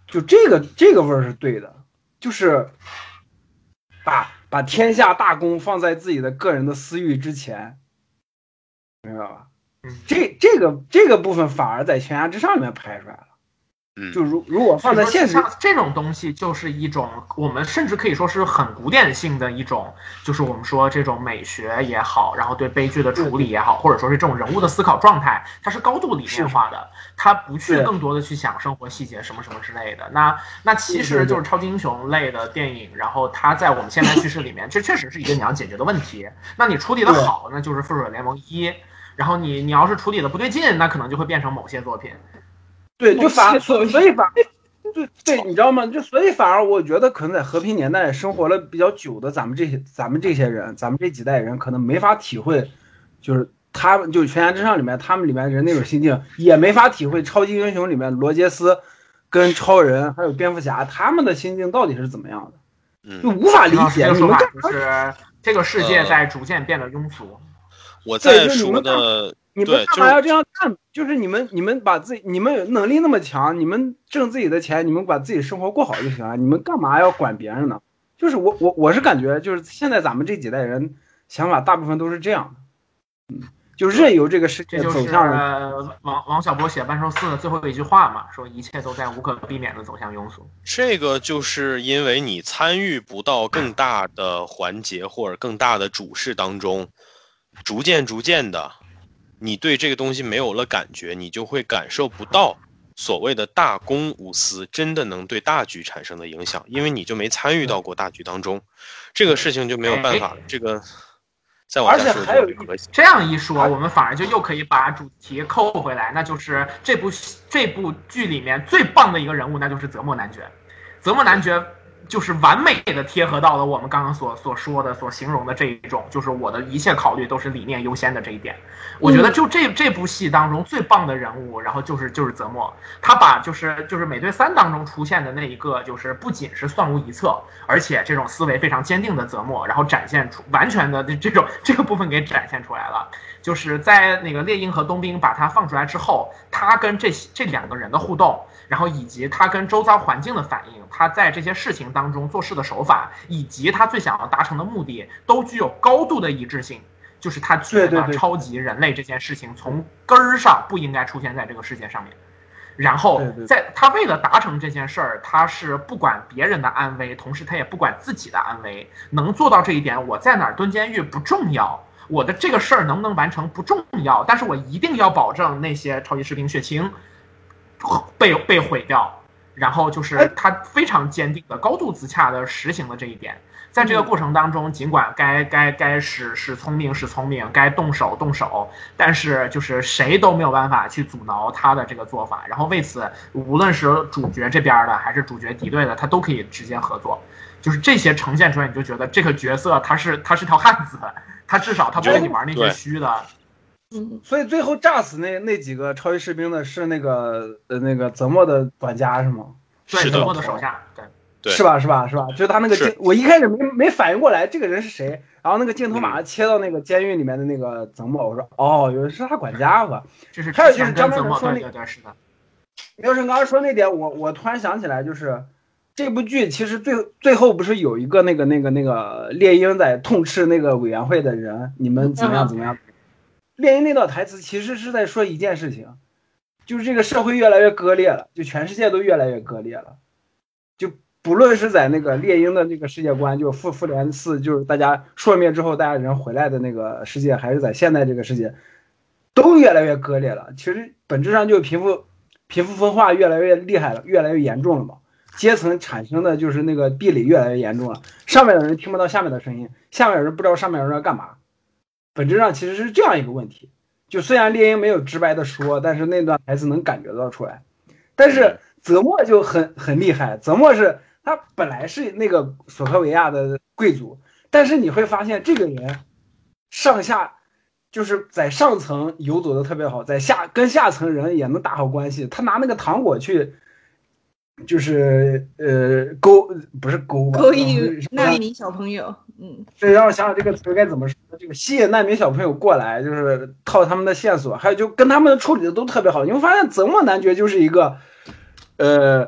就这个这个味儿是对的，就是把把天下大功放在自己的个人的私欲之前，明白吧嗯？这这个这个部分反而在悬崖之上里面拍出来了。嗯，就如如果放在现实，像这种东西，就是一种我们甚至可以说是很古典性的一种，就是我们说这种美学也好，然后对悲剧的处理也好，或者说是这种人物的思考状态，它是高度理念化的，它不去更多的去想生活细节什么什么之类的。那那其实就是超级英雄类的电影，然后它在我们现在叙事里面，这确实是一个你要解决的问题。那你处理的好，那就是复仇者联盟一。然后你你要是处理的不对劲，那可能就会变成某些作品。对，就反某些作所以反对对，你知道吗？就所以反而我觉得可能在和平年代生活了比较久的咱们这些咱们这些人，咱们这几代人可能没法体会，就是他们就悬崖之上里面他们里面人那种心境，也没法体会超级英雄里面罗杰斯跟超人还有蝙蝠侠他们的心境到底是怎么样的，就嗯，无法理解这个说法你们就是这个世界在逐渐变得庸俗。我在说的你们干嘛要这样干？就是你们你们把自己你们能力那么强，你们挣自己的钱，你们把自己生活过好就行了。你们干嘛要管别人呢？就是我我我是感觉就是现在咱们这几代人想法大部分都是这样的，嗯，就任由这个世界这就是走向呃王王小波写《半兽四》的最后一句话嘛，说一切都在无可避免的走向庸俗。这个就是因为你参与不到更大的环节或者更大的主事当中，逐渐逐渐的，你对这个东西没有了感觉，你就会感受不到所谓的大公无私真的能对大局产生的影响，因为你就没参与到过大局当中，这个事情就没有办法。这个再往而下说且还有一就可惜。这样一说，我们反而就又可以把主题扣回来，那就是这部这部剧里面最棒的一个人物，那就是泽莫男爵。泽莫男爵就是完美的贴合到了我们刚刚所所说的、所形容的这一种，就是我的一切考虑都是理念优先的这一点。我觉得就这这部戏当中最棒的人物，然后就是就是泽莫，他把就是就是美队三当中出现的那一个，就是不仅是算无一策，而且这种思维非常坚定的泽莫，然后展现出完全的这种 这个部分给展现出来了。就是在那个猎鹰和冬兵把他放出来之后，他跟这这两个人的互动，然后以及他跟周遭环境的反应，他在这些事情当中做事的手法，以及他最想要达成的目的，都具有高度的一致性。就是他觉得超级人类这件事情从根儿上不应该出现在这个世界上面。然后在他为了达成这件事儿，他是不管别人的安危，同时他也不管自己的安危。能做到这一点，我在哪儿蹲监狱不重要，我的这个事儿能不能完成不重要，但是我一定要保证那些超级士兵血清被被毁掉。然后就是哎他非常坚定的、高度自洽的实行了这一点。在这个过程当中，尽管该该该使使聪明使聪明，该动手动手，但是就是谁都没有办法去阻挠他的这个做法。然后为此，无论是主角这边的还是主角敌对的，他都可以直接合作。就是这些呈现出来，你就觉得这个角色他是他是条汉子，他至少他不跟你玩那些虚的。嗯，所以最后炸死那那几个超级士兵的是那个呃那个泽莫的管家是吗？对，是的德国的手下，对，对是吧？是吧？是吧？就他那个镜，我一开始没没反应过来这个人是谁，然后那个镜头马上切到那个监狱里面的那个泽莫，我说哦，原来是他管家吧？就是还有就是张曼说那对对对，是的，苗晨刚刚说那点，我我突然想起来，就是这部剧其实最最后不是有一个那个那个那个猎鹰在痛斥那个委员会的人，你们怎么样嗯怎么样？猎鹰那段台词其实是在说一件事情，就是这个社会越来越割裂了，就全世界都越来越割裂了，就不论是在那个猎鹰的那个世界观，就复复联四，就是大家朔灭之后大家人回来的那个世界，还是在现在这个世界，都越来越割裂了。其实本质上就是贫富贫富分化越来越厉害了，越来越严重了嘛。阶层产生的就是那个壁垒越来越严重了，上面的人听不到下面的声音，下面的人不知道上面的人要干嘛。本质上其实是这样一个问题。就虽然猎鹰没有直白的说，但是那段台词能感觉到出来。但是泽莫就很很厉害，泽莫是他本来是那个索科维亚的贵族，但是你会发现这个人上下就是在上层游走的特别好，在下跟下层人也能打好关系。他拿那个糖果去，就是呃勾不是勾吧，勾引是难民小朋友，嗯，这让我想想这个词该怎么说，这个吸引难民小朋友过来，就是套他们的线索，还有就跟他们处理的都特别好。你会发现泽莫男爵就是一个，呃，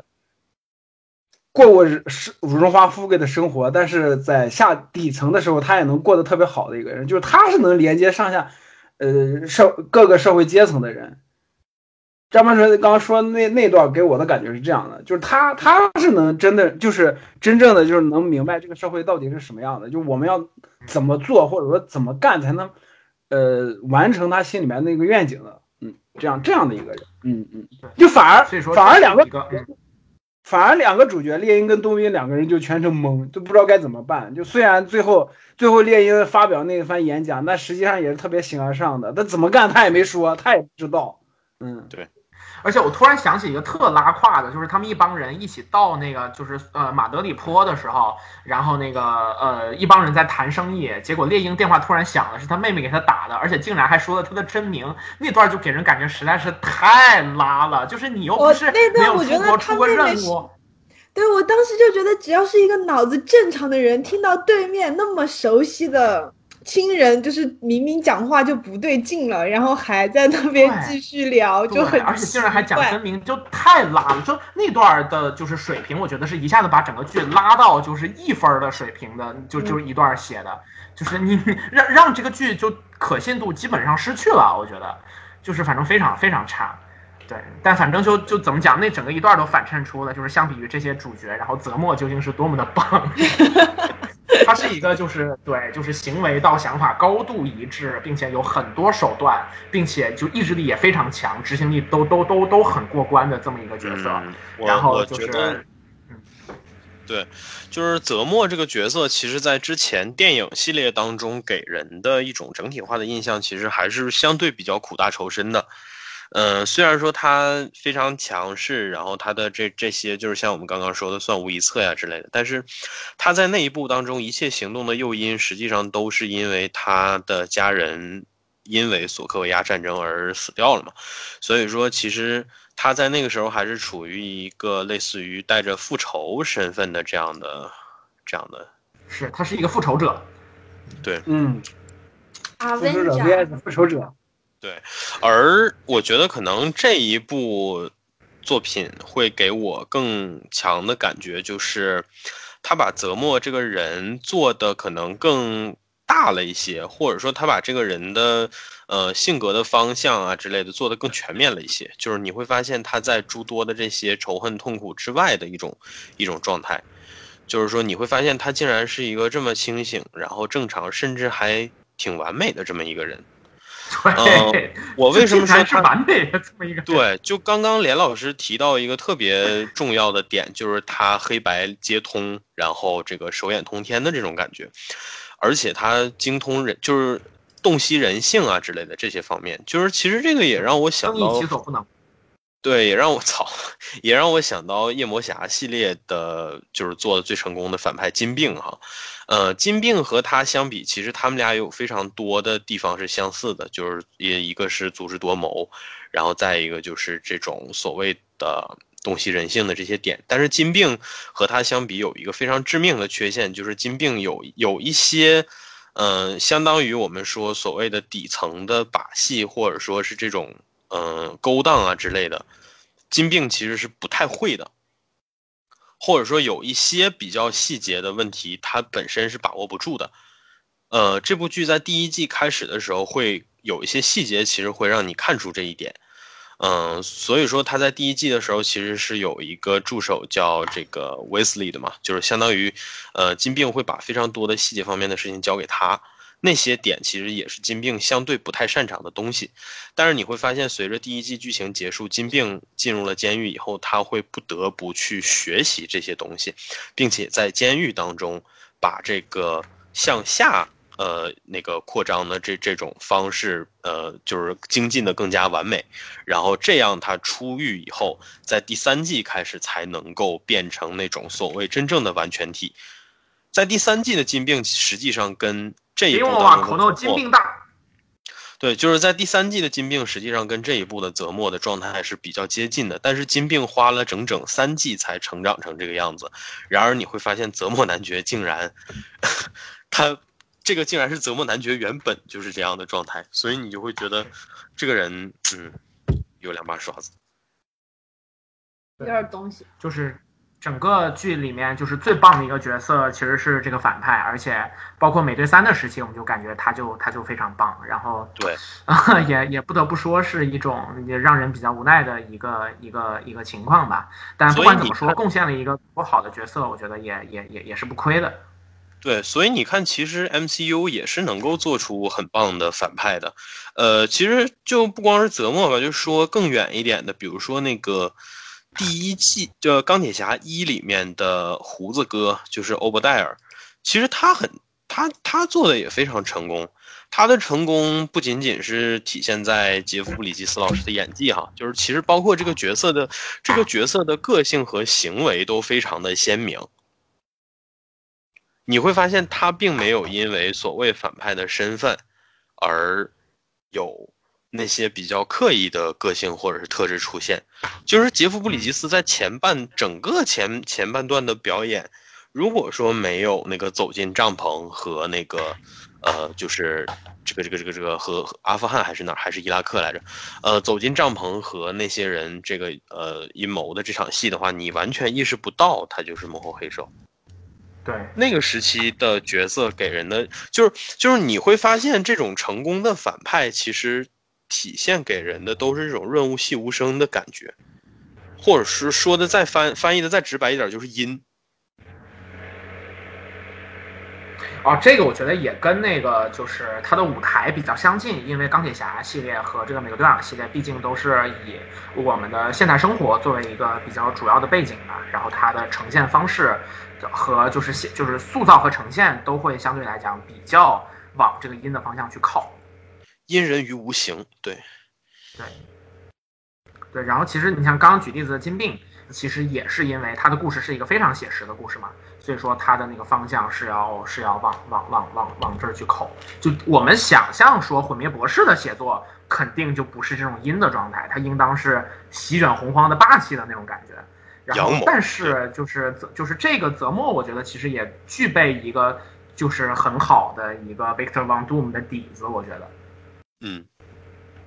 过过是荣华富贵的生活，但是在下底层的时候，他也能过得特别好的一个人，就是他是能连接上下，呃社各个社会阶层的人。张曼纯刚刚说那那段给我的感觉是这样的，就是他他是能真的就是真正的就是能明白这个社会到底是什么样的，就我们要怎么做或者说怎么干才能呃完成他心里面那个愿景的，嗯，这样这样的一个人，嗯嗯，就反而反而两个反而两个主角猎鹰跟冬兵两个人就全程懵，都不知道该怎么办。就虽然最后最后猎鹰发表那一番演讲，但实际上也是特别形而上的。他怎么干他也没说，他也不知道。嗯，而且我突然想起一个特拉胯的，就是他们一帮人一起到那个就是呃马德里坡的时候，然后那个呃一帮人在谈生意，结果猎鹰电话突然响了，是他妹妹给他打的，而且竟然还说了他的真名，那段就给人感觉实在是太拉了，就是你又不是没有出我觉得他国出过任务，对我当时就觉得，只要是一个脑子正常的人，听到对面那么熟悉的亲人，就是明明讲话就不对劲了，然后还在那边继续聊，就很，而且竟然还讲真名，就太拉了。就那段儿的，就是水平，我觉得是一下子把整个剧拉到就是一分儿的水平的，就就是一段儿写的，就是你你让让这个剧就可信度基本上失去了，我觉得就是反正非常非常差。对，但反正就就怎么讲，那整个一段都反衬出了，就是相比于这些主角，然后泽莫究竟是多么的棒。他是一个就是对，就是行为到想法高度一致，并且有很多手段，并且就意志力也非常强，执行力都都都都很过关的这么一个角色。嗯，然后就是觉得，对，就是泽莫这个角色，其实在之前电影系列当中给人的一种整体化的印象，其实还是相对比较苦大仇深的。嗯、虽然说他非常强势，然后他的这这些就是像我们刚刚说的算无一策呀之类的，但是他在那一步当中一切行动的诱因，实际上都是因为他的家人因为索科维亚战争而死掉了嘛。所以说，其实他在那个时候还是处于一个类似于带着复仇身份的这样的这样的。是他是一个复仇者，对嗯，复仇者 vs 复仇者，对而我觉得可能这一部作品会给我更强的感觉，就是他把泽莫这个人做的可能更大了一些，或者说他把这个人的呃性格的方向啊之类的做得更全面了一些。就是你会发现他在诸多的这些仇恨痛苦之外的一种一种状态。就是说，你会发现他竟然是一个这么清醒，然后正常，甚至还挺完美的这么一个人。对，我为什么说他完美的这么一个？对，就刚刚连老师提到一个特别重要的点，就是他黑白皆通，然后这个手眼通天的这种感觉，而且他精通人，就是洞悉人性啊之类的这些方面，就是其实这个也让我想到。对，也让我 操，也让我想到夜魔侠系列的，就是做的最成功的反派金并哈，呃，金并和他相比，其实他们俩有非常多的地方是相似的，就是一一个是足智多谋，然后再一个就是这种所谓的洞悉人性的这些点。但是金并和他相比有一个非常致命的缺陷，就是金并有有一些。嗯，相当于我们说所谓的底层的把戏，或者说是这种嗯勾当啊之类的，金并其实是不太会的，或者说有一些比较细节的问题，他本身是把握不住的。呃，这部剧在第一季开始的时候会有一些细节，其实会让你看出这一点。嗯，所以说他在第一季的时候其实是有一个助手叫这个 Wesley 的嘛，就是相当于，呃，金并会把非常多的细节方面的事情交给他，那些点其实也是金并相对不太擅长的东西。但是你会发现，随着第一季剧情结束，金并进入了监狱以后，他会不得不去学习这些东西，并且在监狱当中把这个向下呃那个扩张的这这种方式，呃，就是精进的更加完美。然后这样他出狱以后，在第三季开始才能够变成那种所谓真正的完全体。在第三季的金并实际上跟这一部别用啊，当口头中的金病大。对，就是在第三季的金病实际上跟这一部的泽莫的状态是比较接近的，但是金病花了整整三季才成长成这个样子。然而你会发现泽莫男爵竟然，他这个竟然是泽莫男爵原本就是这样的状态，所以你就会觉得这个人嗯有两把刷子。有点东西。就是整个剧里面就是最棒的一个角色，其实是这个反派，而且包括美队三的时期，我们就感觉他就他就非常棒。然后对，也也不得不说是一种也让人比较无奈的一个一个一个情况吧。但不管怎么说，贡献了一个不好的角色，我觉得也也也也是不亏的。对，所以你看，其实 MCU 也是能够做出很棒的反派的。呃，其实就不光是泽莫吧，就说更远一点的，比如说那个。第一季就《钢铁侠一》里面的胡子哥就是欧伯戴尔，其实他很他他做的也非常成功。他的成功不仅仅是体现在杰夫·布里吉斯老师的演技哈，就是其实包括这个角色的这个角色的个性和行为都非常的鲜明。你会发现他并没有因为所谓反派的身份而有。那些比较刻意的个性或者是特质出现，就是杰夫·布里吉斯在前半整个前前半段的表演，如果说没有那个走进帐篷和那个，呃，就是这个这个这个这个和阿富汗还是哪还是伊拉克来着，呃，走进帐篷和那些人这个呃阴谋的这场戏的话，你完全意识不到他就是幕后黑手。对，那个时期的角色给人的就是就是你会发现这种成功的反派其实。体现给人的都是这种润物细无声的感觉，或者是说的再翻翻译的再直白一点，就是阴。哦，这个我觉得也跟那个就是它的舞台比较相近，因为钢铁侠系列和这个美国队长系列毕竟都是以我们的现代生活作为一个比较主要的背景吧，然后它的呈现方式和就是就是塑造和呈现都会相对来讲比较往这个阴的方向去靠。因人于无形，对，对，对。然后其实你像刚刚举例子的金病，其实也是因为他的故事是一个非常写实的故事嘛，所以说他的那个方向是要是要往往往往往这儿去扣。就我们想象说毁灭博士的写作肯定就不是这种阴的状态，他应当是席卷洪荒的霸气的那种感觉。然后，但是就是就是这个泽莫，我觉得其实也具备一个就是很好的一个 Victor Von Doom 的底子，我觉得。嗯，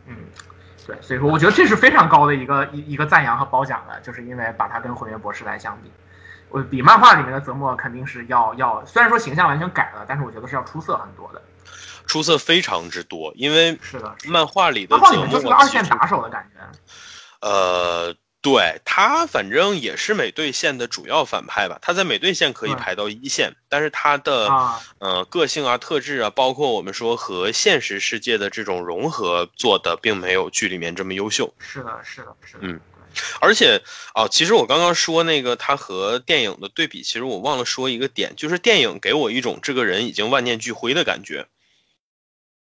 嗯，对，所以说我觉得这是非常高的一个一一个赞扬和褒奖的，就是因为把它跟毁灭博士来相比，我比漫画里面的泽莫肯定是要要，虽然说形象完全改了，但是我觉得是要出色很多的，出色非常之多，因为是的，漫画里的漫画里面就是个二线打手的感觉，呃。对他，反正也是美队线的主要反派吧。他在美队线可以排到一线，但是他的呃个性啊、特质啊，包括我们说和现实世界的这种融合做的，并没有剧里面这么优秀。是的，是的，是的。嗯，而且哦，其实我刚刚说那个他和电影的对比，其实我忘了说一个点，就是电影给我一种这个人已经万念俱灰的感觉。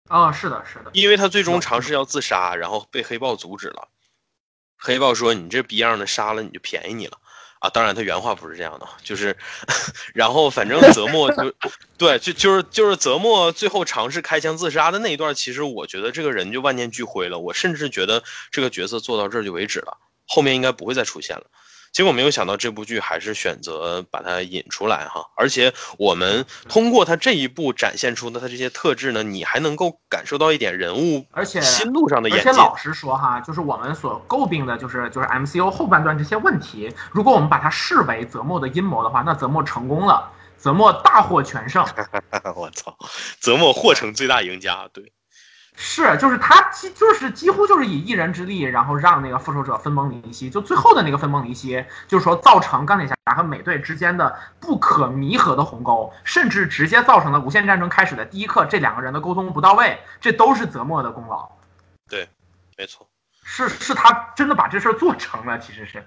啊，是的，是的，因为他最终尝试要自杀，然后被黑豹阻止了。黑豹说：“你这逼样的杀了你就便宜你了，啊！当然他原话不是这样的，就是，然后反正泽莫就，对，就就是就是泽莫最后尝试开枪自杀的那一段，其实我觉得这个人就万念俱灰了。我甚至觉得这个角色做到这就为止了，后面应该不会再出现了。”结果没有想到，这部剧还是选择把它引出来哈，而且我们通过他这一部展现出的他这些特质呢，你还能够感受到一点人物而且心路上的演而且老实说哈，就是我们所诟病的，就是就是 MCU 后半段这些问题，如果我们把它视为泽莫的阴谋的话，那泽莫成功了，泽莫大获全胜。我操，泽莫获成最大赢家，对。是，就是他几就是几乎就是以一人之力，然后让那个复仇者分崩离析。就最后的那个分崩离析，就是说造成钢铁侠和美队之间的不可弥合的鸿沟，甚至直接造成了无限战争开始的第一刻这两个人的沟通不到位，这都是泽莫的功劳。对，没错，是是他真的把这事儿做成了，其实是。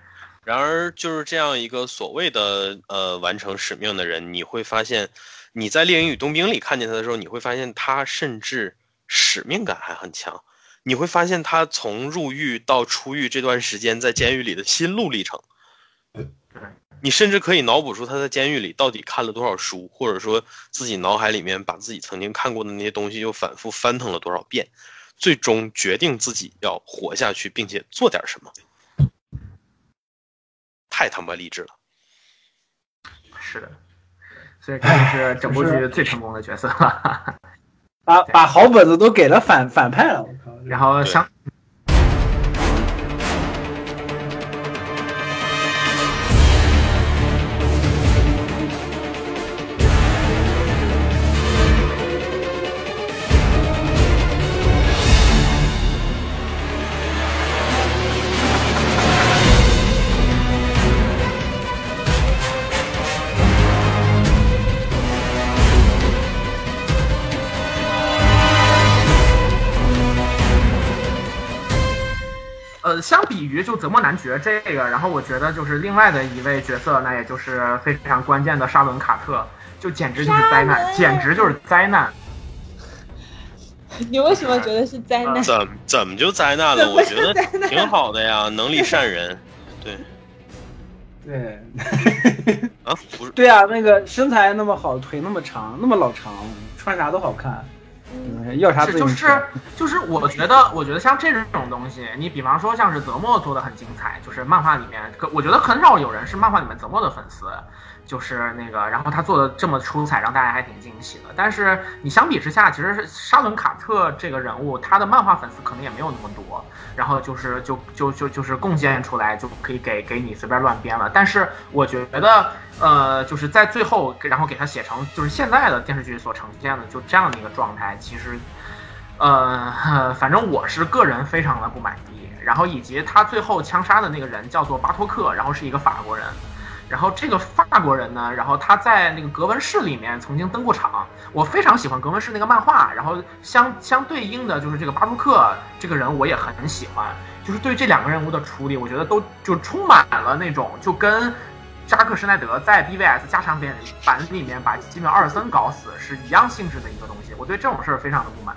然而，就是这样一个所谓的呃完成使命的人，你会发现，你在《猎鹰与冬兵》里看见他的时候，你会发现他甚至。使命感还很强，你会发现他从入狱到出狱这段时间在监狱里的心路历程。你甚至可以脑补出他在监狱里到底看了多少书，或者说自己脑海里面把自己曾经看过的那些东西又反复翻腾了多少遍，最终决定自己要活下去，并且做点什么。太他妈励志了！是的，所以这就是整部剧最成功的角色了。把把好本子都给了反反派了，我靠！然后相。比于就泽莫男爵这个，然后我觉得就是另外的一位角色，那也就是非常关键的沙伦卡特，就简直就是灾难，简直就是灾难。你为什么觉得是灾难？怎怎么就灾难了？我觉得挺好的呀，能力善人，对。对，啊，不是，对啊，那个身材那么好，腿那么长，那么老长，穿啥都好看，要啥自就是？就是，我觉得我觉得像这种东西，你比方说像是泽墨做的很精彩，就是漫画里面，可我觉得很少有人是漫画里面泽墨的粉丝，就是那个，然后他做的这么出彩，让大家还挺惊喜的。但是你相比之下，其实是沙伦卡特这个人物，他的漫画粉丝可能也没有那么多，然后就是就就就就是贡献出来就可以给给你随便乱编了。但是我觉得，呃，就是在最后，然后给他写成就是现在的电视剧所呈现的就这样的一个状态，其实。呃，反正我是个人非常的不满意，然后以及他最后枪杀的那个人叫做巴托克，然后是一个法国人，然后这个法国人呢，然后他在那个格温市里面曾经登过场，我非常喜欢格温市那个漫画，然后相相对应的就是这个巴杜克这个人我也很喜欢，就是对这两个人物的处理，我觉得都就充满了那种就跟扎克施耐德在 BVS 加长版版里面把基本阿尔森搞死是一样性质的一个东西，我对这种事儿非常的不满。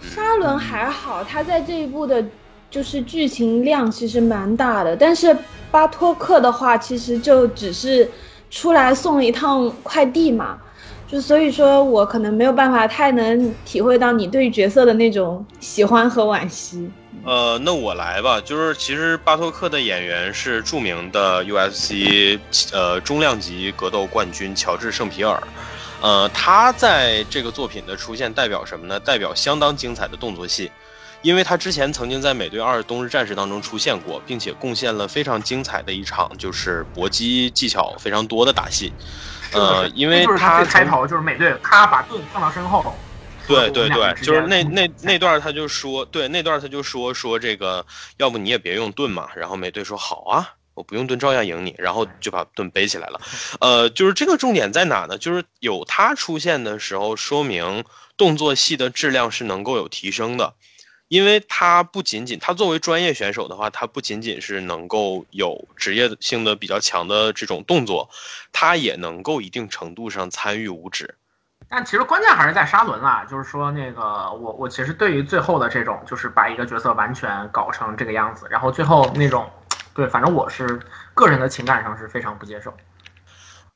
沙伦还好，他在这一部的，就是剧情量其实蛮大的。但是巴托克的话，其实就只是出来送一趟快递嘛，就所以说我可能没有办法太能体会到你对角色的那种喜欢和惋惜。呃，那我来吧。就是其实巴托克的演员是著名的 UFC 呃中量级格斗冠军乔治圣皮尔。呃，他在这个作品的出现代表什么呢？代表相当精彩的动作戏，因为他之前曾经在《美队二：冬日战士》当中出现过，并且贡献了非常精彩的一场就是搏击技巧非常多的打戏。呃，因为就是他开头就是美队咔把盾放到身后。对对对，就是那那那段他就说，对那段他就说说这个，要不你也别用盾嘛。然后美队说好啊。我不用盾照样赢你，然后就把盾背起来了。呃，就是这个重点在哪呢？就是有他出现的时候，说明动作戏的质量是能够有提升的，因为他不仅仅他作为专业选手的话，他不仅仅是能够有职业性的比较强的这种动作，他也能够一定程度上参与武指。但其实关键还是在沙伦啦，就是说那个我我其实对于最后的这种，就是把一个角色完全搞成这个样子，然后最后那种。对，反正我是个人的情感上是非常不接受。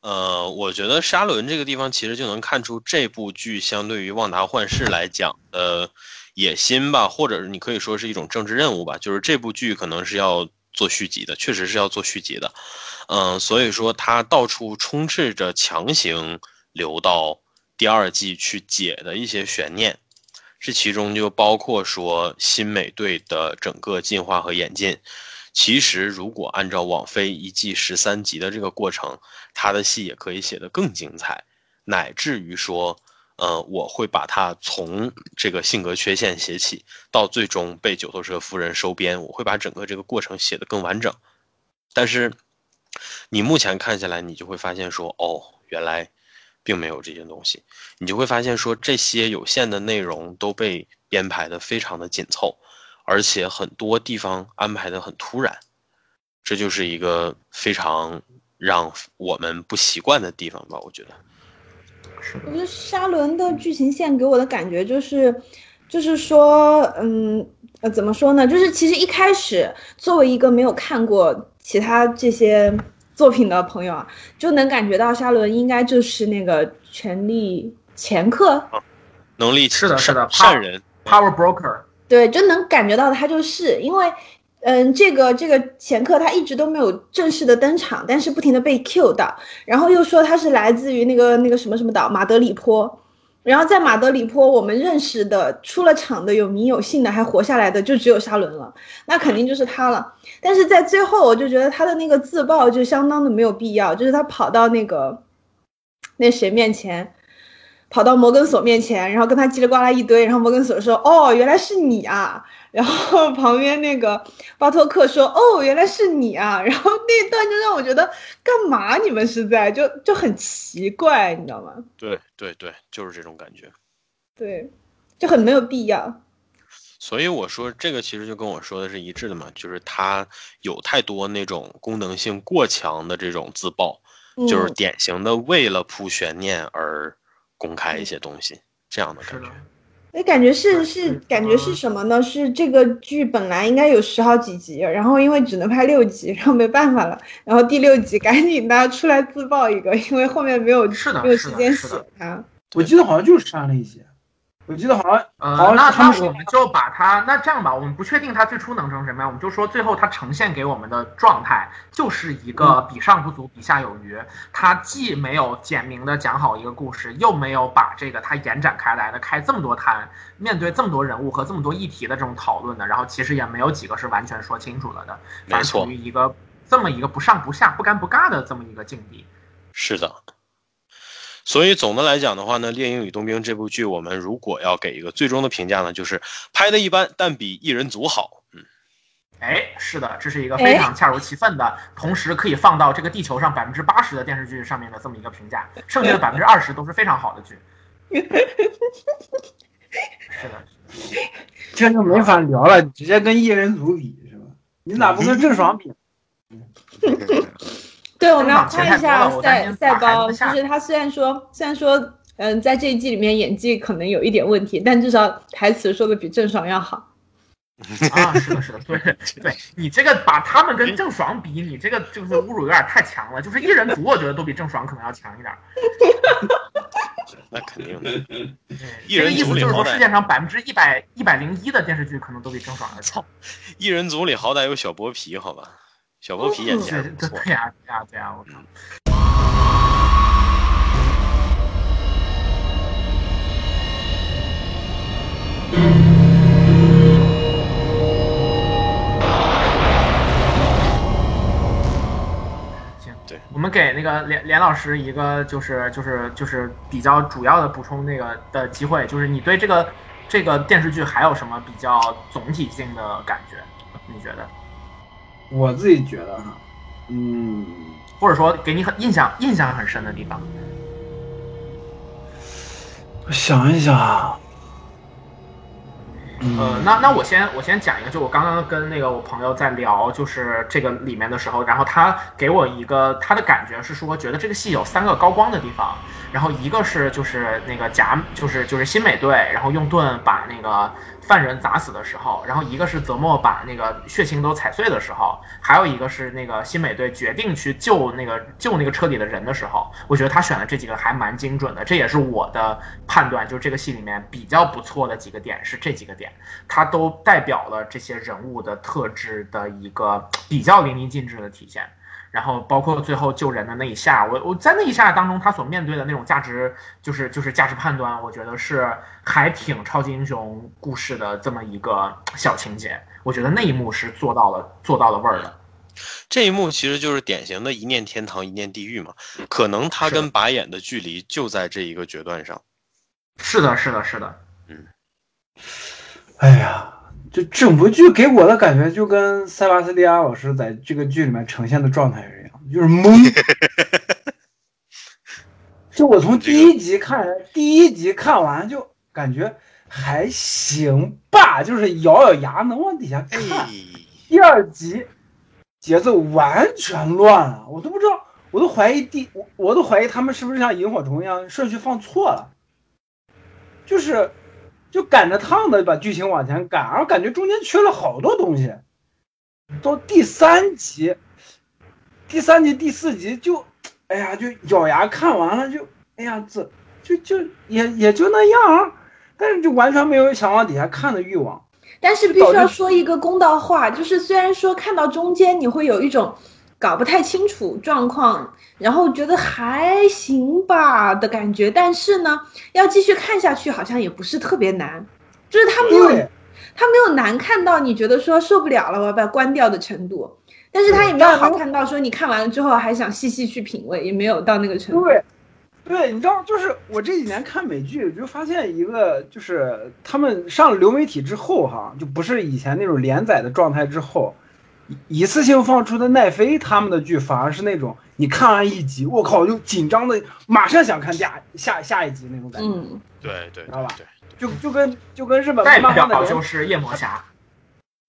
呃，我觉得沙伦这个地方其实就能看出这部剧相对于《旺达幻视》来讲的野心吧，或者你可以说是一种政治任务吧。就是这部剧可能是要做续集的，确实是要做续集的。嗯，所以说他到处充斥着强行留到第二季去解的一些悬念，这其中就包括说新美队的整个进化和演进。其实，如果按照网飞一季十三集的这个过程，他的戏也可以写得更精彩，乃至于说，呃，我会把它从这个性格缺陷写起，到最终被九头蛇夫人收编，我会把整个这个过程写得更完整。但是，你目前看下来，你就会发现说，哦，原来并没有这些东西，你就会发现说，这些有限的内容都被编排得非常的紧凑。而且很多地方安排的很突然，这就是一个非常让我们不习惯的地方吧？我觉得。我觉得沙伦的剧情线给我的感觉就是，就是说，嗯，呃，怎么说呢？就是其实一开始作为一个没有看过其他这些作品的朋友啊，就能感觉到沙伦应该就是那个权力掮客，能力是的，是的，善人，power broker。对，就能感觉到他就是因为，嗯，这个这个前客他一直都没有正式的登场，但是不停的被 Q 到，然后又说他是来自于那个那个什么什么岛马德里坡，然后在马德里坡我们认识的出了场的有名有姓的还活下来的就只有沙伦了，那肯定就是他了。但是在最后我就觉得他的那个自爆就相当的没有必要，就是他跑到那个那谁面前。跑到摩根索面前，然后跟他叽里呱啦一堆，然后摩根索说：“哦，原来是你啊！”然后旁边那个巴托克说：“哦，原来是你啊！”然后那段就让我觉得，干嘛你们是在就就很奇怪，你知道吗？对对对，就是这种感觉。对，就很没有必要。所以我说这个其实就跟我说的是一致的嘛，就是他有太多那种功能性过强的这种自爆，就是嗯典型的为了铺悬念而公开一些东西，这样的感觉。，哎，感觉是是是感觉是什么呢？是这个剧本来应该有十好几集，然后因为只能拍六集，然后没办法了，然后第六集赶紧大家出来自爆一个，因为后面没有没有时间写它。我记得好像就是删了一些，我记得好像好呃，那那我们就把它，那这样吧，我们不确定它最初能成什么样，我们就说最后它呈现给我们的状态就是一个比上不足，比下有余。它既没有简明的讲好一个故事，又没有把这个它延展开来的开这么多摊，面对这么多人物和这么多议题的这种讨论的，然后其实也没有几个是完全说清楚了的，处于一个这么一个不上不下、不干不尬的这么一个境地。是的。所以总的来讲的话呢，《猎鹰与冬兵》这部剧，我们如果要给一个最终的评价呢，就是拍的一般，但比一人组好。嗯，哎，是的，这是一个非常恰如其分的，同时可以放到这个地球上百分之八十的电视剧上面的这么一个评价，剩下的百分之二十都是非常好的剧。是的，这就没法聊了，直接跟一人组比是吧？你咋不跟郑爽比？对，我们要夸一下赛赛高，就是他虽然说虽然说嗯在这一季里面演技可能有一点问题，但至少台词说的比郑爽要好。啊，是的，是的，对对，你这个把他们跟郑爽比，你这个就是侮辱有点太强了。就是一人组，我觉得都比郑爽可能要强一点。那肯定的。嗯一人这个意思就是说，组里好歹世界上百分之一百一百零一的电视剧可能都比郑爽要强。一人组里好歹有小剥皮，好吧？小剥皮演技还是不错。对对呀，对呀，对呀，我靠。行，对，我们给那个连连老师一个就是就是就是比较主要的补充那个的机会，就是你对这个这个电视剧还有什么比较总体性的感觉？你觉得？我自己觉得哈，嗯，或者说给你很印象印象很深的地方？我想一想啊，嗯，呃，那那我先我先讲一个，就我刚刚跟那个我朋友在聊，就是这个里面的时候，然后他给我一个他的感觉是说，觉得这个戏有三个高光的地方，然后一个是就是那个假就是就是新美队，然后用盾把那个犯人砸死的时候，然后一个是泽莫把那个血清都踩碎的时候，还有一个是那个新美队决定去救那个救那个车里的人的时候，我觉得他选的这几个还蛮精准的，这也是我的判断，就是这个戏里面比较不错的几个点是这几个点。它都代表了这些人物的特质的一个比较淋漓尽致的体现。然后包括最后救人的那一下，我我在那一下当中，他所面对的那种价值，就是就是价值判断，我觉得是还挺超级英雄故事的这么一个小情节。我觉得那一幕是做到了做到了味儿的。这一幕其实就是典型的一念天堂，一念地狱嘛。可能他跟拔眼的距离就在这一个决断上。是的，是的，是的，嗯哎呀，就整部剧给我的感觉就跟塞巴斯蒂安老师在这个剧里面呈现的状态是一样，就是懵。就我从第一集看，第一集看完就感觉还行吧，就是咬咬牙能往底下哎看。，第二集节奏完全乱了，我都不知道，我都怀疑第我我都怀疑他们是不是像萤火虫一样顺序放错了，就是就赶着趟的把剧情往前赶，而感觉中间缺了好多东西。到第三集，第三集第四集就，哎呀，就咬牙看完了就，哎呀，这就就也也就那样，但是就完全没有想往底下看的欲望。但是必须要说一个公道话，就是虽然说看到中间你会有一种搞不太清楚状况，然后觉得还行吧的感觉，但是呢，要继续看下去好像也不是特别难，就是它没有对，它没有难看到你觉得说受不了了，我要把它关掉的程度，但是它也没有好看到说你看完了之后还想细细去品味，也没有到那个程度。对，对，你知道，就是我这几年看美剧，我就发现一个，就是他们上了流媒体之后，哈，就不是以前那种连载的状态之后，一一次性放出的奈飞他们的剧反而是那种你看完一集，我靠，就紧张的马上想看下下下一集那种感觉，嗯，对对知道吧对，就就跟就跟日本代漫画的就是夜魔侠。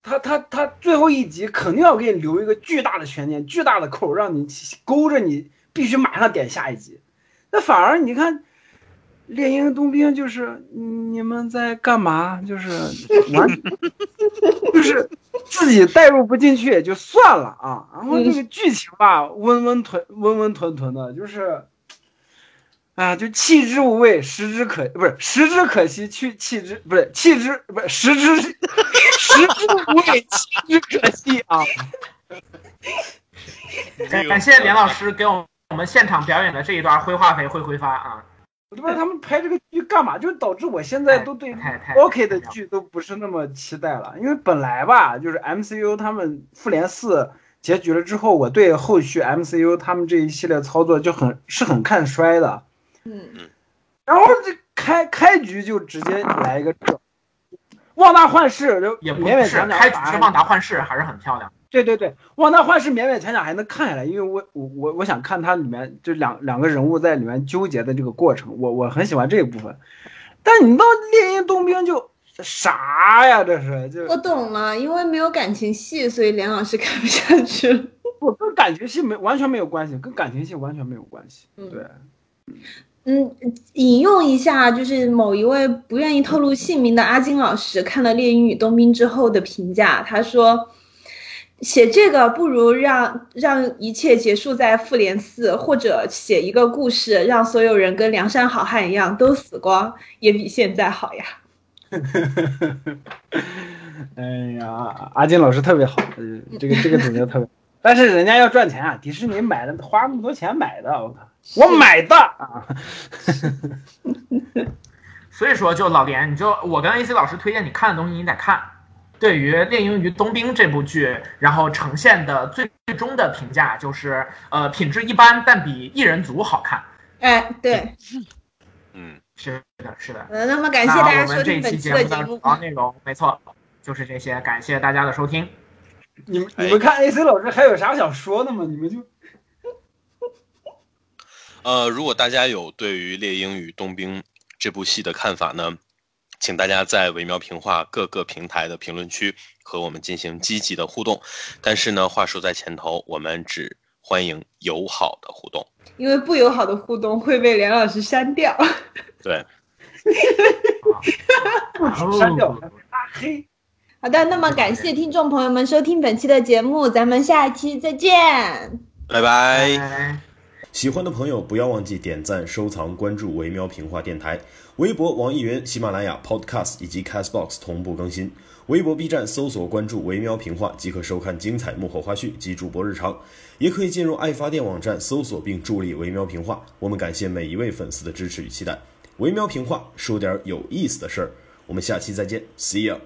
他他他最后一集肯定要给你留一个巨大的悬念、巨大的扣，让你勾着你必须马上点下一集。那反而你看，《猎鹰冬兵》就是嗯你们在干嘛？就是 完，就是自己代入不进去也就算了啊。然后这个剧情吧，温温吞温温吞吞的，就是。啊，就弃之无味，食之可不是食之可惜，去弃之不是弃之不是食之 食之无味，弃之可惜啊！感感谢连老师给我我们现场表演的这一段灰化肥会挥发啊！我都不知道他们拍这个剧干嘛，就导致我现在都对 OK 的剧都不是那么期待了，因为本来吧，就是 MCU 他们复联四结局了之后，我对后续 MCU 他们这一系列操作就很是很看衰的。嗯，然后这开开局就直接来一个这，旺达幻视就也不勉勉是强强开局是旺达幻视还是很漂亮。对对对，哇，那画是勉勉强强还能看下来，因为我我我我想看它里面就两两个人物在里面纠结的这个过程，我我很喜欢这一部分。但你到猎鹰冬兵就啥呀？这是就我懂了，因为没有感情戏，所以连老师看不下去了。我跟感情戏没完全没有关系，跟感情戏完全没有关系。嗯对，嗯，引用一下，就是某一位不愿意透露姓名的阿金老师看了《猎鹰与冬兵》之后的评价，他说：“写这个不如让让一切结束在复联四，或者写一个故事，让所有人跟梁山好汉一样都死光，也比现在好呀。哎呀，阿金老师特别好，呃这个这个总结特别，但是人家要赚钱啊，迪士尼买的花那么多钱买的，我靠，我买的啊 所以说，就老连，你就我跟 AC 老师推荐你看的东西，你得看。对于《猎鹰与冬兵》这部剧，然后呈现的最最终的评价就是，呃，品质一般，但比一人族好看。”哎，对，嗯，是的，是的。呃，那么感谢大家收我们这一听本期期节目的的节目主。要内容，没错，就是这些。感谢大家的收听。你们你们看 AC 老师还有啥想说的吗？你们就呃，如果大家有对于《猎鹰与冬兵》这部戏的看法呢，请大家在微妙评话各个平台的评论区和我们进行积极的互动。但是呢，话说在前头，我们只欢迎友好的互动。因为不友好的互动会被梁老师删掉。对，删掉拉黑。好的，那么感谢听众朋友们收听本期的节目，咱们下一期再见。拜拜。喜欢的朋友不要忘记点赞、收藏、关注“维喵评话电台”，微博、网易云、喜马拉雅、Podcast 以及 Castbox 同步更新。微博、B 站搜索关注“维喵评话”即可收看精彩幕后花絮及主播日常，也可以进入爱发电网站搜索并助力“维喵评话”。我们感谢每一位粉丝的支持与期待。维喵评话说点有意思的事儿，我们下期再见，See ya。